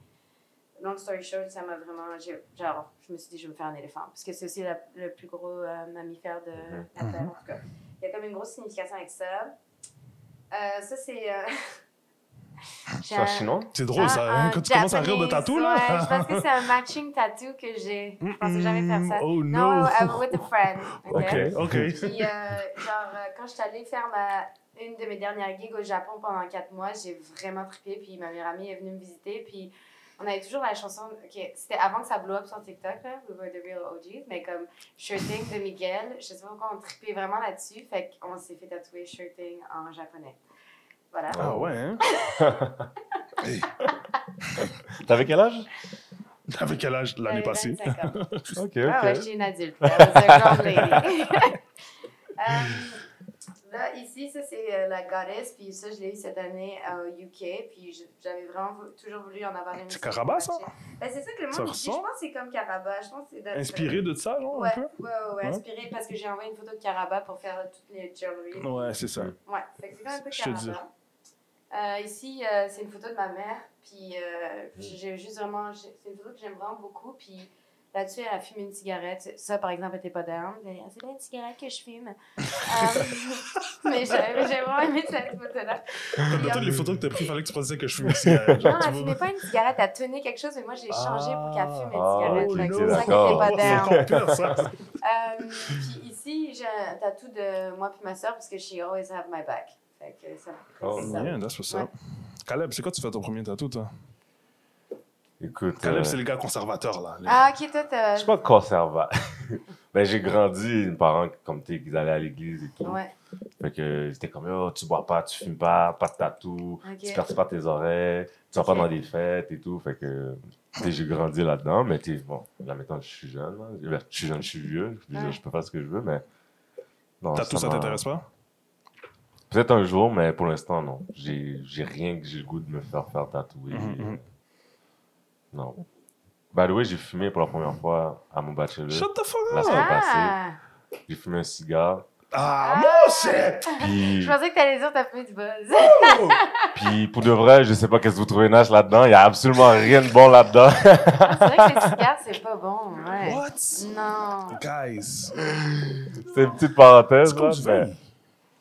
long story short, ça m'a vraiment, j'ai- genre, je me suis dit, je vais me faire un éléphant, parce que c'est aussi la- le plus gros euh, mammifère de la Terre, en tout cas. Il y a comme une grosse signification avec ça. Euh, ça, c'est. euh, C'est en un- chinois? C'est drôle ça, un- hein, un quand tu commences à rire de tatou Ouais, là. je pense que c'est un matching tattoo que j'ai. Je pensais jamais faire ça. Oh Non, no. uh, with a friend. ok? Ok, ok. Puis, euh, genre, euh, quand je suis allée faire ma, une de mes dernières gigs au Japon pendant quatre mois, j'ai vraiment trippé. Puis ma meilleure amie est venue me visiter. Puis on avait toujours la chanson. ok, C'était avant que ça blow up sur TikTok, là. We were the real OGs. Mais comme Shirting de Miguel, je sais pas pourquoi on trippait vraiment là-dessus. Fait qu'on s'est fait tatouer Shirting en japonais. Voilà. Ah ouais, hein? T'avais quel âge? Avec quel âge l'année passée? 25 ans. Ok, Ah ouais, ok. j'étais une adulte. I was a grown lady. Là, ici, ça, c'est euh, la goddess. Puis ça, je l'ai eu cette année au UK. Puis j'avais vraiment toujours voulu en avoir une. C'est Caraba, ça? Ben, c'est ça que le monde dit. Je pense que c'est comme Caraba. Je pense c'est Inspiré de ça, genre, Ouais, un peu? ouais, ouais, Ouais. inspiré parce que j'ai envoyé une photo de Caraba pour faire toutes les jewelry. Ouais, c'est ça. Ouais, fait que c'est quand même un peu. Caraba. Euh, ici, euh, c'est une photo de ma mère. Puis euh, j'ai juste vraiment. C'est une photo que j'aime vraiment beaucoup. Puis là-dessus, elle a fumé une cigarette. Ça, par exemple, elle était pas down. Ah, C'est bien une cigarette que je fume. Euh, mais j'ai vraiment aimé cette photo-là. Puis, toutes euh, les photos que t'as prises, fallait que tu pensais que je fume une cigarette. Non, genre, tu elle vois. fumait pas une cigarette, elle tenait quelque chose, mais moi j'ai changé pour qu'elle fume une Ah, cigarette. Oh c'est ça qu'elle d'accord. était pas down. ça. Euh, puis ici, j'ai un tatou de moi puis ma soeur parce que she always have my back. Fait que ça. Oh, c'est ça. Yeah, that's what's up. Caleb, c'est quoi tu fais ton premier tatou, toi? Écoute, Caleb, euh, c'est le gars conservateur, là. Les- Ah, ok, toi, t'as. je suis pas conservateur. ben, j'ai grandi, mes parents, comme tu sais, qu'ils allaient à l'église et tout. Ouais. Fait que c'était comme, oh, tu bois pas, tu fumes pas, pas de tatou, Ok. tu perces pas tes oreilles, tu vas pas Ok. dans des fêtes et tout. Fait que, j'ai grandi là-dedans, mais tu bon, là maintenant, je suis jeune. là. Ben, Je suis jeune, je suis vieux. Je, Ouais. peux faire ce que je veux, mais. Non, Tatou, ça t'intéresse pas? Peut-être un jour, mais pour l'instant, non. J'ai j'ai rien que j'ai le goût de me faire faire tatouer. Mhm, mhm. Non. By the way, j'ai fumé pour la première fois à mon bachelor. Shut the fuck La up! semaine Ah! passée. J'ai fumé un cigare. Ah, Ah! mon shit! Puis, Je pensais que t'allais dire t'as fait du buzz. Oh! puis pour de vrai, je sais pas qu'est-ce que vous trouvez Nash là-dedans. Il y a absolument rien de bon là-dedans. Ah, c'est vrai que les cigares, c'est pas bon. Ouais. What? Non. Guys, C'est une petite parenthèse, là. mais-.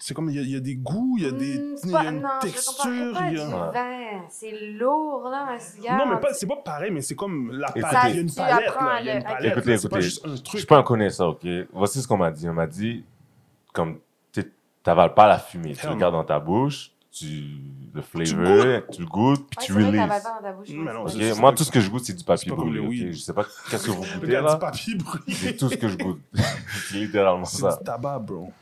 C'est comme, il y, a- il y a des goûts, il y a des, c'est il y a une non, texture. a-. C'est lourd, là, un cigare. Non, mais pas, c'est pas pareil, mais c'est comme la palette. Il y a une Tu palette, là. Il y a une palette. Écoutez, là. C'est pas écoutez. juste un Je suis pas un connaisseur, ok? Voici ce qu'on m'a dit. On m'a dit, comme, tu t'avales pas la fumée. Tu Hell le gardes dans ta bouche, tu le flavor, tu le goûtes, puis Ouais, tu c'est releases. t'avales pas dans ta bouche. Mais non, c'est c'est- vrai. Ok, c'est Moi, tout ce que je goûte, c'est du papier c'est brûlé. Je sais pas qu'est-ce que vous goûtez là. du papier brûlé. C'est tout ce que je goûte. c'est littéralement C'est ça. du tabac, bro.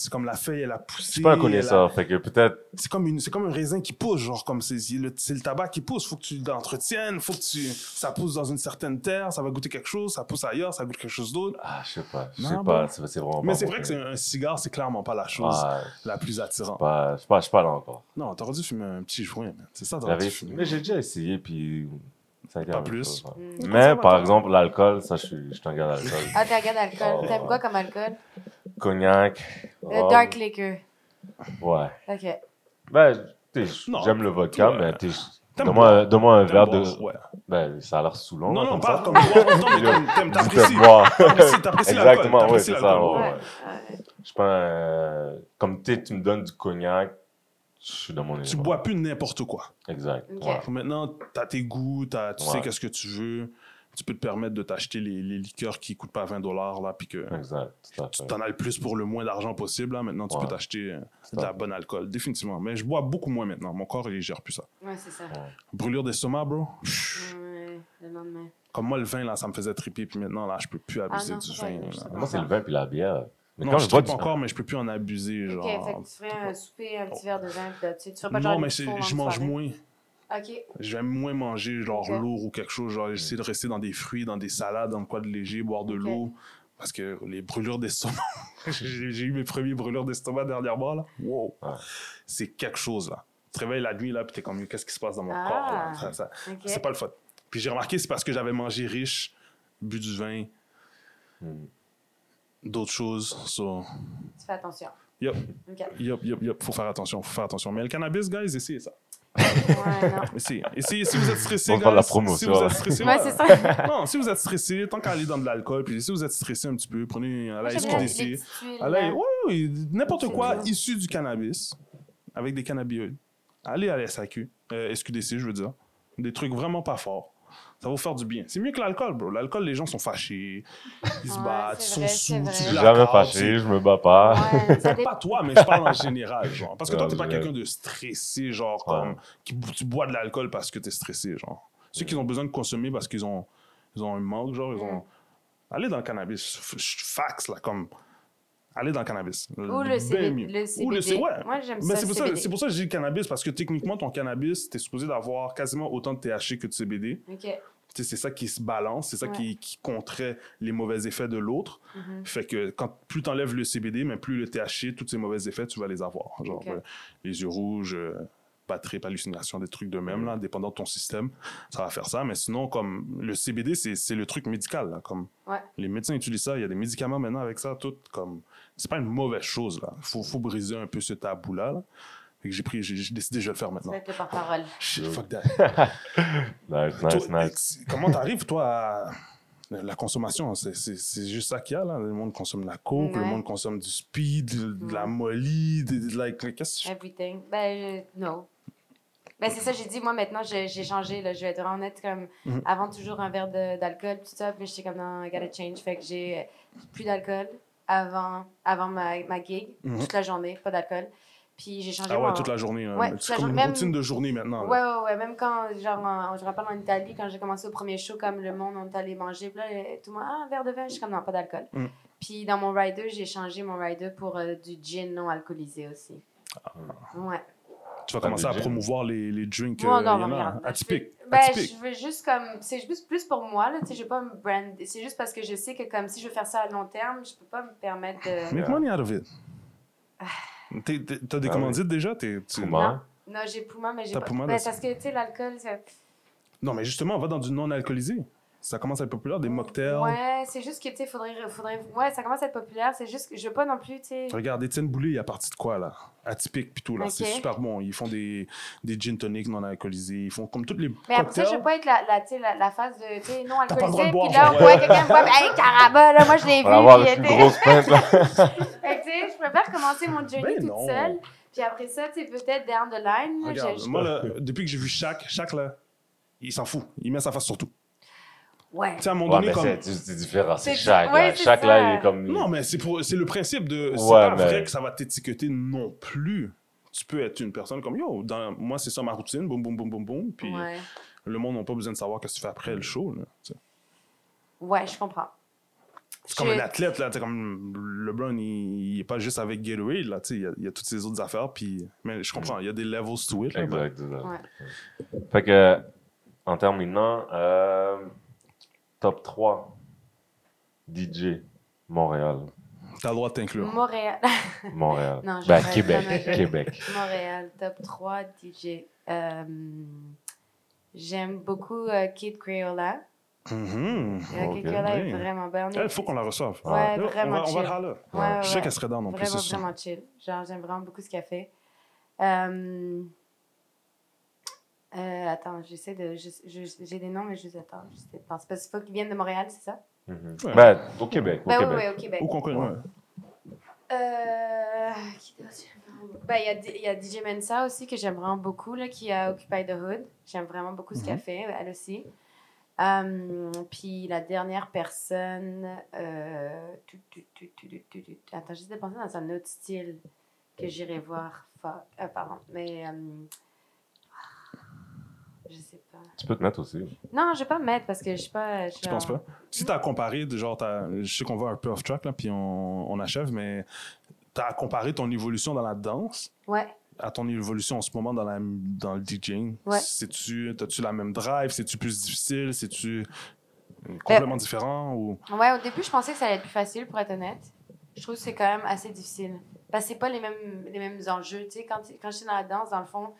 C'est comme la feuille, elle a poussé. Je suis pas un elle a- connaisseur, fait que peut-être. C'est comme, une- c'est comme un raisin qui pousse, genre, comme c'est le, c'est le tabac qui pousse. Faut que tu l'entretiennes, faut que tu. Ça pousse dans une certaine terre, ça va goûter quelque chose, ça pousse ailleurs, ça goûte quelque chose d'autre. Ah, je sais pas. Je sais bon. pas. C'est c'est vraiment Mais pas c'est vrai que c'est un cigare, c'est clairement pas la chose Ah, la plus attirante. pas, je suis pas, suis pas là encore. Non, t'aurais dû fumer un petit joint. C'est ça, t'aurais dû fumer. Mais j'ai déjà essayé, puis a été Pas plus. ouais. Mm. ça Mais par toi? exemple, l'alcool, ça, je suis, je suis un gars d'alcool. Ah, t'as un gars d'alcool. Oh. T'aimes quoi comme alcool? Cognac. Le rhum, dark liquor. Ouais. Ok. Ben, tu sais, Non. j'aime le vodka, Ouais. mais T'aimes donne-moi un, donne-moi un verre boire, de. Ouais. Ben, ça a l'air saoulant. Non, non, comme pas ça. comme comme t'aimes, t'apprécies. T'apprécies, t'apprécies. Exactement, ouais, t'apprécies c'est ça, ouais. Ouais. Je pas un. Comme tu sais, tu me donnes du cognac, je suis dans mon Tu élément. bois plus n'importe quoi. Exact. Ouais. Maintenant, t'as tes goûts, t'as- tu sais qu'est-ce que tu veux. Tu peux te permettre de t'acheter les, les liqueurs qui coûtent pas 20 dollars, là, puis que Exact. tu t'en as le plus pour le moins d'argent possible, là. Maintenant, tu Ouais. peux t'acheter euh, de la bonne alcool, définitivement. Mais je bois beaucoup moins maintenant. Mon corps, il gère plus ça. Ouais, c'est ça. Brûlure d'estomac, bro? Ouais, le lendemain. Comme moi, le vin, là, ça me faisait triper, puis maintenant, là, je peux plus abuser Ah non, du vin. Moi, c'est le vin puis la bière. Mais Non, quand je je bois du. encore, mais je peux plus en abuser, genre. Ok, fait que tu ferais un souper, un petit verre de vin, puis tu, tu ferais pas genre non, mais je mange moins. Ok. J'aime moins manger genre lourd ou quelque chose. Genre, j'essaie de rester dans des fruits, dans des salades, dans quoi de léger, boire de l'eau. Parce que les brûlures d'estomac, j'ai j'ai eu mes premiers brûlures d'estomac dernièrement, là. Wow. C'est quelque chose, là. Tu te réveilles la nuit, là, puis t'es comme, qu'est-ce qui se passe dans mon Ah. corps, là? Ça-. C'est pas le fun. Puis j'ai remarqué, c'est parce que j'avais mangé riche, bu du vin, Hmm. D'autres choses. So, Tu fais attention. Yup. Ok. yup, yup, yup, faut faire attention, faut faire attention. Mais le cannabis, guys, essayez ça. Ouais, non. Essayez. Essayez, si vous êtes stressé, de la guys, promo, si ça. vous êtes stressé, Ouais, ouais. c'est ça. Non, si vous êtes stressé, tant qu'à aller dans de l'alcool, puis si vous êtes stressé un petit peu, prenez à la SQDC. Allez, là. oui, oui, n'importe quoi issu du cannabis, avec des cannabinoïdes. Allez à la SAQ, euh, SQDC, je veux dire. Des trucs vraiment pas forts. Ça va vous faire du bien. C'est mieux que l'alcool, bro. L'alcool, les gens sont fâchés, ils se Ouais, battent, ils vrai, sont sous. Je suis jamais tu- fâché, je me bats pas. Ouais, pas toi, mais je parle en général, genre. Parce que toi, t'es pas quelqu'un de stressé, genre, Ouais. comme, qui, tu bois de l'alcool parce que t'es stressé, genre. Ceux qui ont besoin de consommer parce qu'ils ont, ils ont un manque, genre, ils ont... Allez dans le cannabis. Fax, là, comme... Allez dans le cannabis. Ou Ben le, CB, mieux. le CBD. Ou le C- ouais. Moi, j'aime ça, c'est pour, CBD. pour ça que j'ai dit cannabis, parce que techniquement, ton cannabis, t'es supposé d'avoir quasiment autant de THC que de CBD. OK. Tu sais, C'est ça qui se balance, c'est ça Ouais. qui, qui contrait les mauvais effets de l'autre. Mhm. Fait que quand plus tu enlèves le CBD, mais plus le THC, tous ces mauvais effets, tu vas les avoir. Genre euh, les yeux rouges, euh, pas trip, hallucination, des trucs de même, là, dépendant de ton système, ça va faire ça. Mais sinon, comme le CBD, c'est c'est le truc médical. Là, comme Ouais. Les médecins utilisent ça, il y a des médicaments maintenant avec ça, tout. comme C'est pas une mauvaise chose. Il faut, faut briser un peu ce tabou-là. Là. Fait que j'ai pris, j'ai décidé, je vais le faire maintenant. être le porte-parole. Shit, fuck that. Nice, nice, Toi, nice. Comment t'arrives, toi, à la consommation? C'est- C'est c'est juste ça qu'il y a, là. Le monde consomme de la coke, le monde consomme du speed, de, de la molly, de, de- like, qu'est-ce que Everything. Ben, je- no. Ben, c'est ça, j'ai dit, moi, maintenant, j'ai changé, là. Je vais être vraiment honnête, comme, Mhm. avant, toujours un verre d'alcool, tout ça, puis j'étais comme, non, I gotta change. Fait que j'ai euh, plus d'alcool avant, avant ma, ma gig, Mhm. toute la journée, pas d'alcool. Puis j'ai changé Ah ouais, toute la journée. là. Ouais, c'est comme une même- routine de journée maintenant. Ouais, ouais, ouais. Même quand, genre, en- je me rappelle en Italie, quand j'ai commencé au premier show, comme le monde, on est allé manger, puis là, tout le monde, ah, un verre de vin, je suis comme, non, pas d'alcool. Mm. Puis dans mon rider, j'ai changé mon rider pour euh, du gin non alcoolisé aussi. Ouais. Tu vas commencer à promouvoir les, les drinks. Moi, euh, non, je Atypiques. Ben, je veux juste comme. C'est juste plus pour moi, là. Tu sais, je vais pas me brand. C'est juste parce que je sais que, comme si je veux faire ça à long terme, je peux pas me permettre de. Make money out of it. T'as des Ah commandites déjà? T'es- tu- Puma. Non, j'ai Puma, mais j'ai T'as pas. Ben, parce que, tu sais, l'alcool, c'est. Non, mais justement, on va dans du non alcoolisé. Ça commence à être populaire, des mocktails. Ouais, c'est juste que, tu sais, faudrait, faudrait. Ouais, ça commence à être populaire. C'est juste que je veux pas non plus, tu sais. Regarde, Étienne Boulay, il a parti de quoi, là? Atypique, puis tout, là. Ok. C'est super bon. Ils font des, des gin tonics non alcoolisés. Ils font comme toutes les Mais après ça, je veux pas être la, la, la, la phase de, tu sais, non pas le droit alcoolisé. Puis là, on voit quelqu'un boire. Hey, caraba, là, moi, je l'ai On va avoir vu. plus il était- grosse pinte, là. Fait que, tu sais, je préfère commencer mon journey Ben toute non. seule. Puis après ça, tu sais, peut-être down the line. Regarde, moi, là, depuis que j'ai vu Shaq, Shaq, là, il s'en fout. Il met sa face sur tout. Ouais. Tu sais, à un moment Ouais, donné, comme... c'est différent. C'est chaque, ouais, là. c'est Chaque, ça. là, il est comme. Non, mais c'est pour... c'est le principe de... C'est Ouais, pas mais- vrai que ça va t'étiqueter non plus. Tu peux être une personne comme, yo, dans... moi, c'est ça ma routine, boum, boum, boum, boum, boum. Puis Ouais. le monde n'a pas besoin de savoir ce que tu fais après le show. là, tu sais. Ouais, je comprends. C'est comme un athlète, là, tu sais, comme LeBron, il, il est pas juste avec Gatorade, là, tu sais, il y a- il y, a toutes ces autres affaires, puis... Mais je comprends, il y a des levels to it, là, Exact, exact. Ouais. Fait que, en terminant, euh, top 3 DJ Montréal. T'as le droit de t'inclure. Montréal. Montréal. Non, je ben, Québec. Québec. Montréal, top 3 DJ. Euh, J'aime beaucoup euh, Kid Crayola. Mhm. Euh, Ok, Kid Crayola oui. est vraiment bonne. Il faut qu'on la reçoive. Ouais, Là, vraiment on va, on va le. Ouais, ouais, Je sais qu'elle serait dans non plus, Vraiment, vraiment chill. Genre, j'aime vraiment beaucoup ce qu'elle fait. Euh, euh, attends, j'essaie de. je- je- J'ai des noms, mais je les attends. Je sais pas. C'est parce qu'il faut qu'ils viennent de Montréal, c'est ça? Ouais. Ben, au Québec. Au Ben oui, Québec. oui, au Québec. Ou qu'on connaît. ouais. Euh, qui Ben, il y a y, a DJ Mensa aussi que j'aime vraiment beaucoup, là, qui a Occupy the Hood. J'aime vraiment beaucoup ce qu'elle Mhm. fait, elle aussi. Euh, puis la dernière personne. Euh, tu- tu- tu- tu- tu- tu- tu- Attends, j'essaie de penser dans un autre style que j'irai voir. Fuck. Euh, pardon. Mais. euh, je sais pas. Tu peux te mettre aussi. Non, je vais pas me mettre parce que je suis pas. Tu penses pas? Si t'as comparé, de genre, t'as- je sais qu'on va un peu off track, là, puis on, on achève, mais t'as comparé ton évolution dans la danse Ouais. à ton évolution en ce moment dans, la, dans le DJing. Ouais. C'est-tu, t'as-tu la même drive? C'est-tu plus difficile? C'est-tu Ben, complètement différent? Ou... Ouais, au début, je pensais que ça allait être plus facile, pour être honnête. Je trouve que c'est quand même assez difficile. Parce que c'est pas les mêmes, les mêmes enjeux. Tu sais, quand, quand je suis dans la danse, dans le fond,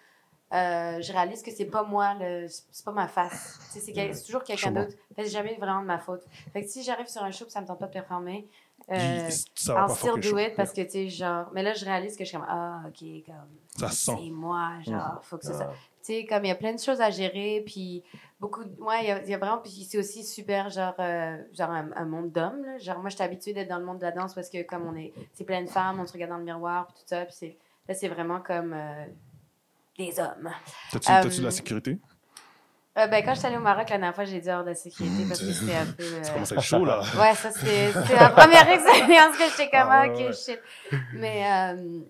euh, je réalise que c'est pas moi, le, c'est pas ma face. Sais, c'est, toujours quelqu'un d'autre. Fait c'est jamais vraiment de ma faute. Fait que si j'arrive sur un show et ça me tente pas de performer, euh, ça va I'll pas still do it parce que, tu sais, genre... Mais là, je réalise que je suis comme, ah, OK, comme... Ça se sent. C'est moi, genre, faut que ça. Ouais. Tu sais, comme il y a plein de choses à gérer, puis beaucoup. de- Ouais, il y a, il y a vraiment. Puis c'est aussi super, genre, euh, genre un, un monde d'hommes. là. Genre, moi, j'étais habituée d'être dans le monde de la danse parce que, comme on est. C'est plein de femmes, on se regarde dans le miroir, puis tout ça. Puis c'est, là, c'est vraiment comme. euh, des hommes. T'as-tu, Euh, de la sécurité? Euh, ben, quand je suis allée au Maroc, la dernière fois, j'ai dit hors de sécurité parce que c'était un peu. euh, Ça commence à être chaud, là. Ouais, ça, c'est la première expérience que j'étais comme, Ah, ok, shit. Mais, euh,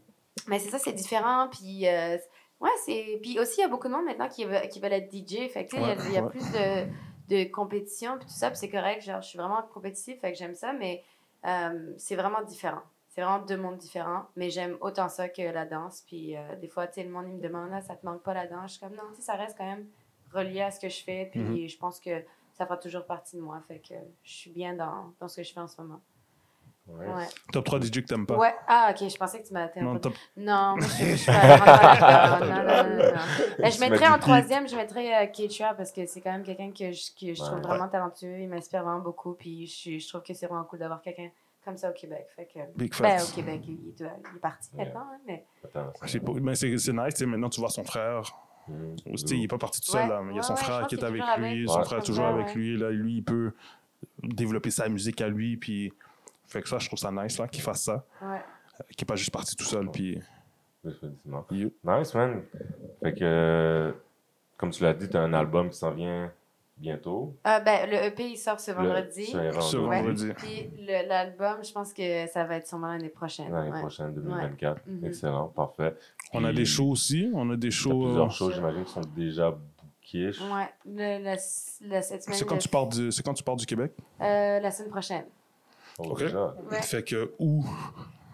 mais c'est ça, c'est différent. Puis, euh, ouais, c'est. Puis aussi, il y a beaucoup de monde maintenant qui, veut, qui veulent être DJ. Fait que, tu sais, il y a- Ouais, il y a, ouais. plus de, de compétition, puis tout ça, puis c'est correct. Genre, je suis vraiment compétitive, fait que j'aime ça, mais euh, c'est vraiment différent. C'est vraiment deux mondes différents, mais j'aime autant ça que la danse. Puis euh, des fois, tu sais, le monde, il me demande, là, ça te manque pas la danse? Je suis comme, non, tu sais, ça reste quand même relié à ce que je fais, puis Mhm. je pense que ça fera toujours partie de moi. Fait que je suis bien dans, dans ce que je fais en ce moment. Ouais. Ouais. Top 3 DJ que t'aimes pas? Ouais. Ah, ok, je pensais que tu m'as Non, top... Non, moi, je je suis pas vraiment Non, non, non, non, non. Ben, je mettrais en troisième, je mettrais euh, Keitra parce que c'est quand même quelqu'un que je, que je trouve Ouais. vraiment talentueux. Il m'inspire vraiment beaucoup. Puis je, suis- je trouve que c'est vraiment cool d'avoir quelqu'un comme ça au Québec. Fait que, Big ben, au Québec, il, il doit- il est parti Ouais. maintenant. hein, mais... Mais c'est, c'est nice, tu maintenant tu vois son frère. Tu sais, il est pas parti tout seul, Ouais. là, mais il y a son ouais, frère qui est avec lui, avec. son Ouais. frère toujours ça, avec ouais. lui, là, lui, il peut développer sa musique à lui, puis fait que ça, je trouve ça nice, là, qu'il fasse ça, Ouais. euh, qu'il est pas juste parti tout seul, puis Définitivement. You. Nice, man. Fait que, euh, comme tu l'as dit, t'as un album qui s'en vient bientôt. Euh, ben, le EP, il sort ce vendredi. ce vendredi. Puis l'album, je pense que ça va être sûrement l'année prochaine. L'année ouais. prochaine, 2024. Mhm. Excellent, parfait. On a des shows aussi, on a des shows... plusieurs shows, j'imagine, qui sont déjà bookés. Ouais, le, la, la- cette semaine. C'est quand, tu pars du, c'est quand tu pars du Québec? Euh, la semaine prochaine. Oh, Ok. déjà? Ouais. Fait que où?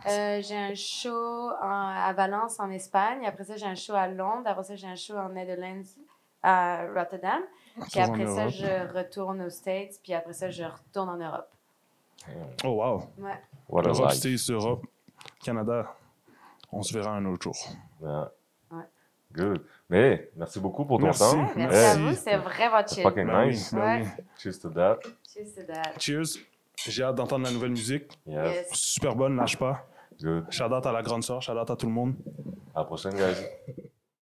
Euh, j'ai un show en- à Valence, en Espagne. Après ça, j'ai un show à Londres. Après ça, j'ai un show en Netherlands, à Rotterdam. Puis après ça, je retourne aux States. Puis après ça, je retourne en Europe. Oh wow. Ouais. What a. States, Europe, Canada. On se verra un autre jour. Yeah. Ouais. Good. Mais merci beaucoup pour ton Merci. temps. Ouais, merci Hey. à vous, c'est vraiment chill. fucking Ben nice. ben Ouais. Cheers to that. Cheers to that. Cheers. J'ai hâte d'entendre la nouvelle musique. Yes. Yes. Super bonne, lâche pas. Good. Shout out à la grande sœur, shout out à tout le monde. À la prochaine, guys.